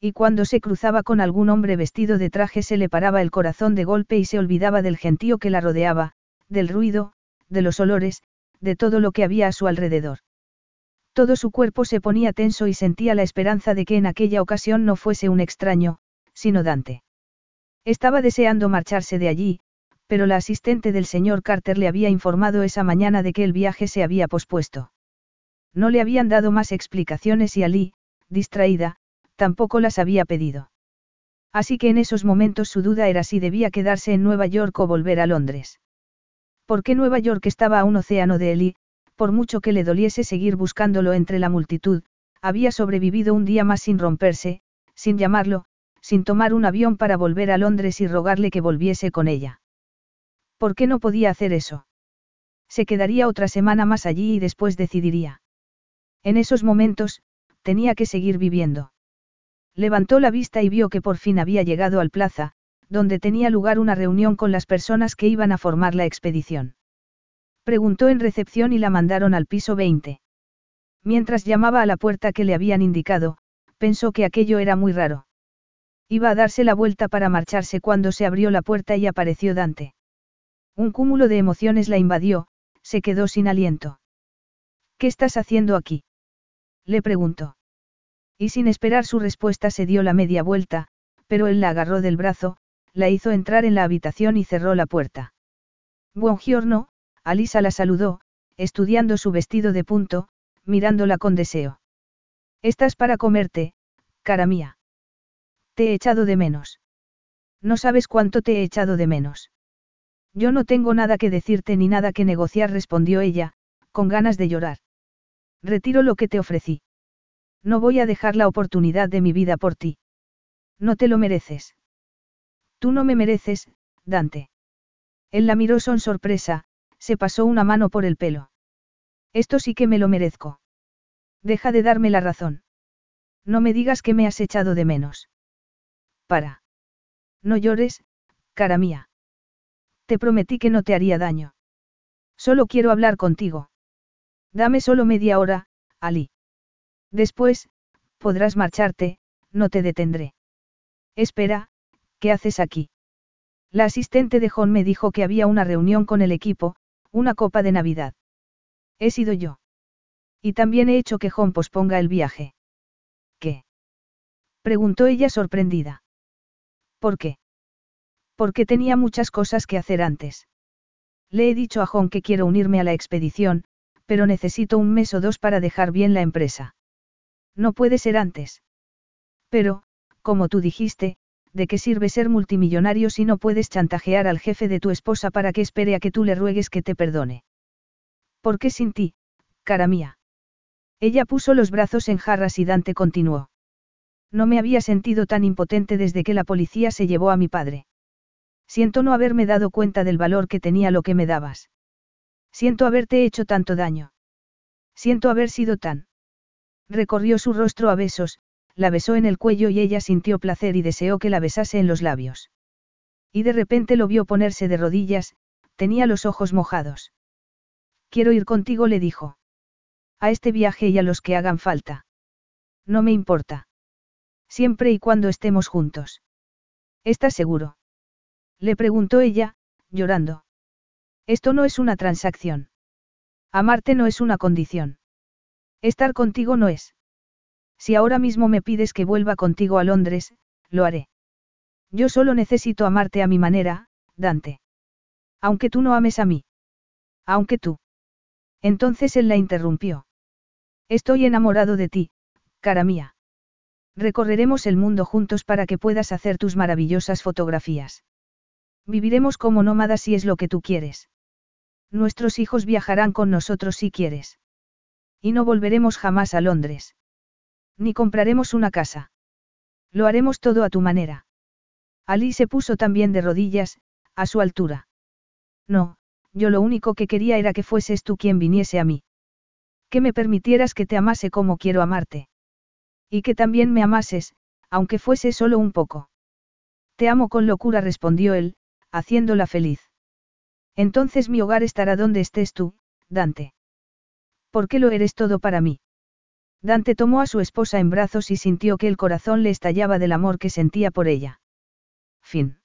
Y cuando se cruzaba con algún hombre vestido de traje se le paraba el corazón de golpe y se olvidaba del gentío que la rodeaba, del ruido, de los olores, de todo lo que había a su alrededor. Todo su cuerpo se ponía tenso y sentía la esperanza de que en aquella ocasión no fuese un extraño, sino Dante. Estaba deseando marcharse de allí, pero la asistente del señor Carter le había informado esa mañana de que el viaje se había pospuesto. No le habían dado más explicaciones y Ali, distraída, tampoco las había pedido. Así que en esos momentos su duda era si debía quedarse en Nueva York o volver a Londres. Porque Nueva York estaba a un océano de y, por mucho que le doliese seguir buscándolo entre la multitud, había sobrevivido un día más sin romperse, sin llamarlo, sin tomar un avión para volver a Londres y rogarle que volviese con ella. ¿Por qué no podía hacer eso? Se quedaría otra semana más allí y después decidiría. En esos momentos, tenía que seguir viviendo. Levantó la vista y vio que por fin había llegado al plaza, donde tenía lugar una reunión con las personas que iban a formar la expedición. Preguntó en recepción y la mandaron al piso 20. Mientras llamaba a la puerta que le habían indicado, pensó que aquello era muy raro. Iba a darse la vuelta para marcharse cuando se abrió la puerta y apareció Dante. Un cúmulo de emociones la invadió, se quedó sin aliento. ¿Qué estás haciendo aquí? Le preguntó. Y sin esperar su respuesta se dio la media vuelta, pero él la agarró del brazo, la hizo entrar en la habitación y cerró la puerta. Buongiorno, Alisa la saludó, estudiando su vestido de punto, mirándola con deseo. Estás para comerte, cara mía. Te he echado de menos. No sabes cuánto te he echado de menos. Yo no tengo nada que decirte ni nada que negociar, respondió ella, con ganas de llorar. Retiro lo que te ofrecí. No voy a dejar la oportunidad de mi vida por ti. No te lo mereces. Tú no me mereces, Dante. Él la miró son sorpresa, se pasó una mano por el pelo. Esto sí que me lo merezco. Deja de darme la razón. No me digas que me has echado de menos. Para. No llores, cara mía. Te prometí que no te haría daño. Solo quiero hablar contigo. Dame solo media hora, Ali. Después, podrás marcharte, no te detendré. Espera, ¿qué haces aquí? La asistente de John me dijo que había una reunión con el equipo, una copa de Navidad. He sido yo. Y también he hecho que John posponga el viaje. ¿Qué? Preguntó ella sorprendida. ¿Por qué? Porque tenía muchas cosas que hacer antes. Le he dicho a John que quiero unirme a la expedición, pero necesito un mes o dos para dejar bien la empresa. No puede ser antes. Pero, como tú dijiste, ¿de qué sirve ser multimillonario si no puedes chantajear al jefe de tu esposa para que espere a que tú le ruegues que te perdone? ¿Por qué sin ti, cara mía? Ella puso los brazos en jarras y Dante continuó. No me había sentido tan impotente desde que la policía se llevó a mi padre. Siento no haberme dado cuenta del valor que tenía lo que me dabas. Siento haberte hecho tanto daño. Siento haber sido tan. Recorrió su rostro a besos, la besó en el cuello y ella sintió placer y deseó que la besase en los labios. Y de repente lo vio ponerse de rodillas, tenía los ojos mojados. Quiero ir contigo, le dijo. A este viaje y a los que hagan falta. No me importa. Siempre y cuando estemos juntos. ¿Estás seguro? Le preguntó ella, llorando. Esto no es una transacción. Amarte no es una condición. Estar contigo no es. Si ahora mismo me pides que vuelva contigo a Londres, lo haré. Yo solo necesito amarte a mi manera, Dante. Aunque tú no ames a mí. Aunque tú. Entonces él la interrumpió. Estoy enamorado de ti, cara mía. Recorreremos el mundo juntos para que puedas hacer tus maravillosas fotografías. Viviremos como nómadas si es lo que tú quieres. Nuestros hijos viajarán con nosotros si quieres. Y no volveremos jamás a Londres. Ni compraremos una casa. Lo haremos todo a tu manera. Ali se puso también de rodillas, a su altura. No, yo lo único que quería era que fueses tú quien viniese a mí. Que me permitieras que te amase como quiero amarte. Y que también me amases, aunque fuese solo un poco. Te amo con locura, respondió él, haciéndola feliz. Entonces mi hogar estará donde estés tú, Dante. ¿Por qué lo eres todo para mí? Dante tomó a su esposa en brazos y sintió que el corazón le estallaba del amor que sentía por ella. Fin.